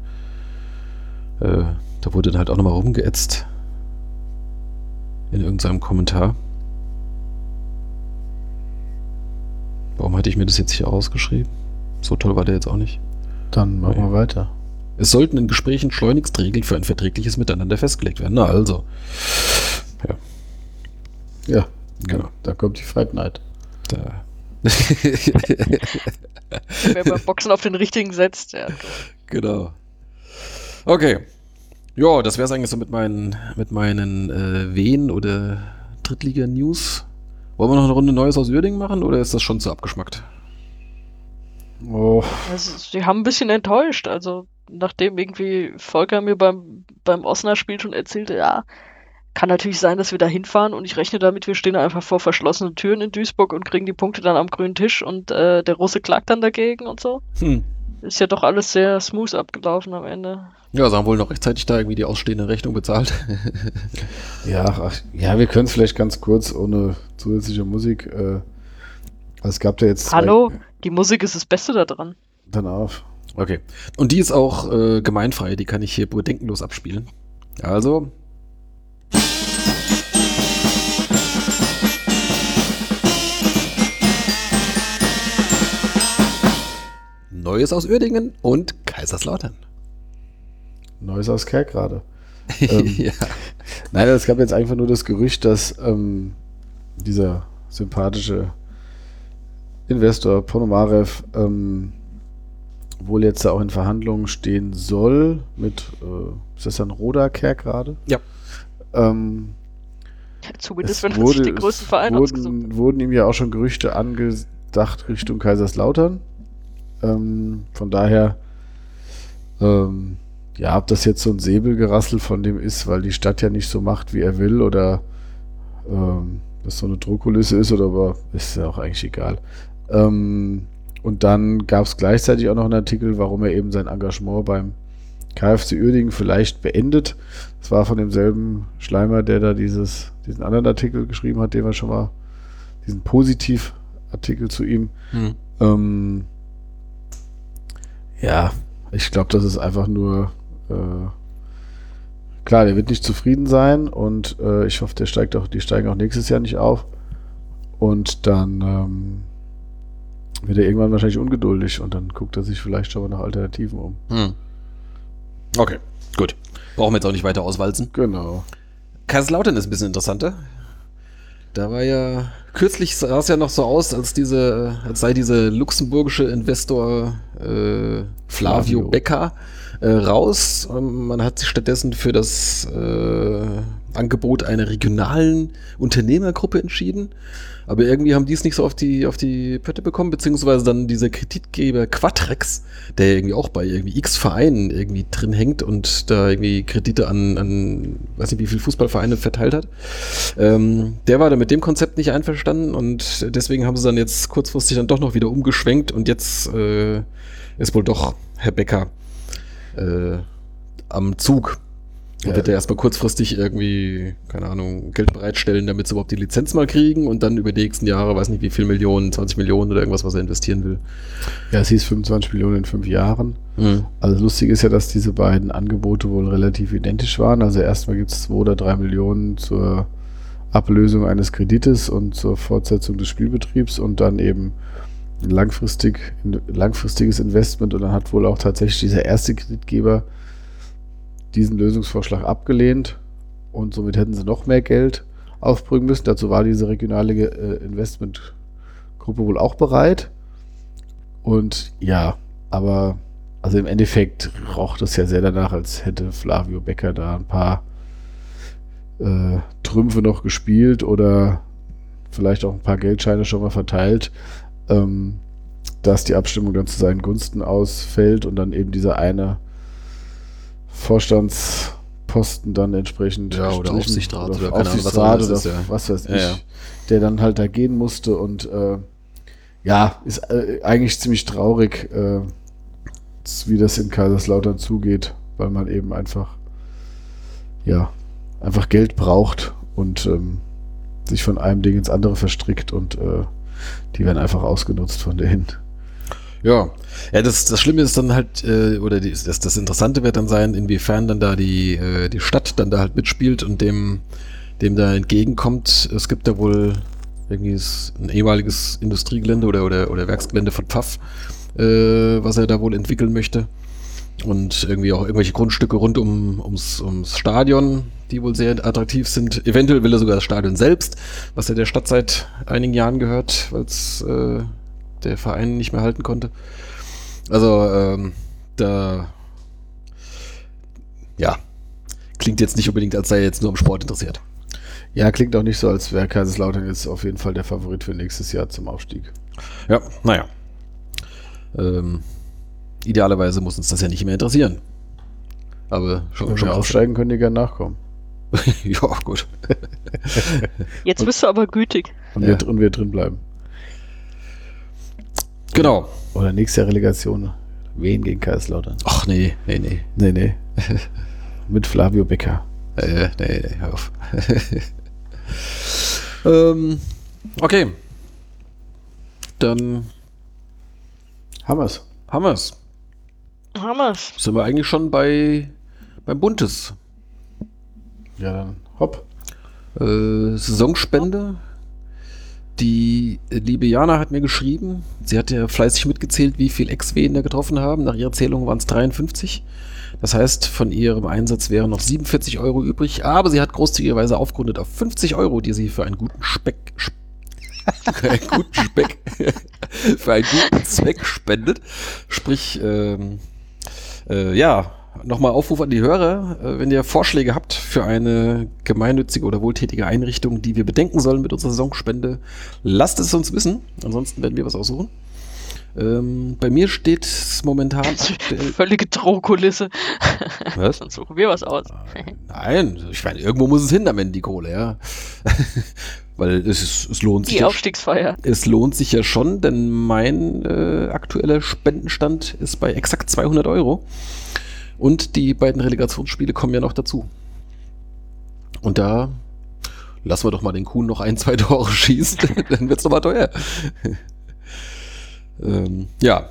Äh, da wurde dann halt auch nochmal rumgeätzt. In irgendeinem Kommentar. Warum hatte ich mir das jetzt hier ausgeschrieben? So toll war der jetzt auch nicht. Dann machen wir weiter. Es sollten in Gesprächen schleunigst Regeln für ein verträgliches Miteinander festgelegt werden. Na also. Ja, Genau. Da kommt die Fight Night. Da. Wer beim Boxen auf den richtigen setzt, ja. genau. Okay. Ja, das wäre es eigentlich so mit meinen, mit meinen äh, Wehen oder Drittliga-News. Wollen wir noch eine Runde Neues aus Uerdingen machen oder ist das schon zu abgeschmackt? Oh, Also, sie haben ein bisschen enttäuscht. Also, nachdem irgendwie Volker mir beim, beim Osnabrück-Spiel schon erzählte, ja, kann natürlich sein, dass wir da hinfahren und ich rechne damit, wir stehen einfach vor verschlossenen Türen in Duisburg und kriegen die Punkte dann am grünen Tisch und äh, der Russe klagt dann dagegen und so. Hm. Ist ja doch alles sehr smooth abgelaufen am Ende. Ja, sie haben wohl noch rechtzeitig da irgendwie die ausstehende Rechnung bezahlt. ja, ach, ja, wir können es vielleicht ganz kurz ohne zusätzliche Musik. Äh, es gab da jetzt. zwei- Hallo, die Musik ist das Beste da dran. Dann auf. Okay. Und die ist auch äh, gemeinfrei, die kann ich hier bedenkenlos abspielen. Also. Neues aus Uerdingen und Kaiserslautern. Neues aus Kerk gerade. Ähm, ja. Nein, es gab jetzt einfach nur das Gerücht, dass ähm, dieser sympathische Investor Ponomarev ähm, wohl jetzt da auch in Verhandlungen stehen soll mit, äh, ist das dann Roda-Kerk gerade? Ja. Ähm, Zumindest es wenn man sich den größten Verein wurden, wurden ihm ja auch schon Gerüchte angedacht Richtung Kaiserslautern. Ähm, von daher, ähm, ja, ob das jetzt so ein Säbelgerassel von dem ist, weil die Stadt ja nicht so macht, wie er will, oder ähm, das so eine Druckkulisse ist, oder aber ist ja auch eigentlich egal. Ähm, und dann gab es gleichzeitig auch noch einen Artikel, warum er eben sein Engagement beim KfC Uerdingen vielleicht beendet. Das war von demselben Schleimer, der da dieses, diesen anderen Artikel geschrieben hat, den wir schon mal, diesen Positiv-Artikel zu ihm. Hm. Ähm, ja, ich glaube, das ist einfach nur äh, klar, der wird nicht zufrieden sein und äh, ich hoffe, der steigt auch, die steigen auch nächstes Jahr nicht auf. Und dann ähm, wird er irgendwann wahrscheinlich ungeduldig und dann guckt er sich vielleicht schon mal nach Alternativen um. Hm. Okay, gut. Brauchen wir jetzt auch nicht weiter auswalzen. Genau. Kaiserslautern ist ein bisschen interessanter. Da war ja, kürzlich sah es ja noch so aus, als diese, als sei diese luxemburgische Investor äh, Flavio, Flavio. Becker äh, raus. Ähm, Man hat sich stattdessen für das äh, Angebot einer regionalen Unternehmergruppe entschieden. Aber irgendwie haben die es nicht so auf die, auf die Pötte bekommen, beziehungsweise dann dieser Kreditgeber Quatrex, der irgendwie auch bei irgendwie x Vereinen irgendwie drin hängt und da irgendwie Kredite an, an weiß nicht wie viele Fußballvereine verteilt hat. Ähm, der war da mit dem Konzept nicht einverstanden und deswegen haben sie dann jetzt kurzfristig dann doch noch wieder umgeschwenkt und jetzt äh, ist wohl doch Herr Becker äh, am Zug. Ja. wird er erstmal kurzfristig irgendwie, keine Ahnung, Geld bereitstellen, damit sie überhaupt die Lizenz mal kriegen und dann über die nächsten Jahre, weiß nicht wie viel Millionen, 20 Millionen oder irgendwas, was er investieren will. Ja, es hieß 25 Millionen in fünf Jahren. Mhm. Also lustig ist ja, dass diese beiden Angebote wohl relativ identisch waren. Also erstmal gibt es zwei oder drei Millionen zur Ablösung eines Kredites und zur Fortsetzung des Spielbetriebs und dann eben langfristig, ein langfristiges Investment und dann hat wohl auch tatsächlich dieser erste Kreditgeber diesen Lösungsvorschlag abgelehnt und somit hätten sie noch mehr Geld aufbringen müssen. Dazu war diese regionale äh, Investmentgruppe wohl auch bereit. Und ja, aber also im Endeffekt roch das ja sehr danach, als hätte Flavio Becker da ein paar äh, Trümpfe noch gespielt oder vielleicht auch ein paar Geldscheine schon mal verteilt, ähm, dass die Abstimmung dann zu seinen Gunsten ausfällt und dann eben dieser eine Vorstandsposten dann entsprechend Ja, oder Aufsichtsrat oder oder Aufsichtsrat oder ist, ja. was weiß ich, ja. der dann halt da gehen musste und äh, ja, ist äh, eigentlich ziemlich traurig, äh, wie das in Kaiserslautern zugeht, weil man eben einfach ja, einfach Geld braucht und ähm, sich von einem Ding ins andere verstrickt und äh, die werden einfach ausgenutzt von denen. Ja, ja das, das Schlimme ist dann halt, äh, oder die, das, das Interessante wird dann sein, inwiefern dann da die, äh, die Stadt dann da halt mitspielt und dem, dem da entgegenkommt. Es gibt da wohl irgendwie ein ehemaliges Industriegelände oder, oder, oder Werksgelände von Pfaff, äh, was er da wohl entwickeln möchte. Und irgendwie auch irgendwelche Grundstücke rund um, ums, ums Stadion, die wohl sehr attraktiv sind. Eventuell will er sogar das Stadion selbst, was ja der Stadt seit einigen Jahren gehört, weil es äh, der Verein nicht mehr halten konnte. Also, ähm, da ja, klingt jetzt nicht unbedingt, als sei er jetzt nur am Sport interessiert. Ja, klingt auch nicht so, als wäre Kaiserslautern jetzt auf jeden Fall der Favorit für nächstes Jahr zum Aufstieg. Ja, naja. Ähm, idealerweise muss uns das ja nicht mehr interessieren. Aber schon, Wenn schon wir aufsteigen, können die gerne nachkommen. ja, gut. Jetzt bist du aber gütig. Und, Ja. wir, und wir drin bleiben. Genau. Oder nächste Relegation. Wen gegen Kaiserslautern? Ach nee, nee, nee. Nee, nee. Mit Flavio Becker. Äh, nee, nee, hör auf. ähm, okay. Dann Haben wir's. haben wir's. Hammer's. Sind wir eigentlich schon bei beim Buntes. Ja, dann hopp. Äh, Saisonspende. Die liebe Jana hat mir geschrieben, sie hat ja fleißig mitgezählt, wie viel Ex-Wen da getroffen haben. Nach ihrer Zählung waren es 53. Das heißt, von ihrem Einsatz wären noch 47 Euro übrig, aber sie hat großzügigerweise aufgerundet auf 50 Euro, die sie für einen guten Speck, Sp- für einen guten Speck, für einen guten Zweck spendet. Sprich, ähm, äh, ja, nochmal Aufruf an die Hörer, äh, wenn ihr Vorschläge habt für eine gemeinnützige oder wohltätige Einrichtung, die wir bedenken sollen mit unserer Saisonspende, lasst es uns wissen. Ansonsten werden wir was aussuchen. Ähm, bei mir steht es momentan. Völlige Drohkulisse. Was? Dann suchen wir was aus. Nein, ich meine, irgendwo muss es hin am Ende, die Kohle, ja. Weil es, ist, es lohnt sich. Die ja Aufstiegsfeier. Es lohnt sich ja schon, denn mein äh, aktueller Spendenstand ist bei exakt 200 Euro. Und die beiden Relegationsspiele kommen ja noch dazu. Und da lassen wir doch mal den Kuhn noch ein, zwei Tore schießen, dann wird's noch mal teuer. ähm, ja,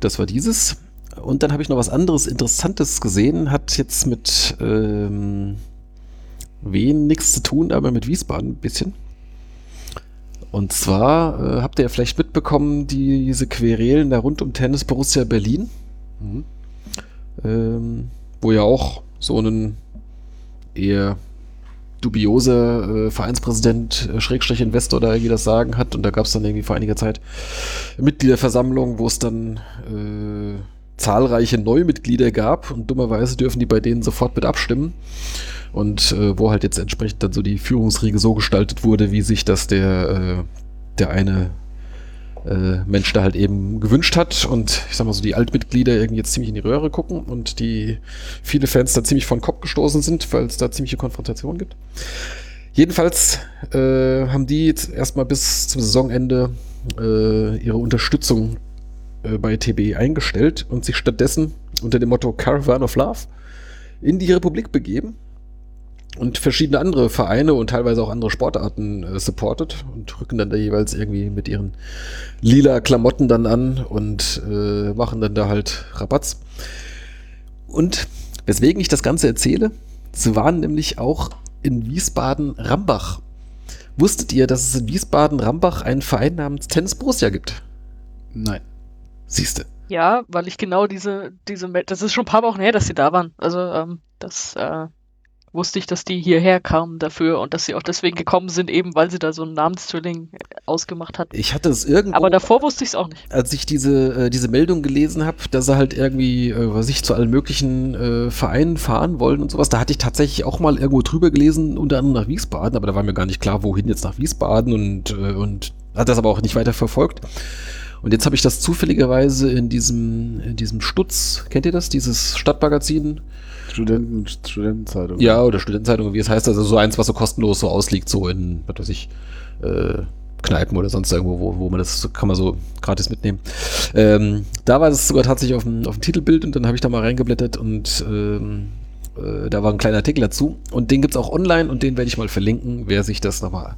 das war dieses. Und dann habe ich noch was anderes Interessantes gesehen, hat jetzt mit ähm, Wien nichts zu tun, aber mit Wiesbaden ein bisschen. Und zwar äh, habt ihr ja vielleicht mitbekommen, diese Querelen da rund um Tennis Borussia Berlin, Mhm. Ähm, wo ja auch so ein eher dubioser äh, Vereinspräsident, äh, Schrägstrich Investor da irgendwie das Sagen hat. Und da gab es dann irgendwie vor einiger Zeit Mitgliederversammlung, wo es dann äh, zahlreiche Neumitglieder gab und dummerweise dürfen die bei denen sofort mit abstimmen. Und äh, wo halt jetzt entsprechend dann so die Führungsriege so gestaltet wurde, wie sich das der, äh, der eine äh, Mensch da halt eben gewünscht hat. Und ich sag mal so, die Altmitglieder irgendwie jetzt ziemlich in die Röhre gucken und die viele Fans da ziemlich vor den Kopf gestoßen sind, weil es da ziemliche Konfrontationen gibt. Jedenfalls äh, haben die jetzt erstmal bis zum Saisonende äh, ihre Unterstützung äh, bei TB eingestellt und sich stattdessen unter dem Motto Caravan of Love in die Republik begeben und verschiedene andere Vereine und teilweise auch andere Sportarten äh, supportet und rücken dann da jeweils irgendwie mit ihren lila Klamotten dann an und äh, machen dann da halt Rabatz. Und weswegen ich das Ganze erzähle, sie waren nämlich auch in Wiesbaden-Rambach. Wusstet ihr, dass es in Wiesbaden-Rambach einen Verein namens Tennis Borussia gibt? Nein. Siehste. Ja, weil ich genau diese, diese, das ist schon ein paar Wochen her, dass sie da waren. Also, ähm, das äh, wusste ich, dass die hierher kamen dafür und dass sie auch deswegen gekommen sind, eben weil sie da so einen Namenszwilling ausgemacht hat. Ich hatte es irgendwo, Aber davor wusste ich es auch nicht. als ich diese, äh, diese Meldung gelesen habe, dass sie halt irgendwie, äh, was ich, zu allen möglichen äh, Vereinen fahren wollen und sowas, da hatte ich tatsächlich auch mal irgendwo drüber gelesen, unter anderem nach Wiesbaden, aber da war mir gar nicht klar, wohin jetzt nach Wiesbaden und, äh, und hat das aber auch nicht weiter verfolgt. Und jetzt habe ich das zufälligerweise in diesem, in diesem Stutz, kennt ihr das, dieses Stadtmagazin? Studenten, Studentenzeitung. Ja, oder Studentenzeitung, wie es heißt, also so eins, was so kostenlos so ausliegt, so in, was weiß ich, äh, Kneipen oder sonst irgendwo, wo, wo man das kann man so gratis mitnehmen. Ähm, da war das sogar tatsächlich auf dem, auf dem Titelbild und dann habe ich da mal reingeblättert und ähm, äh, da war ein kleiner Artikel dazu und den gibt's auch online und den werde ich mal verlinken. Wer sich das nochmal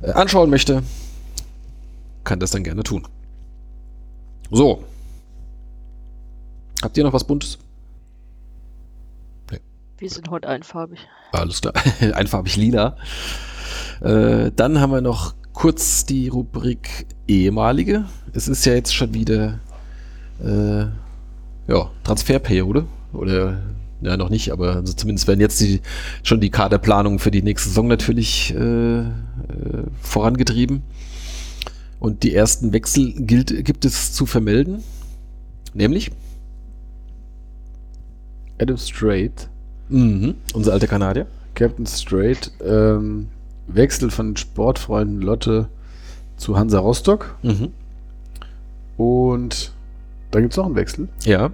äh, anschauen möchte, kann das dann gerne tun. So. Habt ihr noch was Buntes? Wir sind heute einfarbig. Alles klar. Einfarbig lila. Äh, dann haben wir noch kurz die Rubrik ehemalige. Es ist ja jetzt schon wieder äh, ja, Transferperiode. Oder ja, noch nicht, aber also zumindest werden jetzt die, schon die Kaderplanungen für die nächste Saison natürlich äh, äh, vorangetrieben. Und die ersten Wechsel gilt, gibt es zu vermelden. Nämlich Adam Strait, mhm, unser alter Kanadier. Captain Strait, ähm, wechselt von den Sportfreunden Lotte zu Hansa Rostock. Mhm. Und da gibt es noch einen Wechsel. Ja.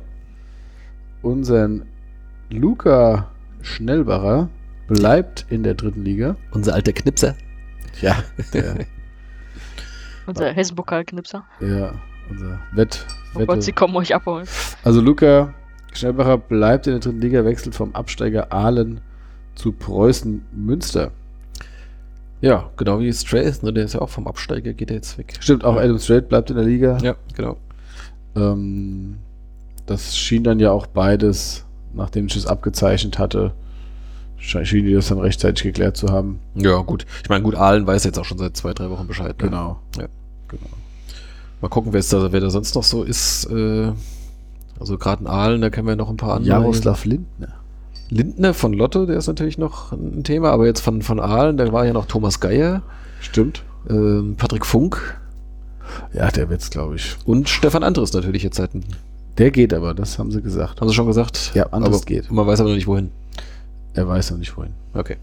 Unseren Luca Schnellbacher bleibt in der dritten Liga. Unser alter Knipser. Ja, der, Unser Hessenpokal-Knipser. ja, unser Wett, Oh Gott, sie kommen euch abholen. Also Luca Schnellbacher bleibt in der dritten Liga, wechselt vom Absteiger Aalen zu Preußen Münster. Ja, genau wie Strays, ne? Der ist ja auch vom Absteiger, geht er jetzt weg. Stimmt, auch Adam Strait bleibt in der Liga. Ja, genau. Ähm, das schien dann ja auch beides, nachdem ich es abgezeichnet hatte, schien die das dann rechtzeitig geklärt zu haben. Ja, gut. Ich meine, gut, Ahlen weiß jetzt auch schon seit zwei, drei Wochen Bescheid. ne? Genau. Ja. genau. Mal gucken, wer, da, wer da sonst noch so ist. Äh, also gerade in Aalen, da kennen wir noch ein paar andere. Jaroslav Lindner. Lindner von Lotte, der ist natürlich noch ein Thema, aber jetzt von, von Aalen, da war ja noch Thomas Geier, Stimmt. ähm, Patrick Funk Ja, der wird's, glaube ich. und Stefan Andres natürlich jetzt seit. Haben Der geht aber, das haben sie gesagt. sie schon gesagt? Ja, Andres aber geht. Man weiß aber noch nicht wohin. Er weiß noch nicht wohin. Okay.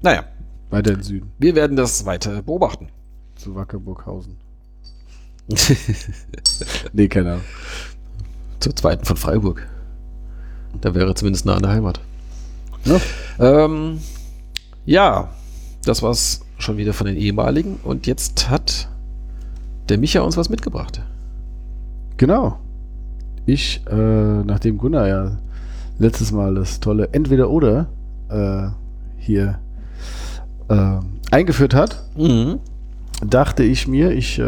Naja, Weiter in den Süden, wir werden das weiter beobachten. zu Wackerburghausen. Nee, keine Ahnung. Zur zweiten von Freiburg. Da wäre zumindest nah an der Heimat. Ja. Ähm, ja, das war's schon wieder von den ehemaligen. Und jetzt hat der Micha uns was mitgebracht. Genau. Ich, äh, nachdem Gunnar ja letztes Mal das tolle Entweder-Oder äh, hier äh, eingeführt hat, Mhm. dachte ich mir, ich, äh,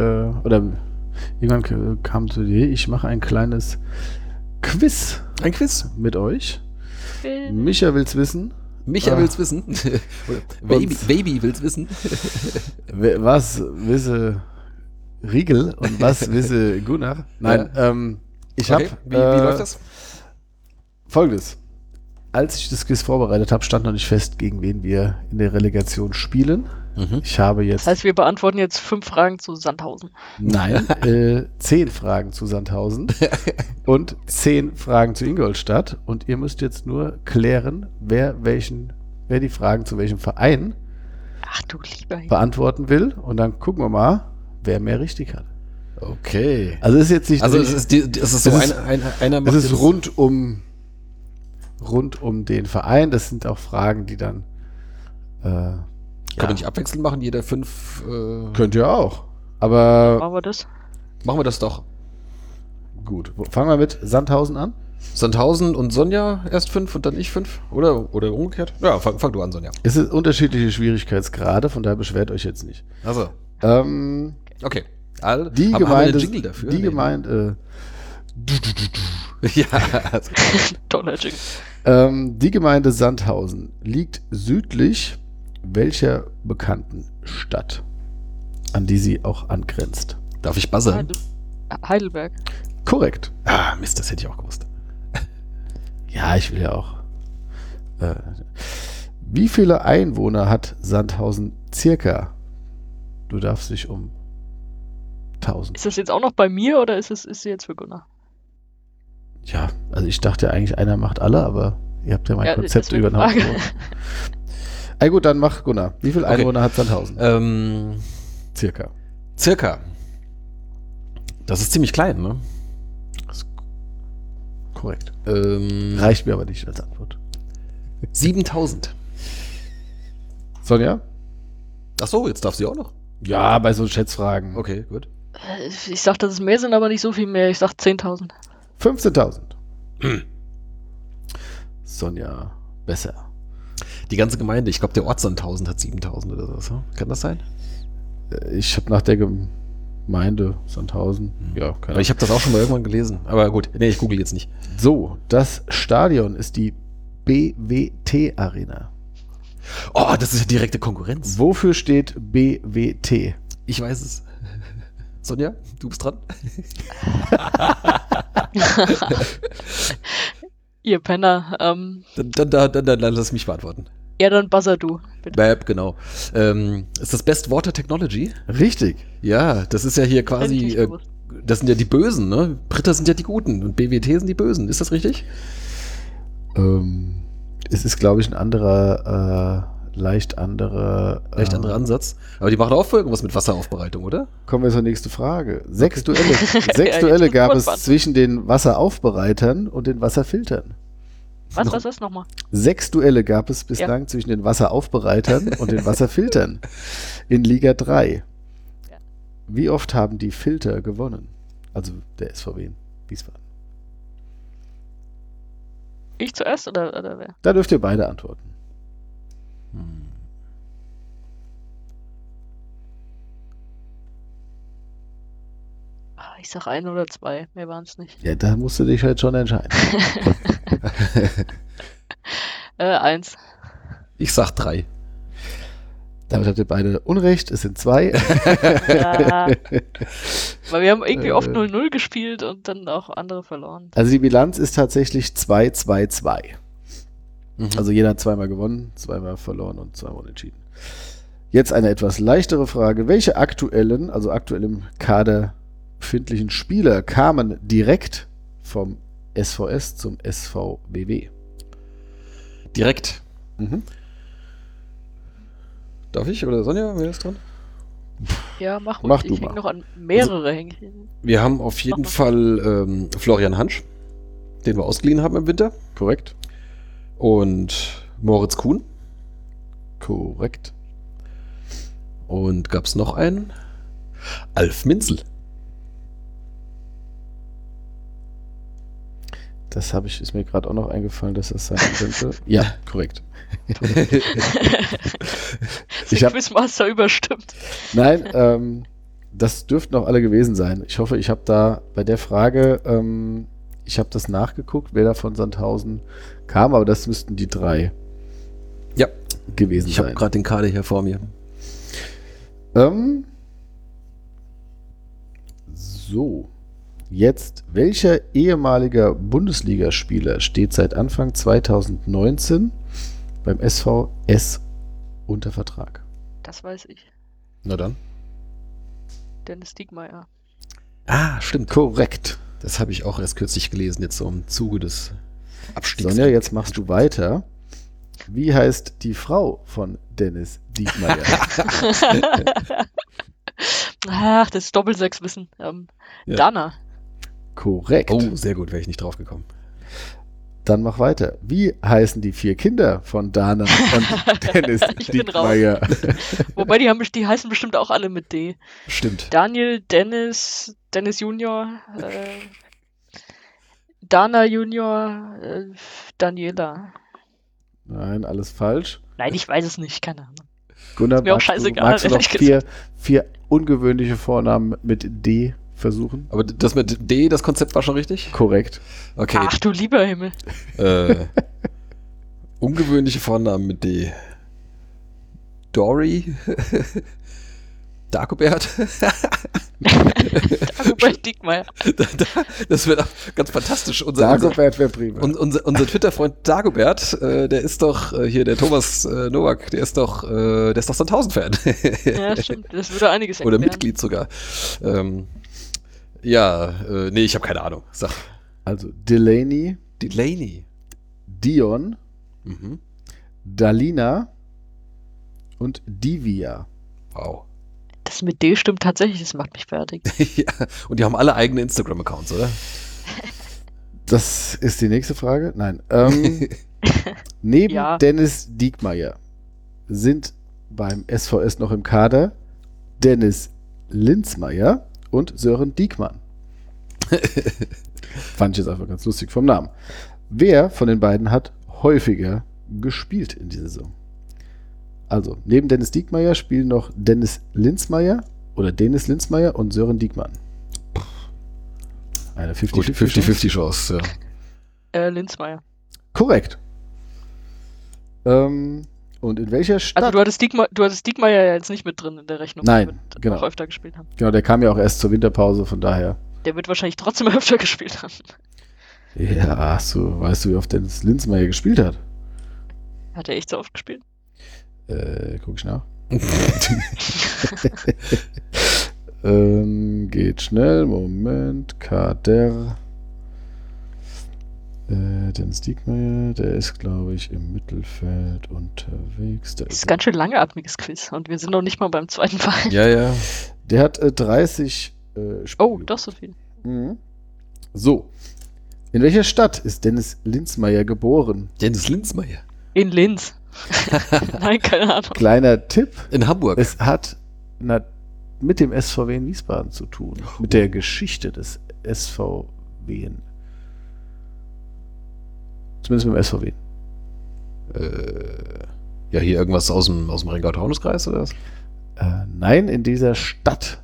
oder irgendwann kam zu dir, ich mache ein kleines Quiz Ein Quiz. mit euch. Micha will's wissen. Micha Ah. will's wissen. Baby, Baby will's wissen. Was wisse Riegel und was wisse Gunnar? Nein, ähm, ich Okay, habe. wie, wie läuft das? Folgendes. Als ich das Quiz vorbereitet habe, stand noch nicht fest, gegen wen wir in der Relegation spielen. Mhm. Ich habe jetzt Das heißt, wir beantworten jetzt fünf Fragen zu Sandhausen. nein, äh, zehn Fragen zu Sandhausen und zehn Fragen zu Ingolstadt. Und ihr müsst jetzt nur klären, wer welchen, wer die Fragen zu welchem Verein Ach du lieber Himmel. beantworten will. Und dann gucken wir mal, wer mehr richtig hat. Okay. Also es ist jetzt nicht. Also es ist, die, es ist so Es ist- ein, ein, einer Es macht ist jetzt- rund um rund um den Verein. Das sind auch Fragen, die dann äh, Können wir nicht abwechselnd machen, jeder fünf. Äh, könnt ihr auch. Aber Machen wir das? machen wir das doch. gut, fangen wir mit Sandhausen an. Sandhausen und Sonja erst fünf und dann ich fünf? Oder, oder umgekehrt? Ja, fang, fang du an, Sonja. Es sind unterschiedliche Schwierigkeitsgrade, von daher beschwert euch jetzt nicht. Also, Ähm, okay. All, die haben, haben wir Gemeinde, einen Jingle dafür? die Nee. Gemeinde, ja, also, Toller Jingle. ähm, die Gemeinde Sandhausen liegt südlich welcher bekannten Stadt, an die sie auch angrenzt? darf ich buzzern? Heidel Heidelberg. Korrekt. Ah, Mist, das hätte ich auch gewusst. Ja, ich will ja auch. Äh, wie viele Einwohner hat Sandhausen circa? Du darfst dich um 1000. Ist das jetzt auch noch bei mir oder ist es ist sie jetzt für Gunnar? Ja, also ich dachte eigentlich, einer macht alle, aber ihr habt ja mein Ja, Konzept über den Haufen Ah, gut, dann mach Gunnar. Wie viele Okay. Einwohner hat Sandhausen? Ähm, Circa. circa. Das ist ziemlich klein, ne? Korrekt. Ähm, Reicht mir aber nicht als Antwort. 7000. Sonja? Ach so, jetzt darf sie auch noch. Ja, bei so Schätzfragen. Okay, gut. Äh, Ich sag, dass es mehr sind, aber nicht so viel mehr. Ich sag 10.000. 15.000. Sonja, besser. Die ganze Gemeinde, ich glaube, der Ort Sandhausen hat 7000 oder sowas. hm? Kann das sein? Äh, Ich habe nach der Gemeinde Sandhausen. Ja, keine Aber ich habe das auch schon mal irgendwann gelesen. Aber gut, nee, ich google jetzt nicht. So, das Stadion ist die BWT Arena. Oh, das ist ja direkte Konkurrenz. Wofür steht BWT? Ich weiß es. Sonja, du bist dran. Ihr Penner. Ähm, Dann, dann, dann, dann, lass mich beantworten. ja, dann buzzer du. Bitte. Bab, genau. Ähm, ist das Best Water Technology? Richtig. Ja, das ist ja hier quasi, äh, das sind ja die Bösen, ne? Britter sind ja die Guten und BWT sind die Bösen. Ist das richtig? Ähm, es ist, glaube ich, ein anderer, äh, leicht anderer. Recht äh, anderer Ansatz. Aber die machen auch irgendwas mit Wasseraufbereitung, oder? Kommen wir zur nächsten Frage. Sechs Duelle, Ja, sechs Duelle gab es zwischen den Wasseraufbereitern und den Wasserfiltern. Was, was, was nochmal? Sechs Duelle gab es bislang zwischen den Wasseraufbereitern und den Wasserfiltern in Liga 3. Ja. Wie oft haben die Filter gewonnen? Also der SVW in Wiesbaden. Ich zuerst oder, oder wer? Da dürft ihr beide antworten. Ah, Ich sag ein oder zwei. Mehr waren es nicht. Ja, da musst du dich halt schon entscheiden. Äh, eins. Ich sag drei. Damit habt ihr beide Unrecht. Es sind zwei. Ja. Weil wir haben irgendwie oft Äh. 0-0 gespielt und dann auch andere verloren. Also die Bilanz ist tatsächlich 2-2-2. Mhm. Also jeder hat zweimal gewonnen, zweimal verloren und zweimal unentschieden. Jetzt eine etwas leichtere Frage. Welche aktuellen, also aktuell im Kader befindlichen Spieler kamen direkt vom SVS zum SVBW? direkt. Mhm. Darf ich oder Sonja? Wer ist dran? Ja, mach. Mach ich du mal. noch an mehrere hängen. Wir haben auf jeden. Fall ähm, Florian Hansch, den wir ausgeliehen haben im Winter. Korrekt? Und Moritz Kuhn. Korrekt. Und gab es noch einen? Alf Minzel. Das habe ich, ist mir gerade auch noch eingefallen, dass das sein könnte. Ja, korrekt. Ich Ich hab- Quizmaster überstimmt. Nein, ähm, das dürften auch alle gewesen sein. Ich hoffe, ich habe da bei der Frage, ähm, ich habe das nachgeguckt, wer da von Sandhausen kam, aber das müssten die drei Ja, gewesen ich habe sein. gerade den Kader hier vor mir. Ähm, so, jetzt, welcher ehemaliger Bundesligaspieler steht seit Anfang 2019 beim SVS unter Vertrag? Das weiß ich. Na dann. Dennis Diekmeyer. Ah, stimmt. Korrekt. Das habe ich auch erst kürzlich gelesen, jetzt so im Zuge des Abstiegs. Sonja, jetzt machst du weiter. Wie heißt die Frau von Dennis Diekmeyer? Ach, das ist Doppelsechswissen. Ähm, Ja. Dana. Korrekt. Oh, sehr gut, wäre ich nicht drauf gekommen. Dann mach weiter. Wie heißen die vier Kinder von Dana und Dennis. Diekmeyer? Wobei die haben die heißen bestimmt auch alle mit D. Stimmt. Daniel, Dennis, Dennis Junior, äh, Dana Junior, äh, Daniela. Nein, alles falsch. Nein, ich weiß es nicht, keine Ahnung. Gunnar, mir auch scheißegal, magst du noch vier, vier ungewöhnliche Vornamen mit D versuchen? Aber das mit D, das Konzept war schon richtig? Korrekt. Okay. Ach du lieber Himmel. Äh, ungewöhnliche Vornamen mit D. Dory. Dagobert. Dagobert Diekmeyer. Da- da- das wäre doch ganz fantastisch. Unser, Dagobert wäre prima. un- unser, unser Twitter-Freund Dagobert, äh, der ist doch äh, hier, der Thomas äh, Nowak, der ist doch, äh, der ist doch Sandhausen-Fan. Ja, stimmt. Das würde einiges Oder erklären. Mitglied sogar. Ähm, ja, äh, nee, ich habe keine Ahnung. Sag. Also Delaney, Delaney. Dion, Mhm. Dalina und Divia. Wow. Das mit D stimmt tatsächlich, das macht mich fertig. ja. Und die haben alle eigene Instagram-Accounts, oder? Das ist die nächste Frage. Nein. Ähm, neben Ja. Dennis Diekmeyer sind beim SVS noch im Kader Dennis Linzmeier und Sören Diekmann. Fand ich jetzt einfach ganz lustig vom Namen. Wer von den beiden hat häufiger gespielt in dieser Saison? Also, neben Dennis Diekmeyer spielen noch Dennis Linzmeier oder Dennis Linzmeier und Sören Diekmann. Eine 50-50 Gut, 50-50 Chance. Ja. Äh, Linzmeier. Korrekt. Ähm, und in welcher Stadt? Also du hattest, Diekma du hattest Diekmeyer ja jetzt nicht mit drin in der Rechnung. Nein, wird genau. Noch öfter gespielt haben. genau, der kam ja auch erst zur Winterpause, von daher. Der wird wahrscheinlich trotzdem öfter gespielt haben. Ja, hast du, weißt du, wie oft Dennis Linzmeier gespielt hat? Hat er echt so oft gespielt? Äh, guck ich nach. ähm, geht schnell, Moment, Kader. Äh, Dennis Diekmeyer, der ist, glaube ich, im Mittelfeld unterwegs. Da Das ist ein ganz schön langatmiges Quiz und wir sind noch nicht mal beim zweiten Fall. ja, ja. der hat äh, 30 äh, Spiele. Oh, doch so viel. Mhm. So. In welcher Stadt ist Dennis Linzmeier geboren? Dennis Linzmeier. In Linz. Nein, keine Ahnung. Kleiner Tipp. In Hamburg. Es hat na, mit dem SVW in Wiesbaden zu tun. Mit der Geschichte des SVW. in- Zumindest mit dem SVW. äh, ja, hier irgendwas aus dem, aus dem Rheingau-Taunus-Kreis oder was? Äh, nein, in dieser Stadt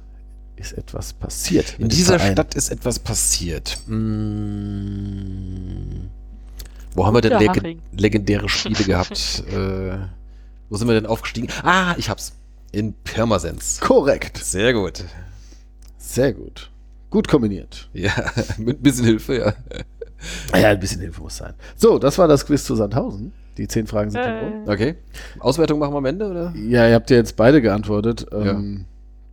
ist etwas passiert. In dieser Verein. Stadt ist etwas passiert. Mm. Wo haben wir denn leg legendäre Spiele gehabt? äh, wo sind wir denn aufgestiegen? Ah, ich hab's. In Pirmasens. Korrekt. Sehr gut. Sehr gut. Gut kombiniert. Ja, mit ein bisschen Hilfe, ja. Ja, ein bisschen Hilfe muss sein. So, das war das Quiz zu Sandhausen. Die zehn Fragen sind schon rum. Äh, Okay. Auswertung machen wir am Ende, oder? Ja, ihr habt ja jetzt beide geantwortet. Ähm,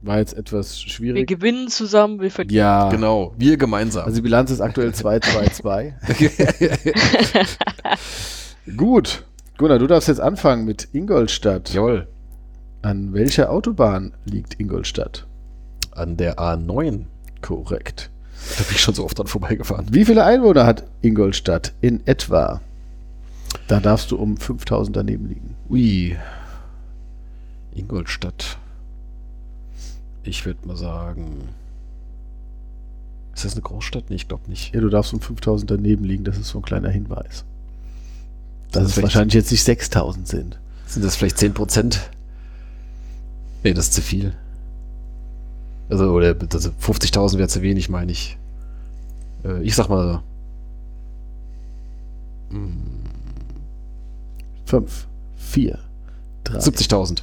War jetzt etwas wir schwierig. gewinnen zusammen, wir verlieren. Ja, Genau, wir gemeinsam. Also die Bilanz ist aktuell 2-2-2. Gut. Gunnar, du darfst jetzt anfangen mit Ingolstadt. Jawohl. An welcher Autobahn liegt Ingolstadt? An der A9. Korrekt. Da bin ich schon so oft dran vorbeigefahren. Wie viele Einwohner hat Ingolstadt in etwa? Da darfst du um 5000 daneben liegen. Ui. Ingolstadt. Ich würde mal sagen. Ist das eine Großstadt? Nee, ich glaube nicht. Ja, du darfst um 5000 daneben liegen. Das ist so ein kleiner Hinweis. Dass Das ist es wahrscheinlich jetzt nicht 6000 sind. Sind das vielleicht 10%? Nee, das ist zu viel. Also, oder also 50.000 wäre zu wenig, meine ich. Äh, ich sag mal. mm, 5, 4, 3. 70.000.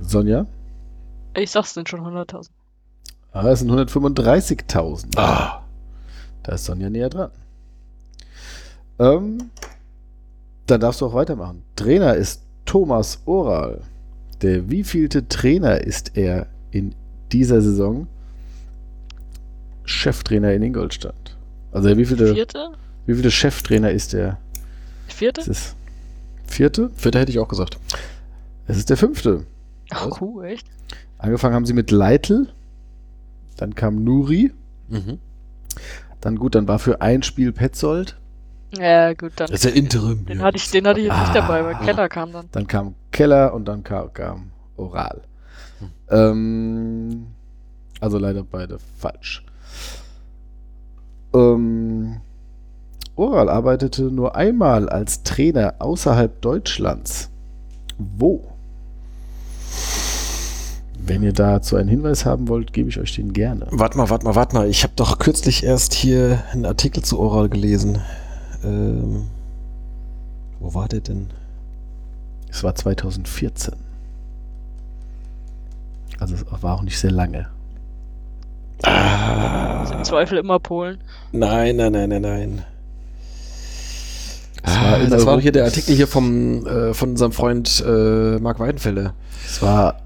Sonja? Ich sag's sind schon 100.000. Ah, es sind 135.000. Ah. Da ist Sonja näher dran. Ähm, dann darfst du auch weitermachen. Trainer ist Thomas Oral. Der wievielte Trainer ist er in dieser Saison? Cheftrainer in Ingolstadt. Also der wievielte, Vierte? wievielte Cheftrainer ist er? Vierte? Ist es vierte? Vierter hätte ich auch gesagt. Es ist der fünfte. Oh, cool, echt? Angefangen haben sie mit Leitl. Dann kam Nuri. Mhm. Dann gut, dann war für ein Spiel Petzold. Ja, gut, dann. Das ist ja Interim. Den ja. hatte ich, den hatte ich jetzt Ah. nicht dabei, weil Keller kam dann. Dann kam Keller und dann kam, kam Oral. Ähm, also leider beide falsch. Ähm, Oral arbeitete nur einmal als Trainer außerhalb Deutschlands. Wo? Wenn ihr dazu einen Hinweis haben wollt, gebe ich euch den gerne. Warte mal, warte mal, warte mal. Ich habe doch kürzlich erst hier einen Artikel zu Oral gelesen. Ähm, wo war der denn? Es war 2014. Also es war auch nicht sehr lange. Ah, Im Zweifel immer Polen. nein, nein, nein, nein, nein. Das war Ah, in das war hier der Artikel hier vom, äh, von unserem Freund äh, Marc Weidenfelde. Es war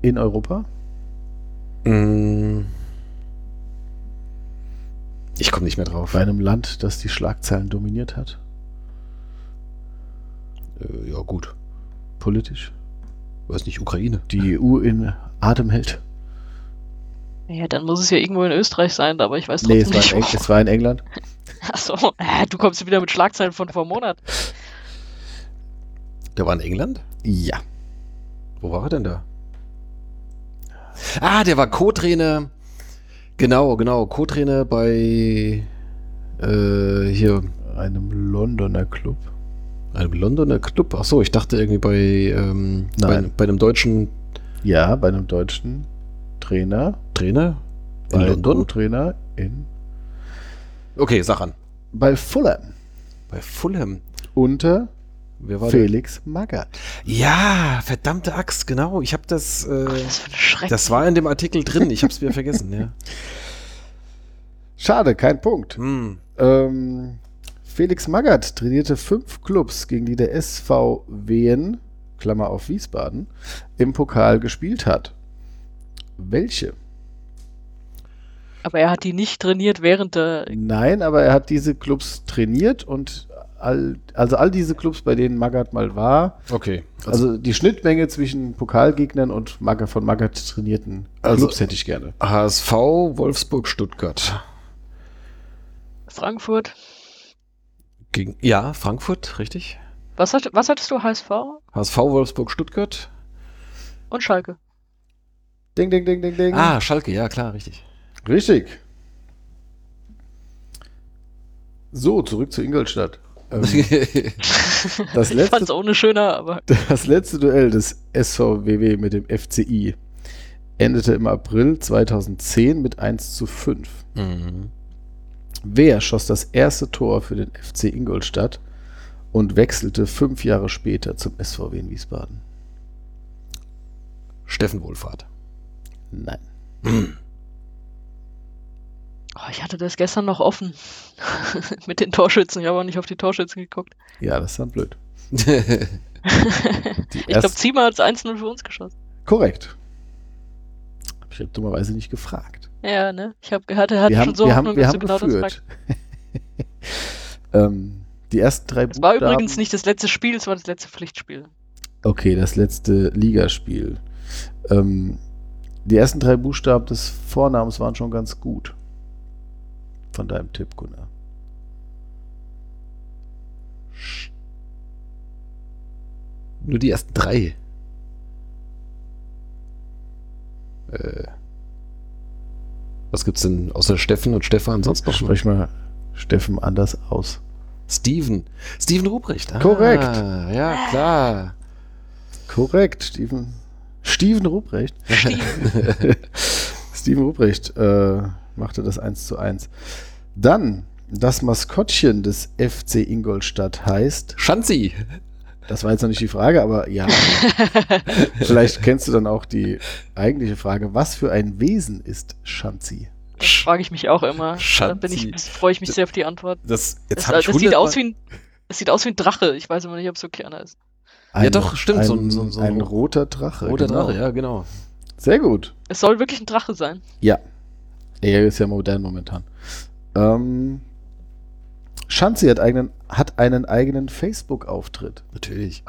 in Europa. Mm. Ich komme nicht mehr drauf. Bei einem Land, das die Schlagzeilen dominiert hat. Äh, ja, gut. Politisch. Weiß nicht, Ukraine. Die EU in Atem hält. Ja, dann muss es ja irgendwo in Österreich sein, aber ich weiß Nee, trotzdem es war, in nicht. Eng es war in England. Achso, äh, du kommst wieder mit Schlagzeilen von vor einem Monat. Der war in England? Ja. Wo war er denn da? Ah, der war Co-Trainer. Genau, genau. Co-Trainer bei äh, hier Einem Londoner Club. Einem Londoner Club. Ach so, ich dachte irgendwie bei, ähm, bei, Nein. bei einem deutschen Ja, bei einem deutschen Trainer. Trainer in bei London. Trainer in. Okay, sag an. Bei Fulham. Bei Fulham. Unter Wer war Felix Magath. der? Ja, verdammte Axt, genau. Ich habe das. Äh, ein Schreck. das war in dem Artikel drin. Ich habe es wieder vergessen. Ja. Schade, kein Punkt. Hm. Ähm, Felix Magath trainierte fünf Clubs, gegen die der SV Wien, Klammer auf Wiesbaden, im Pokal gespielt hat. Welche? aber er hat die nicht trainiert während der. Nein, aber er hat diese Clubs trainiert und all, also all diese Clubs, bei denen Magath mal war, Okay. also die Schnittmenge zwischen Pokalgegnern und Magath von Magath trainierten Also- Clubs hätte ich gerne. HSV, Wolfsburg, Stuttgart. Frankfurt. Gegen, ja, Frankfurt, richtig. Was, hat, was hattest du? HSV HSV, Wolfsburg, Stuttgart. und Schalke. Ding, ding, ding, ding, ding. Ah, Schalke, ja, klar, richtig. Richtig. So, zurück zu Ingolstadt. Ähm, das, ich fand's letzte, ohne schöner, aber das letzte Duell des SVWW mit dem FCI endete im April 2010 mit 1 zu 5. Mhm. Wer schoss das erste Tor für den FC Ingolstadt und wechselte fünf Jahre später zum SVW in Wiesbaden? Steffen Wohlfahrt. Nein. oh, ich hatte das gestern noch offen. Mit den Torschützen. Ich habe auch nicht auf die Torschützen geguckt. Ja, das ist dann blöd. ich glaube, Zima hat 1-0 für uns geschossen. Korrekt. Hab ich dummerweise nicht gefragt. Ja, ne? Ich habe gehört, er hatte wir schon haben, so wir Hoffnung, haben, wir haben genau geführt. ähm, die ersten drei Es war Buchstaben- übrigens nicht das letzte Spiel, es war das letzte Pflichtspiel. Okay, das letzte Ligaspiel. Ähm, die ersten drei Buchstaben des Vornamens waren schon ganz gut. Von deinem Tipp, Gunnar. Nur die ersten drei. Äh, was gibt's denn außer Steffen und Stefan sonst noch? Sprich mal Steffen anders aus. Steven. Steven Ruprecht. Ah, Korrekt. Ja, klar. Korrekt, Steven. Steven Ruprecht. Steven. Steven Ruprecht äh, machte das 1 zu 1. Dann, das Maskottchen des FC Ingolstadt heißt, Schanzi. Das war jetzt noch nicht die Frage, aber ja, vielleicht kennst du dann auch die eigentliche Frage, was für ein Wesen ist Schanzi? Das frage ich mich auch immer. Da bin Schatzi. ich, freue ich mich sehr auf die Antwort. Das, jetzt Das, habe ich das sieht aus wie ein, das sieht aus wie ein Drache. Ich weiß immer nicht, ob es so kleiner ist. Ja, doch, stimmt, Ein, so ein- so ein- so ein ein roter Drache. Roter genau. Drache, ja, genau. Sehr gut. Es soll wirklich ein Drache sein. Ja. Er ist ja modern momentan. Ähm, Schanzi hat, eigenen, hat einen eigenen Facebook-Auftritt. Natürlich.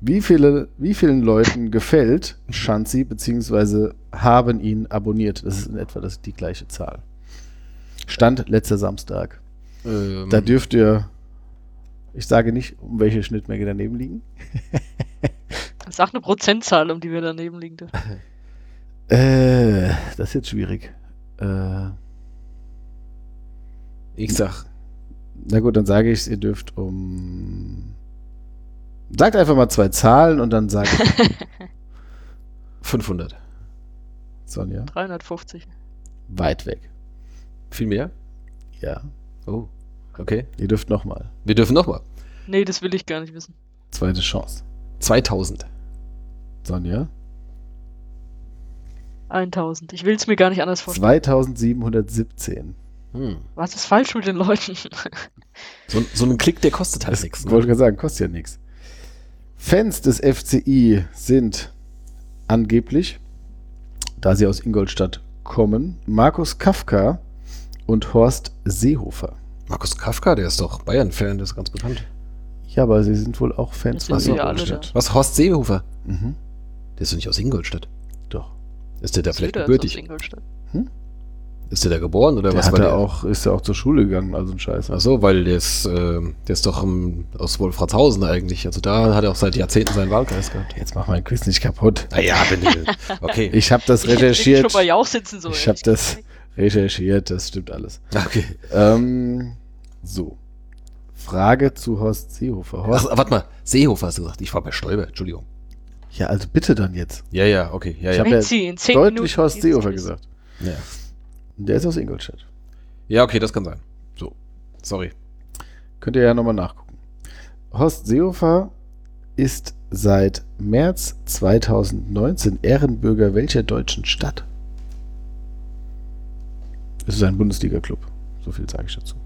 Wie, viele, wie vielen Leuten gefällt Schanzi beziehungsweise haben ihn abonniert? Das ist in etwa das, die gleiche Zahl. Stand letzter Samstag. Ähm, Da dürft ihr, ich sage nicht, um welche Schnittmenge daneben liegen. Sag eine Prozentzahl, um die wir daneben liegen dürfen. Äh, das ist jetzt schwierig. Äh, ich sag, na gut, dann sage ich, ihr dürft um. Sagt einfach mal zwei Zahlen und dann sage ich 500. Sonja. 350. Weit weg. Viel mehr? Ja. Oh, okay. Ihr dürft nochmal. Wir dürfen nochmal. Nee, das will ich gar nicht wissen. Zweite Chance. 2000. Sonja. 1000. Ich will es mir gar nicht anders vorstellen. 2717. Hm. Was ist falsch mit den Leuten? So, so ein Klick, der kostet halt Das nichts. wollte ich gerade sagen, kostet ja nichts. Fans des FCI sind angeblich, da sie aus Ingolstadt kommen, Markus Kafka und Horst Seehofer. Markus Kafka, der ist doch Bayern-Fan, der ist ganz bekannt. Ja, aber sie sind wohl auch Fans von Ingolstadt. Was, Horst Seehofer? Mhm. Der ist doch nicht aus Ingolstadt. Doch. Ist der da vielleicht Söder ist aus gebürtig? Ingolstadt. Ist der da geboren oder Der was hat der? auch, ist ja auch zur Schule gegangen, also ein Scheiß. Ach so, weil der ist, äh, der ist doch ähm, aus Wolfratshausen eigentlich. Also da hat er auch seit Jahrzehnten seinen Wahlkreis gehabt. Jetzt mach mein Quiz nicht kaputt. Ah ja, wenn du, okay. Ich habe das Ich recherchiert. schon bei Jauch sitzen sollen. Ich habe das recherchiert, das stimmt alles. okay. Ähm, so. Frage zu Horst Seehofer. Horst, Ach, warte mal, Seehofer hast du gesagt. Ich war bei Stolbe, Entschuldigung. ja, also bitte dann jetzt. Ja, ja, okay. Ja, Ich ja. hab Wenn ja Sie in 10 Deutlich Minuten Horst Seehofer gesagt. ja. Der ist aus Ingolstadt. ja, okay, das kann sein. So, sorry. Könnt ihr ja nochmal nachgucken. Horst Seehofer ist seit März 2019 Ehrenbürger welcher deutschen Stadt? Es ist ein Bundesliga-Club. So viel sage ich dazu.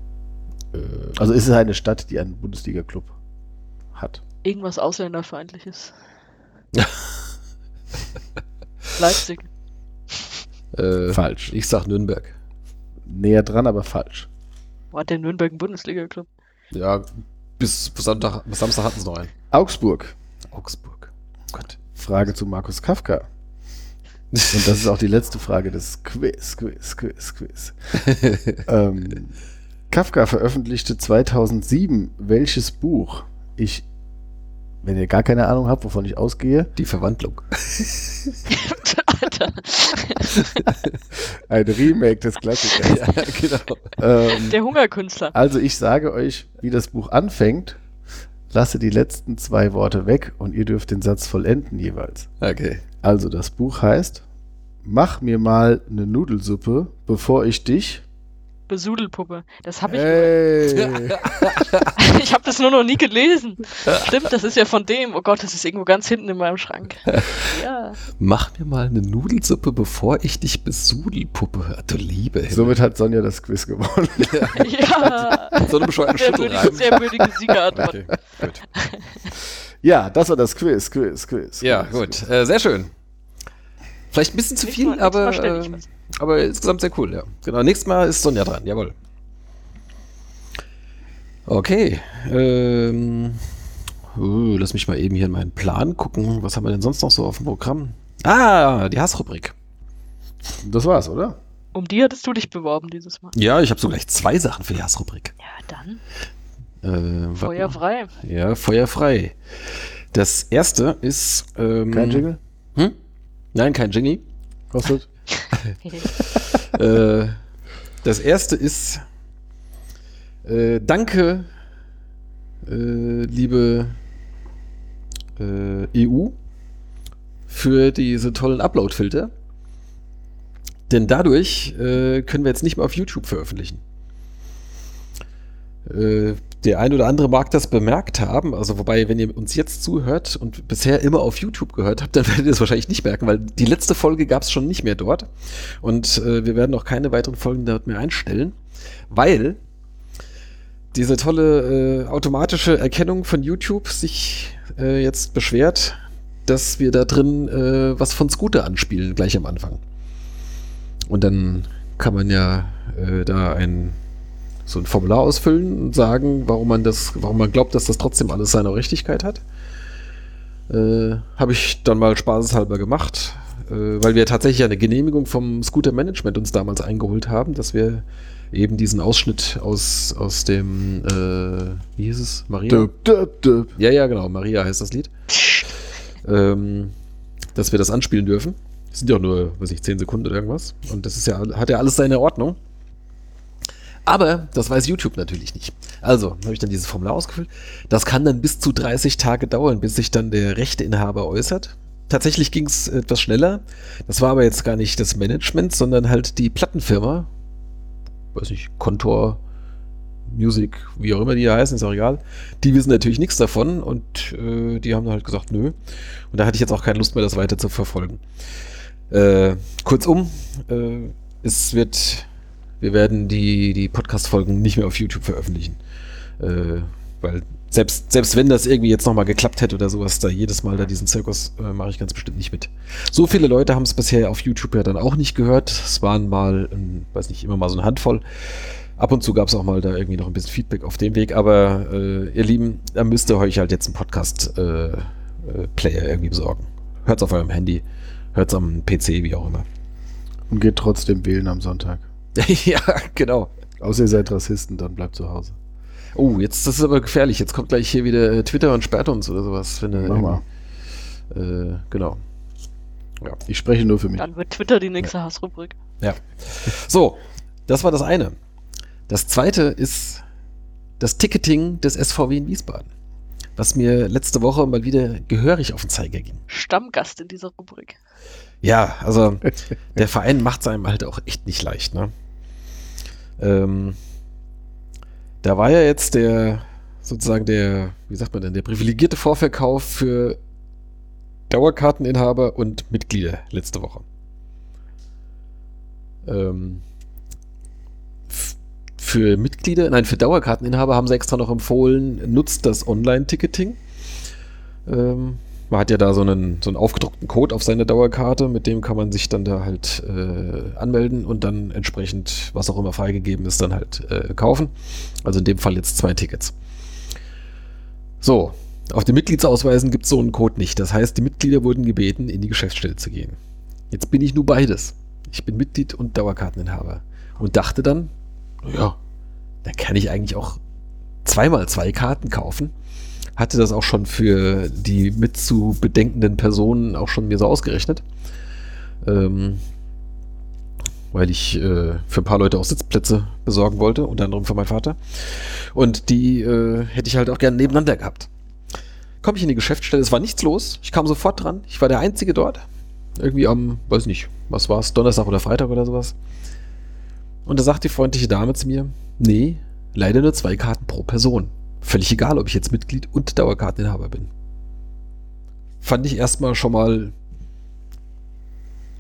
Äh, Also ist es eine Stadt, die einen Bundesliga-Club hat. Irgendwas Ausländerfeindliches. Leipzig. Äh, Falsch. Ich sag Nürnberg. Näher dran, aber falsch. Wo hat der Nürnberg einen Bundesliga-Club? Ja, bis, bis, Sonntag, bis Samstag hatten sie noch einen. Augsburg. Augsburg. Gott. Frage zu Markus Kafka. Und das ist auch die letzte Frage des Quiz, Quiz, Quiz, Quiz. ähm, Kafka veröffentlichte 2007 welches Buch? Ich, wenn ihr gar keine Ahnung habt, wovon ich ausgehe, Die Verwandlung. Alter. ein Remake des Klassikers. ja, genau. ähm, Der Hungerkünstler. also ich sage euch, wie das Buch anfängt, lasse die letzten zwei Worte weg und ihr dürft den Satz vollenden jeweils. Okay. Also das Buch heißt, mach mir mal eine Nudelsuppe, bevor ich dich... Besudelpuppe. Das habe ich. Hey. Ich habe das nur noch nie gelesen. Stimmt, das ist ja von dem. Oh Gott, das ist irgendwo ganz hinten in meinem Schrank. Ja. Mach mir mal eine Nudelsuppe, bevor ich dich besudelpuppe. Ah, Du liebe Himmel. Somit hat Sonja das Quiz gewonnen. Ja. so eine bescheuerte Sehr würdige, sehr würdige Siegerantwort. Okay, gut. Ja, das war das Quiz, Quiz, Quiz. Ja, Quiz, gut. Äh, sehr schön. Vielleicht ein bisschen zu viel, Mal aber, äh, aber insgesamt sehr cool, ja. Genau, nächstes Mal ist Sonja dran, jawohl. Okay. Ähm, uh, lass mich mal eben hier in meinen Plan gucken. Was haben wir denn sonst noch so auf dem Programm? Ah, die Hassrubrik. Das war's, oder? Um die hattest du dich beworben dieses Mal. Ja, ich habe so gleich zwei Sachen für die Hassrubrik. Ja, dann. Äh, warte Feuer mal. frei. Ja, Feuer frei. Das erste ist. Ähm, Kein Jingle? Nein, kein Jingle. Kostet? äh, das erste ist. Äh, danke, äh, liebe äh, EU, für diese tollen Upload-Filter. Denn dadurch äh, können wir jetzt nicht mehr auf YouTube veröffentlichen. Äh, der ein oder andere mag das bemerkt haben, also wobei, wenn ihr uns jetzt zuhört und bisher immer auf YouTube gehört habt, dann werdet ihr es wahrscheinlich nicht merken, weil die letzte Folge gab es schon nicht mehr dort. Und äh, wir werden auch keine weiteren Folgen dort mehr einstellen, weil diese tolle äh, automatische Erkennung von YouTube sich äh, jetzt beschwert, dass wir da drin äh, was von Scooter anspielen, gleich am Anfang. Und dann kann man ja äh, da ein so ein Formular ausfüllen und sagen, warum man das, warum man glaubt, dass das trotzdem alles seine Richtigkeit hat. Äh, Habe ich dann mal spaßeshalber gemacht, äh, weil wir tatsächlich eine Genehmigung vom Scooter Management uns damals eingeholt haben, dass wir eben diesen Ausschnitt aus, aus dem, äh, wie hieß es? Maria? Döp, döp, döp. Ja, ja, genau. Maria heißt das Lied. ähm, dass wir das anspielen dürfen. Das sind ja auch nur, weiß ich, 10 Sekunden oder irgendwas. Und das ist ja, hat ja alles seine Ordnung. Aber das weiß YouTube natürlich nicht. Also habe ich dann dieses Formular ausgefüllt. Das kann dann bis zu 30 Tage dauern, bis sich dann der Rechteinhaber äußert. Tatsächlich ging es etwas schneller. Das war aber jetzt gar nicht das Management, sondern halt die Plattenfirma. Weiß nicht, Kontor, Music, wie auch immer die heißen, ist auch egal. Die wissen natürlich nichts davon und äh, die haben halt gesagt, nö. Und da hatte ich jetzt auch keine Lust mehr, das weiter zu verfolgen. Äh, kurzum, äh, es wird, wir werden die, die Podcast-Folgen nicht mehr auf YouTube veröffentlichen. Äh, weil selbst, selbst wenn das irgendwie jetzt nochmal geklappt hätte oder sowas, da jedes Mal da diesen Zirkus äh, mache ich ganz bestimmt nicht mit. So viele Leute haben es bisher auf YouTube ja dann auch nicht gehört. Es waren mal, ähm, weiß nicht, immer mal so eine Handvoll. Ab und zu gab es auch mal da irgendwie noch ein bisschen Feedback auf dem Weg, aber äh, ihr Lieben, da müsst ihr euch halt jetzt einen Podcast-Player äh, irgendwie besorgen. Hört's auf eurem Handy, hört's am PC, wie auch immer. Und geht trotzdem wählen am Sonntag. ja, genau. Außer ihr seid Rassisten, dann bleibt zu Hause. Oh, jetzt das ist aber gefährlich. Jetzt kommt gleich hier wieder äh, Twitter und sperrt uns oder sowas. Wenn, Mach mal. Äh, genau. Ja. Ich spreche nur für mich. Dann wird Twitter die nächste Hassrubrik. Ja. So, das war das eine. Das zweite ist das Ticketing des SVW in Wiesbaden, was mir letzte Woche mal wieder gehörig auf den Zeiger ging. Stammgast in dieser Rubrik. Ja, also der Verein macht es einem halt auch echt nicht leicht, ne? Ähm, da war ja jetzt der, sozusagen der, wie sagt man denn, der privilegierte Vorverkauf für Dauerkarteninhaber und Mitglieder letzte Woche. Ähm, für Mitglieder, nein, für Dauerkarteninhaber haben sie extra noch empfohlen, nutzt das Online-Ticketing. Ähm, man hat ja da so einen, so einen aufgedruckten Code auf seine Dauerkarte, mit dem kann man sich dann da halt äh, anmelden und dann entsprechend, was auch immer freigegeben ist, dann halt äh, kaufen. Also in dem Fall jetzt zwei Tickets. So, auf den Mitgliedsausweisen gibt es so einen Code nicht. Das heißt, die Mitglieder wurden gebeten, in die Geschäftsstelle zu gehen. Jetzt bin ich nur beides. Ich bin Mitglied und Dauerkarteninhaber. Und dachte dann, naja, dann kann ich eigentlich auch zweimal zwei Karten kaufen. Hatte das auch schon für die mit zu bedenkenden Personen auch schon mir so ausgerechnet. Ähm, weil ich äh, für ein paar Leute auch Sitzplätze besorgen wollte, unter anderem für meinen Vater. Und die äh, hätte ich halt auch gerne nebeneinander gehabt. Komme ich in die Geschäftsstelle, es war nichts los. Ich kam sofort dran. Ich war der Einzige dort. Irgendwie am, weiß nicht, was war es, Donnerstag oder Freitag oder sowas. Und da sagt die freundliche Dame zu mir, nee, leider nur zwei Karten pro Person. Völlig egal, ob ich jetzt Mitglied und Dauerkarteninhaber bin. Fand ich erstmal schon mal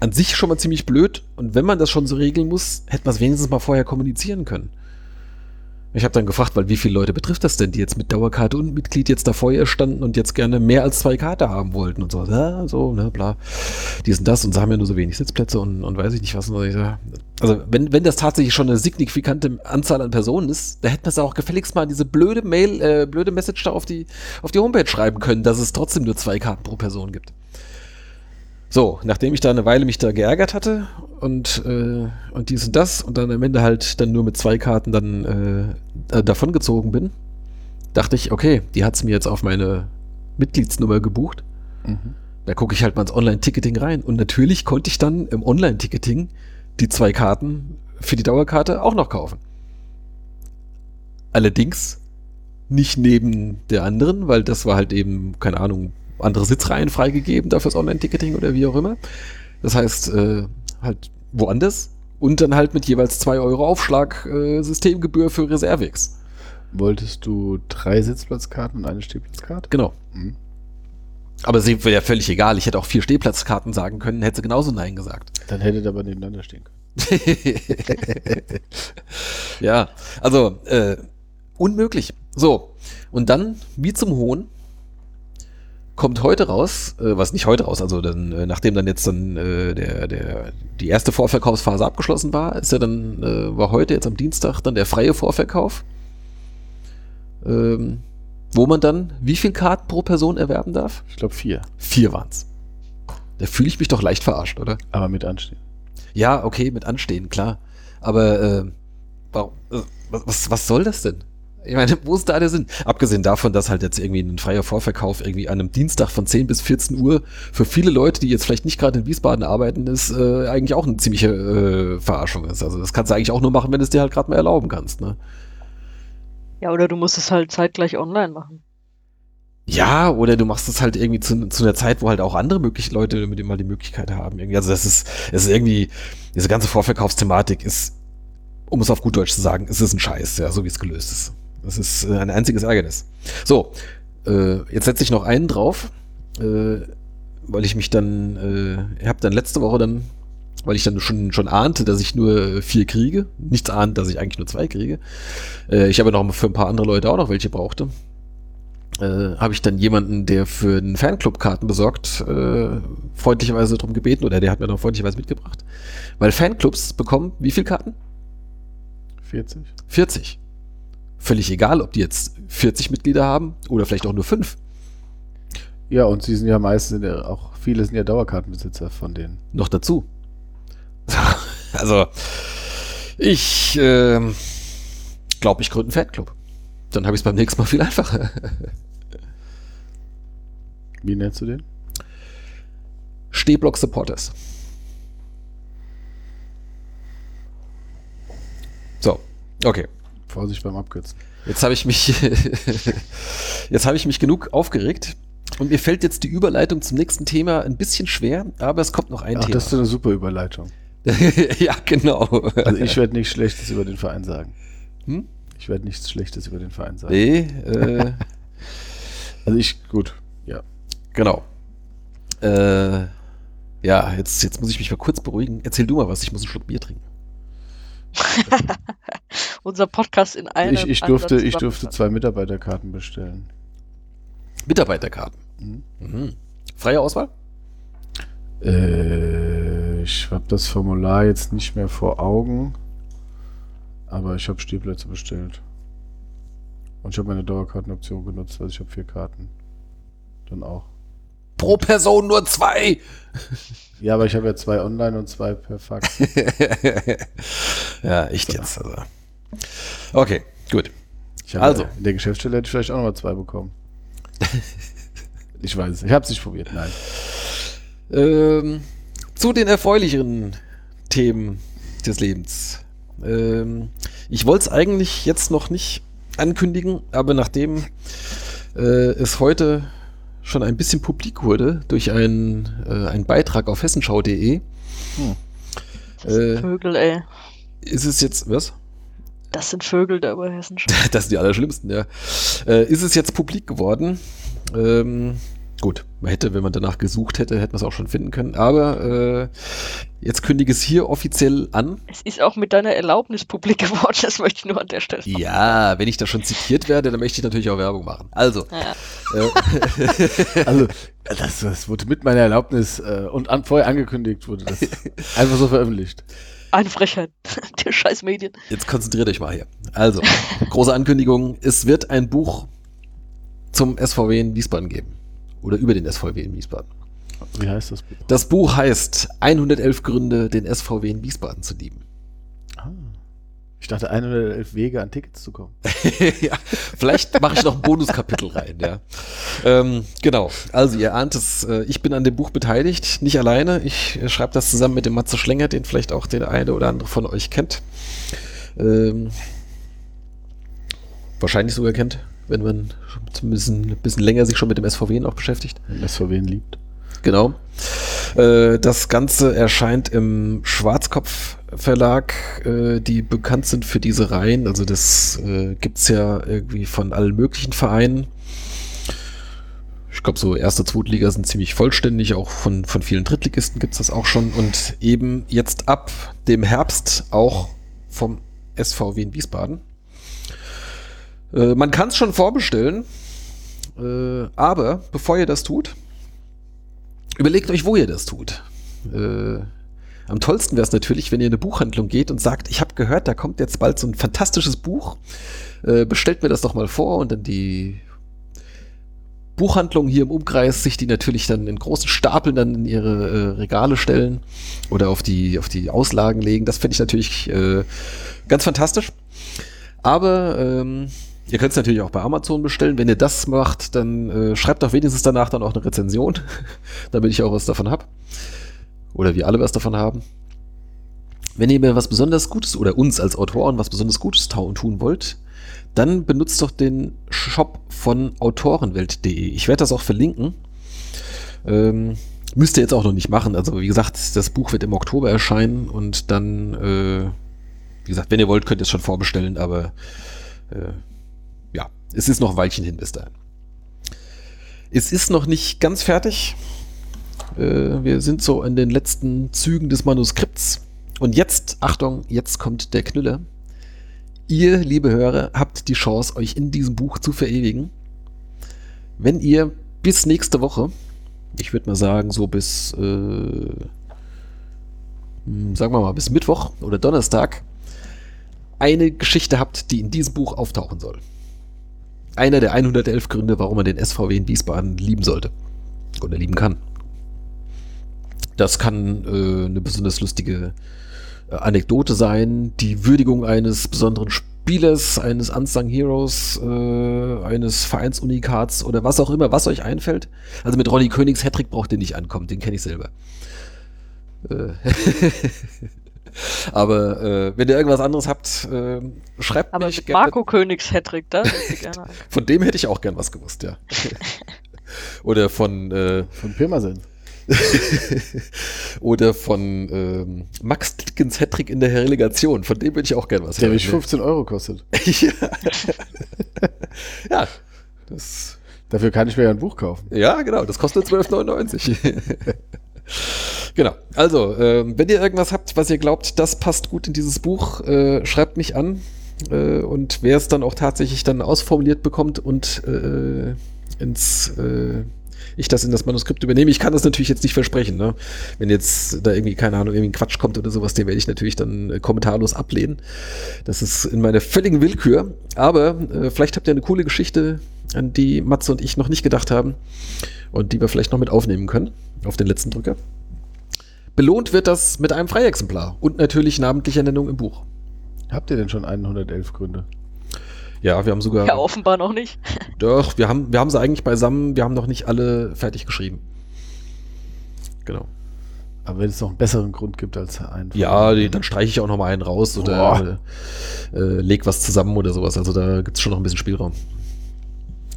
an sich schon mal ziemlich blöd. Und wenn man das schon so regeln muss, hätte man es wenigstens mal vorher kommunizieren können. Ich habe dann gefragt, weil wie viele Leute betrifft das denn, die jetzt mit Dauerkarte und Mitglied jetzt da vorher standen und jetzt gerne mehr als zwei Karte haben wollten und so. Ja, so, ne, bla. Die sind das und sie haben ja nur so wenig Sitzplätze und, und weiß ich nicht was. Also, wenn, wenn das tatsächlich schon eine signifikante Anzahl an Personen ist, da hätte man es auch gefälligst mal diese blöde Mail, äh, blöde Message da auf die, auf die Homepage schreiben können, dass es trotzdem nur zwei Karten pro Person gibt. So, nachdem ich da eine Weile mich da geärgert hatte und, äh, und dies und das und dann am Ende halt dann nur mit zwei Karten dann äh, äh davongezogen bin, dachte ich, okay, die hat's mir jetzt auf meine Mitgliedsnummer gebucht. Mhm. Da gucke ich halt mal ins Online-Ticketing rein. Und natürlich konnte ich dann im Online-Ticketing die zwei Karten für die Dauerkarte auch noch kaufen. Allerdings nicht neben der anderen, weil das war halt eben, keine Ahnung, andere Sitzreihen freigegeben dafür das Online-Ticketing oder wie auch immer. Das heißt, äh, halt woanders und dann halt mit jeweils 2 Euro Aufschlag äh, Systemgebühr für Reservex. Wolltest du drei Sitzplatzkarten und eine Stehplatzkarte? Genau. Mhm. Aber sie wäre ja völlig egal. Ich hätte auch vier Stehplatzkarten sagen können, hätte sie genauso Nein gesagt. Dann hättet aber nebeneinander stehen können. ja, also äh, unmöglich. So, und dann, wie zum Hohn, kommt heute raus, äh, was nicht heute raus, also dann, äh, nachdem dann jetzt dann äh, der, der, die erste Vorverkaufsphase abgeschlossen war, ist ja dann, äh, war heute jetzt am Dienstag dann der freie Vorverkauf, ähm, wo man dann wie viel Karten pro Person erwerben darf? Ich glaube vier. Vier waren's. Da fühle ich mich doch leicht verarscht, oder? Aber mit Anstehen. Ja, okay, mit Anstehen, klar. Aber äh, warum, äh, was, was soll das denn? Ich meine, wo ist da der Sinn? Abgesehen davon, dass halt jetzt irgendwie ein freier Vorverkauf irgendwie an einem Dienstag von 10 bis 14 Uhr für viele Leute, die jetzt vielleicht nicht gerade in Wiesbaden arbeiten, ist äh, eigentlich auch eine ziemliche äh, Verarschung ist. Also das kannst du eigentlich auch nur machen, wenn du es dir halt gerade mal erlauben kannst, ne? Ja, oder du musst es halt zeitgleich online machen. Ja, oder du machst es halt irgendwie zu, zu einer Zeit, wo halt auch andere mögliche Leute mit dem mal die Möglichkeit haben. Irgendwie. Also das ist, das ist irgendwie, diese ganze Vorverkaufsthematik ist, um es auf gut Deutsch zu sagen, es ist ein Scheiß, ja, so wie es gelöst ist. Das ist äh, ein einziges Ärgernis. So, äh, jetzt setze ich noch einen drauf. Äh, weil ich mich dann, äh, habe dann letzte Woche dann, weil ich dann schon, schon ahnte, dass ich nur vier kriege, nichts ahnt, dass ich eigentlich nur zwei kriege. Äh, ich habe noch für ein paar andere Leute auch noch welche brauchte. Äh, habe ich dann jemanden, der für einen Fanclub Karten besorgt, freundlicherweise darum gebeten, oder der hat mir noch freundlicherweise mitgebracht. Weil Fanclubs bekommen wie viel Karten? 40. 40. Völlig egal, ob die jetzt 40 Mitglieder haben oder vielleicht auch nur 5. Ja, und sie sind ja meistens ja auch, viele sind ja Dauerkartenbesitzer von denen. Noch dazu. Also, ich äh, glaube, ich gründe einen Fanclub. Dann habe ich es beim nächsten Mal viel einfacher. Wie nennst du den? Stehblock Supporters. So, okay. Vorsicht beim Abkürzen. Jetzt habe ich mich, jetzt habe ich mich genug aufgeregt und mir fällt jetzt die Überleitung zum nächsten Thema ein bisschen schwer, aber es kommt noch ein Ach, Thema. das ist eine super Überleitung. ja, genau. Also ich werde nichts Schlechtes über den Verein sagen. Hm? Ich werde nichts Schlechtes über den Verein sagen. Nee, äh, Also ich, gut, ja. genau. Äh, ja, jetzt, jetzt muss ich mich mal kurz beruhigen. Erzähl du mal was, ich muss einen Schluck Bier trinken. Unser Podcast in einem Ich, ich, durfte, ich durfte zwei Mitarbeiterkarten bestellen. Mitarbeiterkarten. Mhm. Mhm. Freie Auswahl? Äh, ich habe das Formular jetzt nicht mehr vor Augen, aber ich habe Stehplätze bestellt. Und ich habe meine Dauerkartenoption genutzt, also ich habe vier Karten. Dann auch. Pro Person nur zwei. Ja, aber ich habe ja zwei online und zwei per Fax. ja, echt jetzt. Also. Okay, gut. Ich Also. in der Geschäftsstelle hätte ich vielleicht auch nochmal zwei bekommen. ich weiß es. Ich habe es nicht probiert, nein. Ähm, zu den erfreulicheren Themen des Lebens. Ähm, ich wollte es eigentlich jetzt noch nicht ankündigen, aber nachdem äh, es heute schon ein bisschen publik wurde durch einen, äh, einen Beitrag auf hessenschau.de, Das sind äh, Vögel, ey. ist es jetzt, was? Das sind Vögel da über Hessen. Das sind die Allerschlimmsten, ja. Äh, ist es jetzt publik geworden? Ähm, gut, man hätte, wenn man danach gesucht hätte, hätte man es auch schon finden können. Aber äh, jetzt kündige es hier offiziell an. Es ist auch mit deiner Erlaubnis publik geworden, das möchte ich nur an der Stelle sagen. Ja, wenn ich da schon zitiert werde, dann möchte ich natürlich auch Werbung machen. Also, Ja. äh, Also, das, das wurde mit meiner Erlaubnis äh, und an, vorher angekündigt, wurde das einfach so veröffentlicht. Eine Frechheit. Der scheiß Medien. jetzt konzentriert euch mal hier. Also, große Ankündigung. Es wird ein Buch zum SVW in Wiesbaden geben. Oder über den SVW in Wiesbaden. Wie heißt das Buch? Das Buch heißt 111 Gründe, den SVW in Wiesbaden zu lieben. Ah. Ich dachte, 111 Wege an Tickets zu kommen. ja, vielleicht mache ich noch ein Bonuskapitel rein, ja. Ähm, genau, also ihr ahnt es, äh, ich bin an dem Buch beteiligt, nicht alleine. Ich äh, schreibe das zusammen mit dem Matze Schlenger, den vielleicht auch der eine oder andere von euch kennt. Ähm, wahrscheinlich sogar kennt, wenn man zumindest ein bisschen länger sich schon mit dem SVW noch beschäftigt. Das wen liebt. Genau. Äh, Das Ganze erscheint im Schwarzkopf Verlag, äh, die bekannt sind für diese Reihen. Also das äh, gibt's ja irgendwie von allen möglichen Vereinen. Ich glaube, so erste, zweite Liga sind ziemlich vollständig. Auch von, von vielen Drittligisten gibt's das auch schon. Und eben jetzt ab dem Herbst auch vom SVW in Wiesbaden. Äh, man kann es schon vorbestellen. Äh, aber bevor ihr das tut, Überlegt euch, wo ihr das tut. Äh, am tollsten wäre es natürlich, wenn ihr in eine Buchhandlung geht und sagt, ich habe gehört, da kommt jetzt bald so ein fantastisches Buch. Äh, bestellt mir das doch mal vor und dann die Buchhandlung hier im Umkreis sich die natürlich dann in großen Stapeln dann in ihre äh, Regale stellen oder auf die, auf die Auslagen legen. Das finde ich natürlich äh, ganz fantastisch. Aber ähm, ihr könnt es natürlich auch bei Amazon bestellen. Wenn ihr das macht, dann äh, schreibt doch wenigstens danach dann auch eine Rezension, damit ich auch was davon habe. Oder wir alle was davon haben. Wenn ihr mir was besonders Gutes oder uns als Autoren was besonders Gutes tun wollt, dann benutzt doch den Shop von autorenwelt.de. Ich werde das auch verlinken. Ähm, müsst ihr jetzt auch noch nicht machen. Also wie gesagt, das Buch wird im Oktober erscheinen und dann, äh, wie gesagt, wenn ihr wollt, könnt ihr es schon vorbestellen, aber äh, es ist noch ein Weilchen hin bis dahin. Es ist noch nicht ganz fertig. Äh, wir sind so in den letzten Zügen des Manuskripts. Und jetzt, Achtung, jetzt kommt der Knüller. Ihr, liebe Hörer, habt die Chance, euch in diesem Buch zu verewigen. Wenn ihr bis nächste Woche, ich würde mal sagen, so bis, äh, hm, sagen wir mal, bis Mittwoch oder Donnerstag, eine Geschichte habt, die in diesem Buch auftauchen soll. Einer der 111 Gründe, warum man den SVW in Wiesbaden lieben sollte. Oder lieben kann. Das kann äh, eine besonders lustige äh, Anekdote sein, die Würdigung eines besonderen Spielers, eines Unsung Heroes, äh, eines Vereinsunikats oder was auch immer, was euch einfällt. Also mit Ronny Königs Hattrick braucht ihr nicht ankommen, den kenne ich selber. Aber äh, wenn ihr irgendwas anderes habt, äh, schreibt Aber mich gerne. Marco Königs Hattrick, da gerne. Von dem hätte ich auch gern was gewusst, ja. Oder von äh, Von Pirmasens. oder von ähm, Max Dickens Hattrick in der Relegation. Von dem würde ich auch gern was Der hören. mich 15 Euro kostet. ja. ja, das, Dafür kann ich mir ja ein Buch kaufen. ja, genau, das kostet 12,99. Genau, also, ähm, wenn ihr irgendwas habt, was ihr glaubt, das passt gut in dieses Buch, äh, schreibt mich an. Äh, und wer es dann auch tatsächlich dann ausformuliert bekommt und äh, ins, äh, ich das in das Manuskript übernehme, ich kann das natürlich jetzt nicht versprechen. Ne? Wenn jetzt da irgendwie, keine Ahnung, irgendwie ein Quatsch kommt oder sowas, den werde ich natürlich dann äh, kommentarlos ablehnen. Das ist in meiner völligen Willkür. Aber äh, vielleicht habt ihr eine coole Geschichte, an die Matze und ich noch nicht gedacht haben und die wir vielleicht noch mit aufnehmen können auf den letzten Drücker. Belohnt wird das mit einem Freiexemplar und natürlich namentlicher Nennung im Buch. Habt ihr denn schon 111 Gründe? Ja, wir haben sogar. Ja, offenbar noch nicht. Doch, wir haben, wir haben sie eigentlich beisammen, wir haben noch nicht alle fertig geschrieben. Genau. Aber wenn es noch einen besseren Grund gibt als einen. Ja, die, dann streiche ich auch noch mal einen raus oder äh, äh, leg was zusammen oder sowas. Also da gibt es schon noch ein bisschen Spielraum.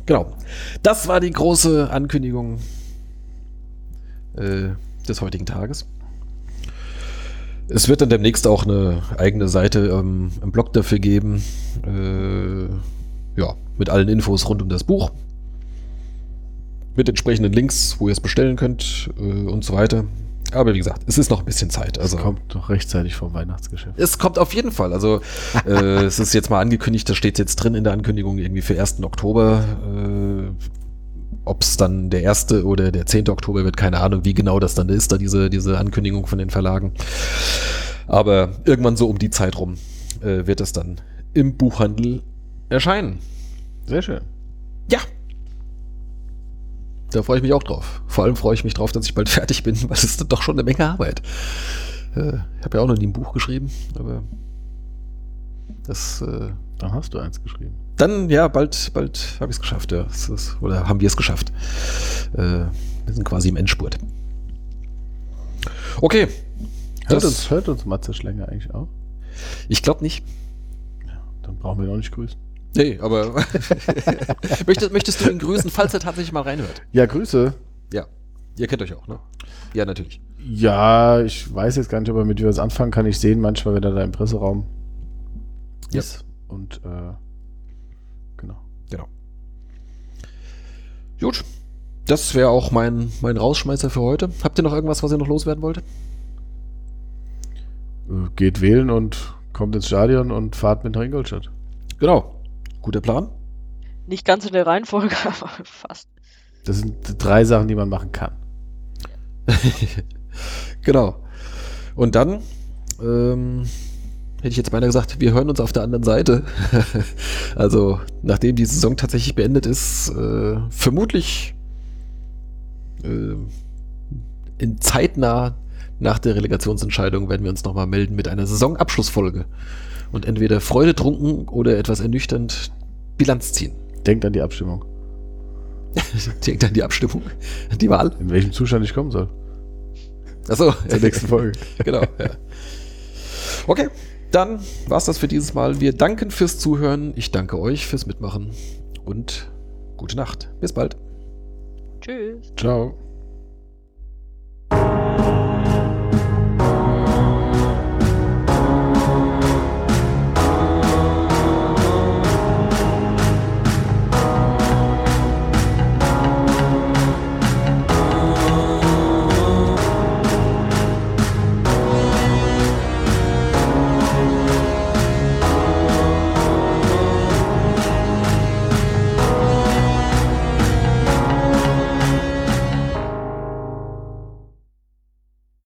Genau. Das war die große Ankündigung äh, des heutigen Tages. Es wird dann demnächst auch eine eigene Seite ähm, im Blog dafür geben. Äh, ja, mit allen Infos rund um das Buch. Mit entsprechenden Links, wo ihr es bestellen könnt äh, und so weiter. Aber wie gesagt, es ist noch ein bisschen Zeit. Also kommt noch rechtzeitig vom Weihnachtsgeschäft. es kommt auf jeden Fall. Also äh, es ist jetzt mal angekündigt, das steht jetzt drin in der Ankündigung irgendwie für 1. Oktober. Ob es dann der 1. oder der 10. Oktober wird, keine Ahnung, wie genau das dann ist, da diese, diese Ankündigung von den Verlagen. Aber irgendwann so um die Zeit rum äh, wird es dann im Buchhandel erscheinen. Sehr schön. Ja. Da freue ich mich auch drauf. Vor allem freue ich mich drauf, dass ich bald fertig bin, weil es ist doch schon eine Menge Arbeit. Äh, ich habe ja auch noch nie ein Buch geschrieben, aber das äh, Dann hast du eins geschrieben. Dann, ja, bald, bald habe ich es geschafft, ja. Ist, oder haben wir es geschafft. Äh, wir sind quasi im Endspurt. Okay. Hört Das- uns, hört uns Matze Schlänger eigentlich auch? Ich glaube nicht. Dann brauchen wir noch nicht grüßen. Nee, aber möchtest, möchtest du ihn grüßen, falls er tatsächlich mal reinhört? Ja, Grüße. Ja. Ihr kennt euch auch, ne? Ja, natürlich. Ja, ich weiß jetzt gar nicht, ob er mit dir was anfangen kann. Ich sehe ihn manchmal, wenn er da im Presseraum Ja. ist. Und äh, Gut. Das wäre auch mein, mein Rausschmeißer für heute. Habt ihr noch irgendwas, was ihr noch loswerden wollt? Äh, Geht wählen und kommt ins Stadion und fahrt mit nach Ingolstadt. Genau. Guter Plan. Nicht ganz in der Reihenfolge, aber fast. Das sind drei Sachen, die man machen kann. genau. Und dann ähm, hätte ich jetzt beinahe gesagt, wir hören uns auf der anderen Seite. also, nachdem die Saison tatsächlich beendet ist, äh, vermutlich äh, in zeitnah nach der Relegationsentscheidung werden wir uns nochmal melden mit einer Saisonabschlussfolge und entweder freudetrunken oder etwas ernüchternd Bilanz ziehen. Denkt an die Abstimmung, Denkt an die Abstimmung, die Wahl. in welchem Zustand ich kommen soll. Achso, Zur nächsten Folge. genau. Ja. Okay, dann war es das für dieses Mal. Wir danken fürs Zuhören. Ich danke euch fürs Mitmachen und gute Nacht. Bis bald. Tschüss. Ciao.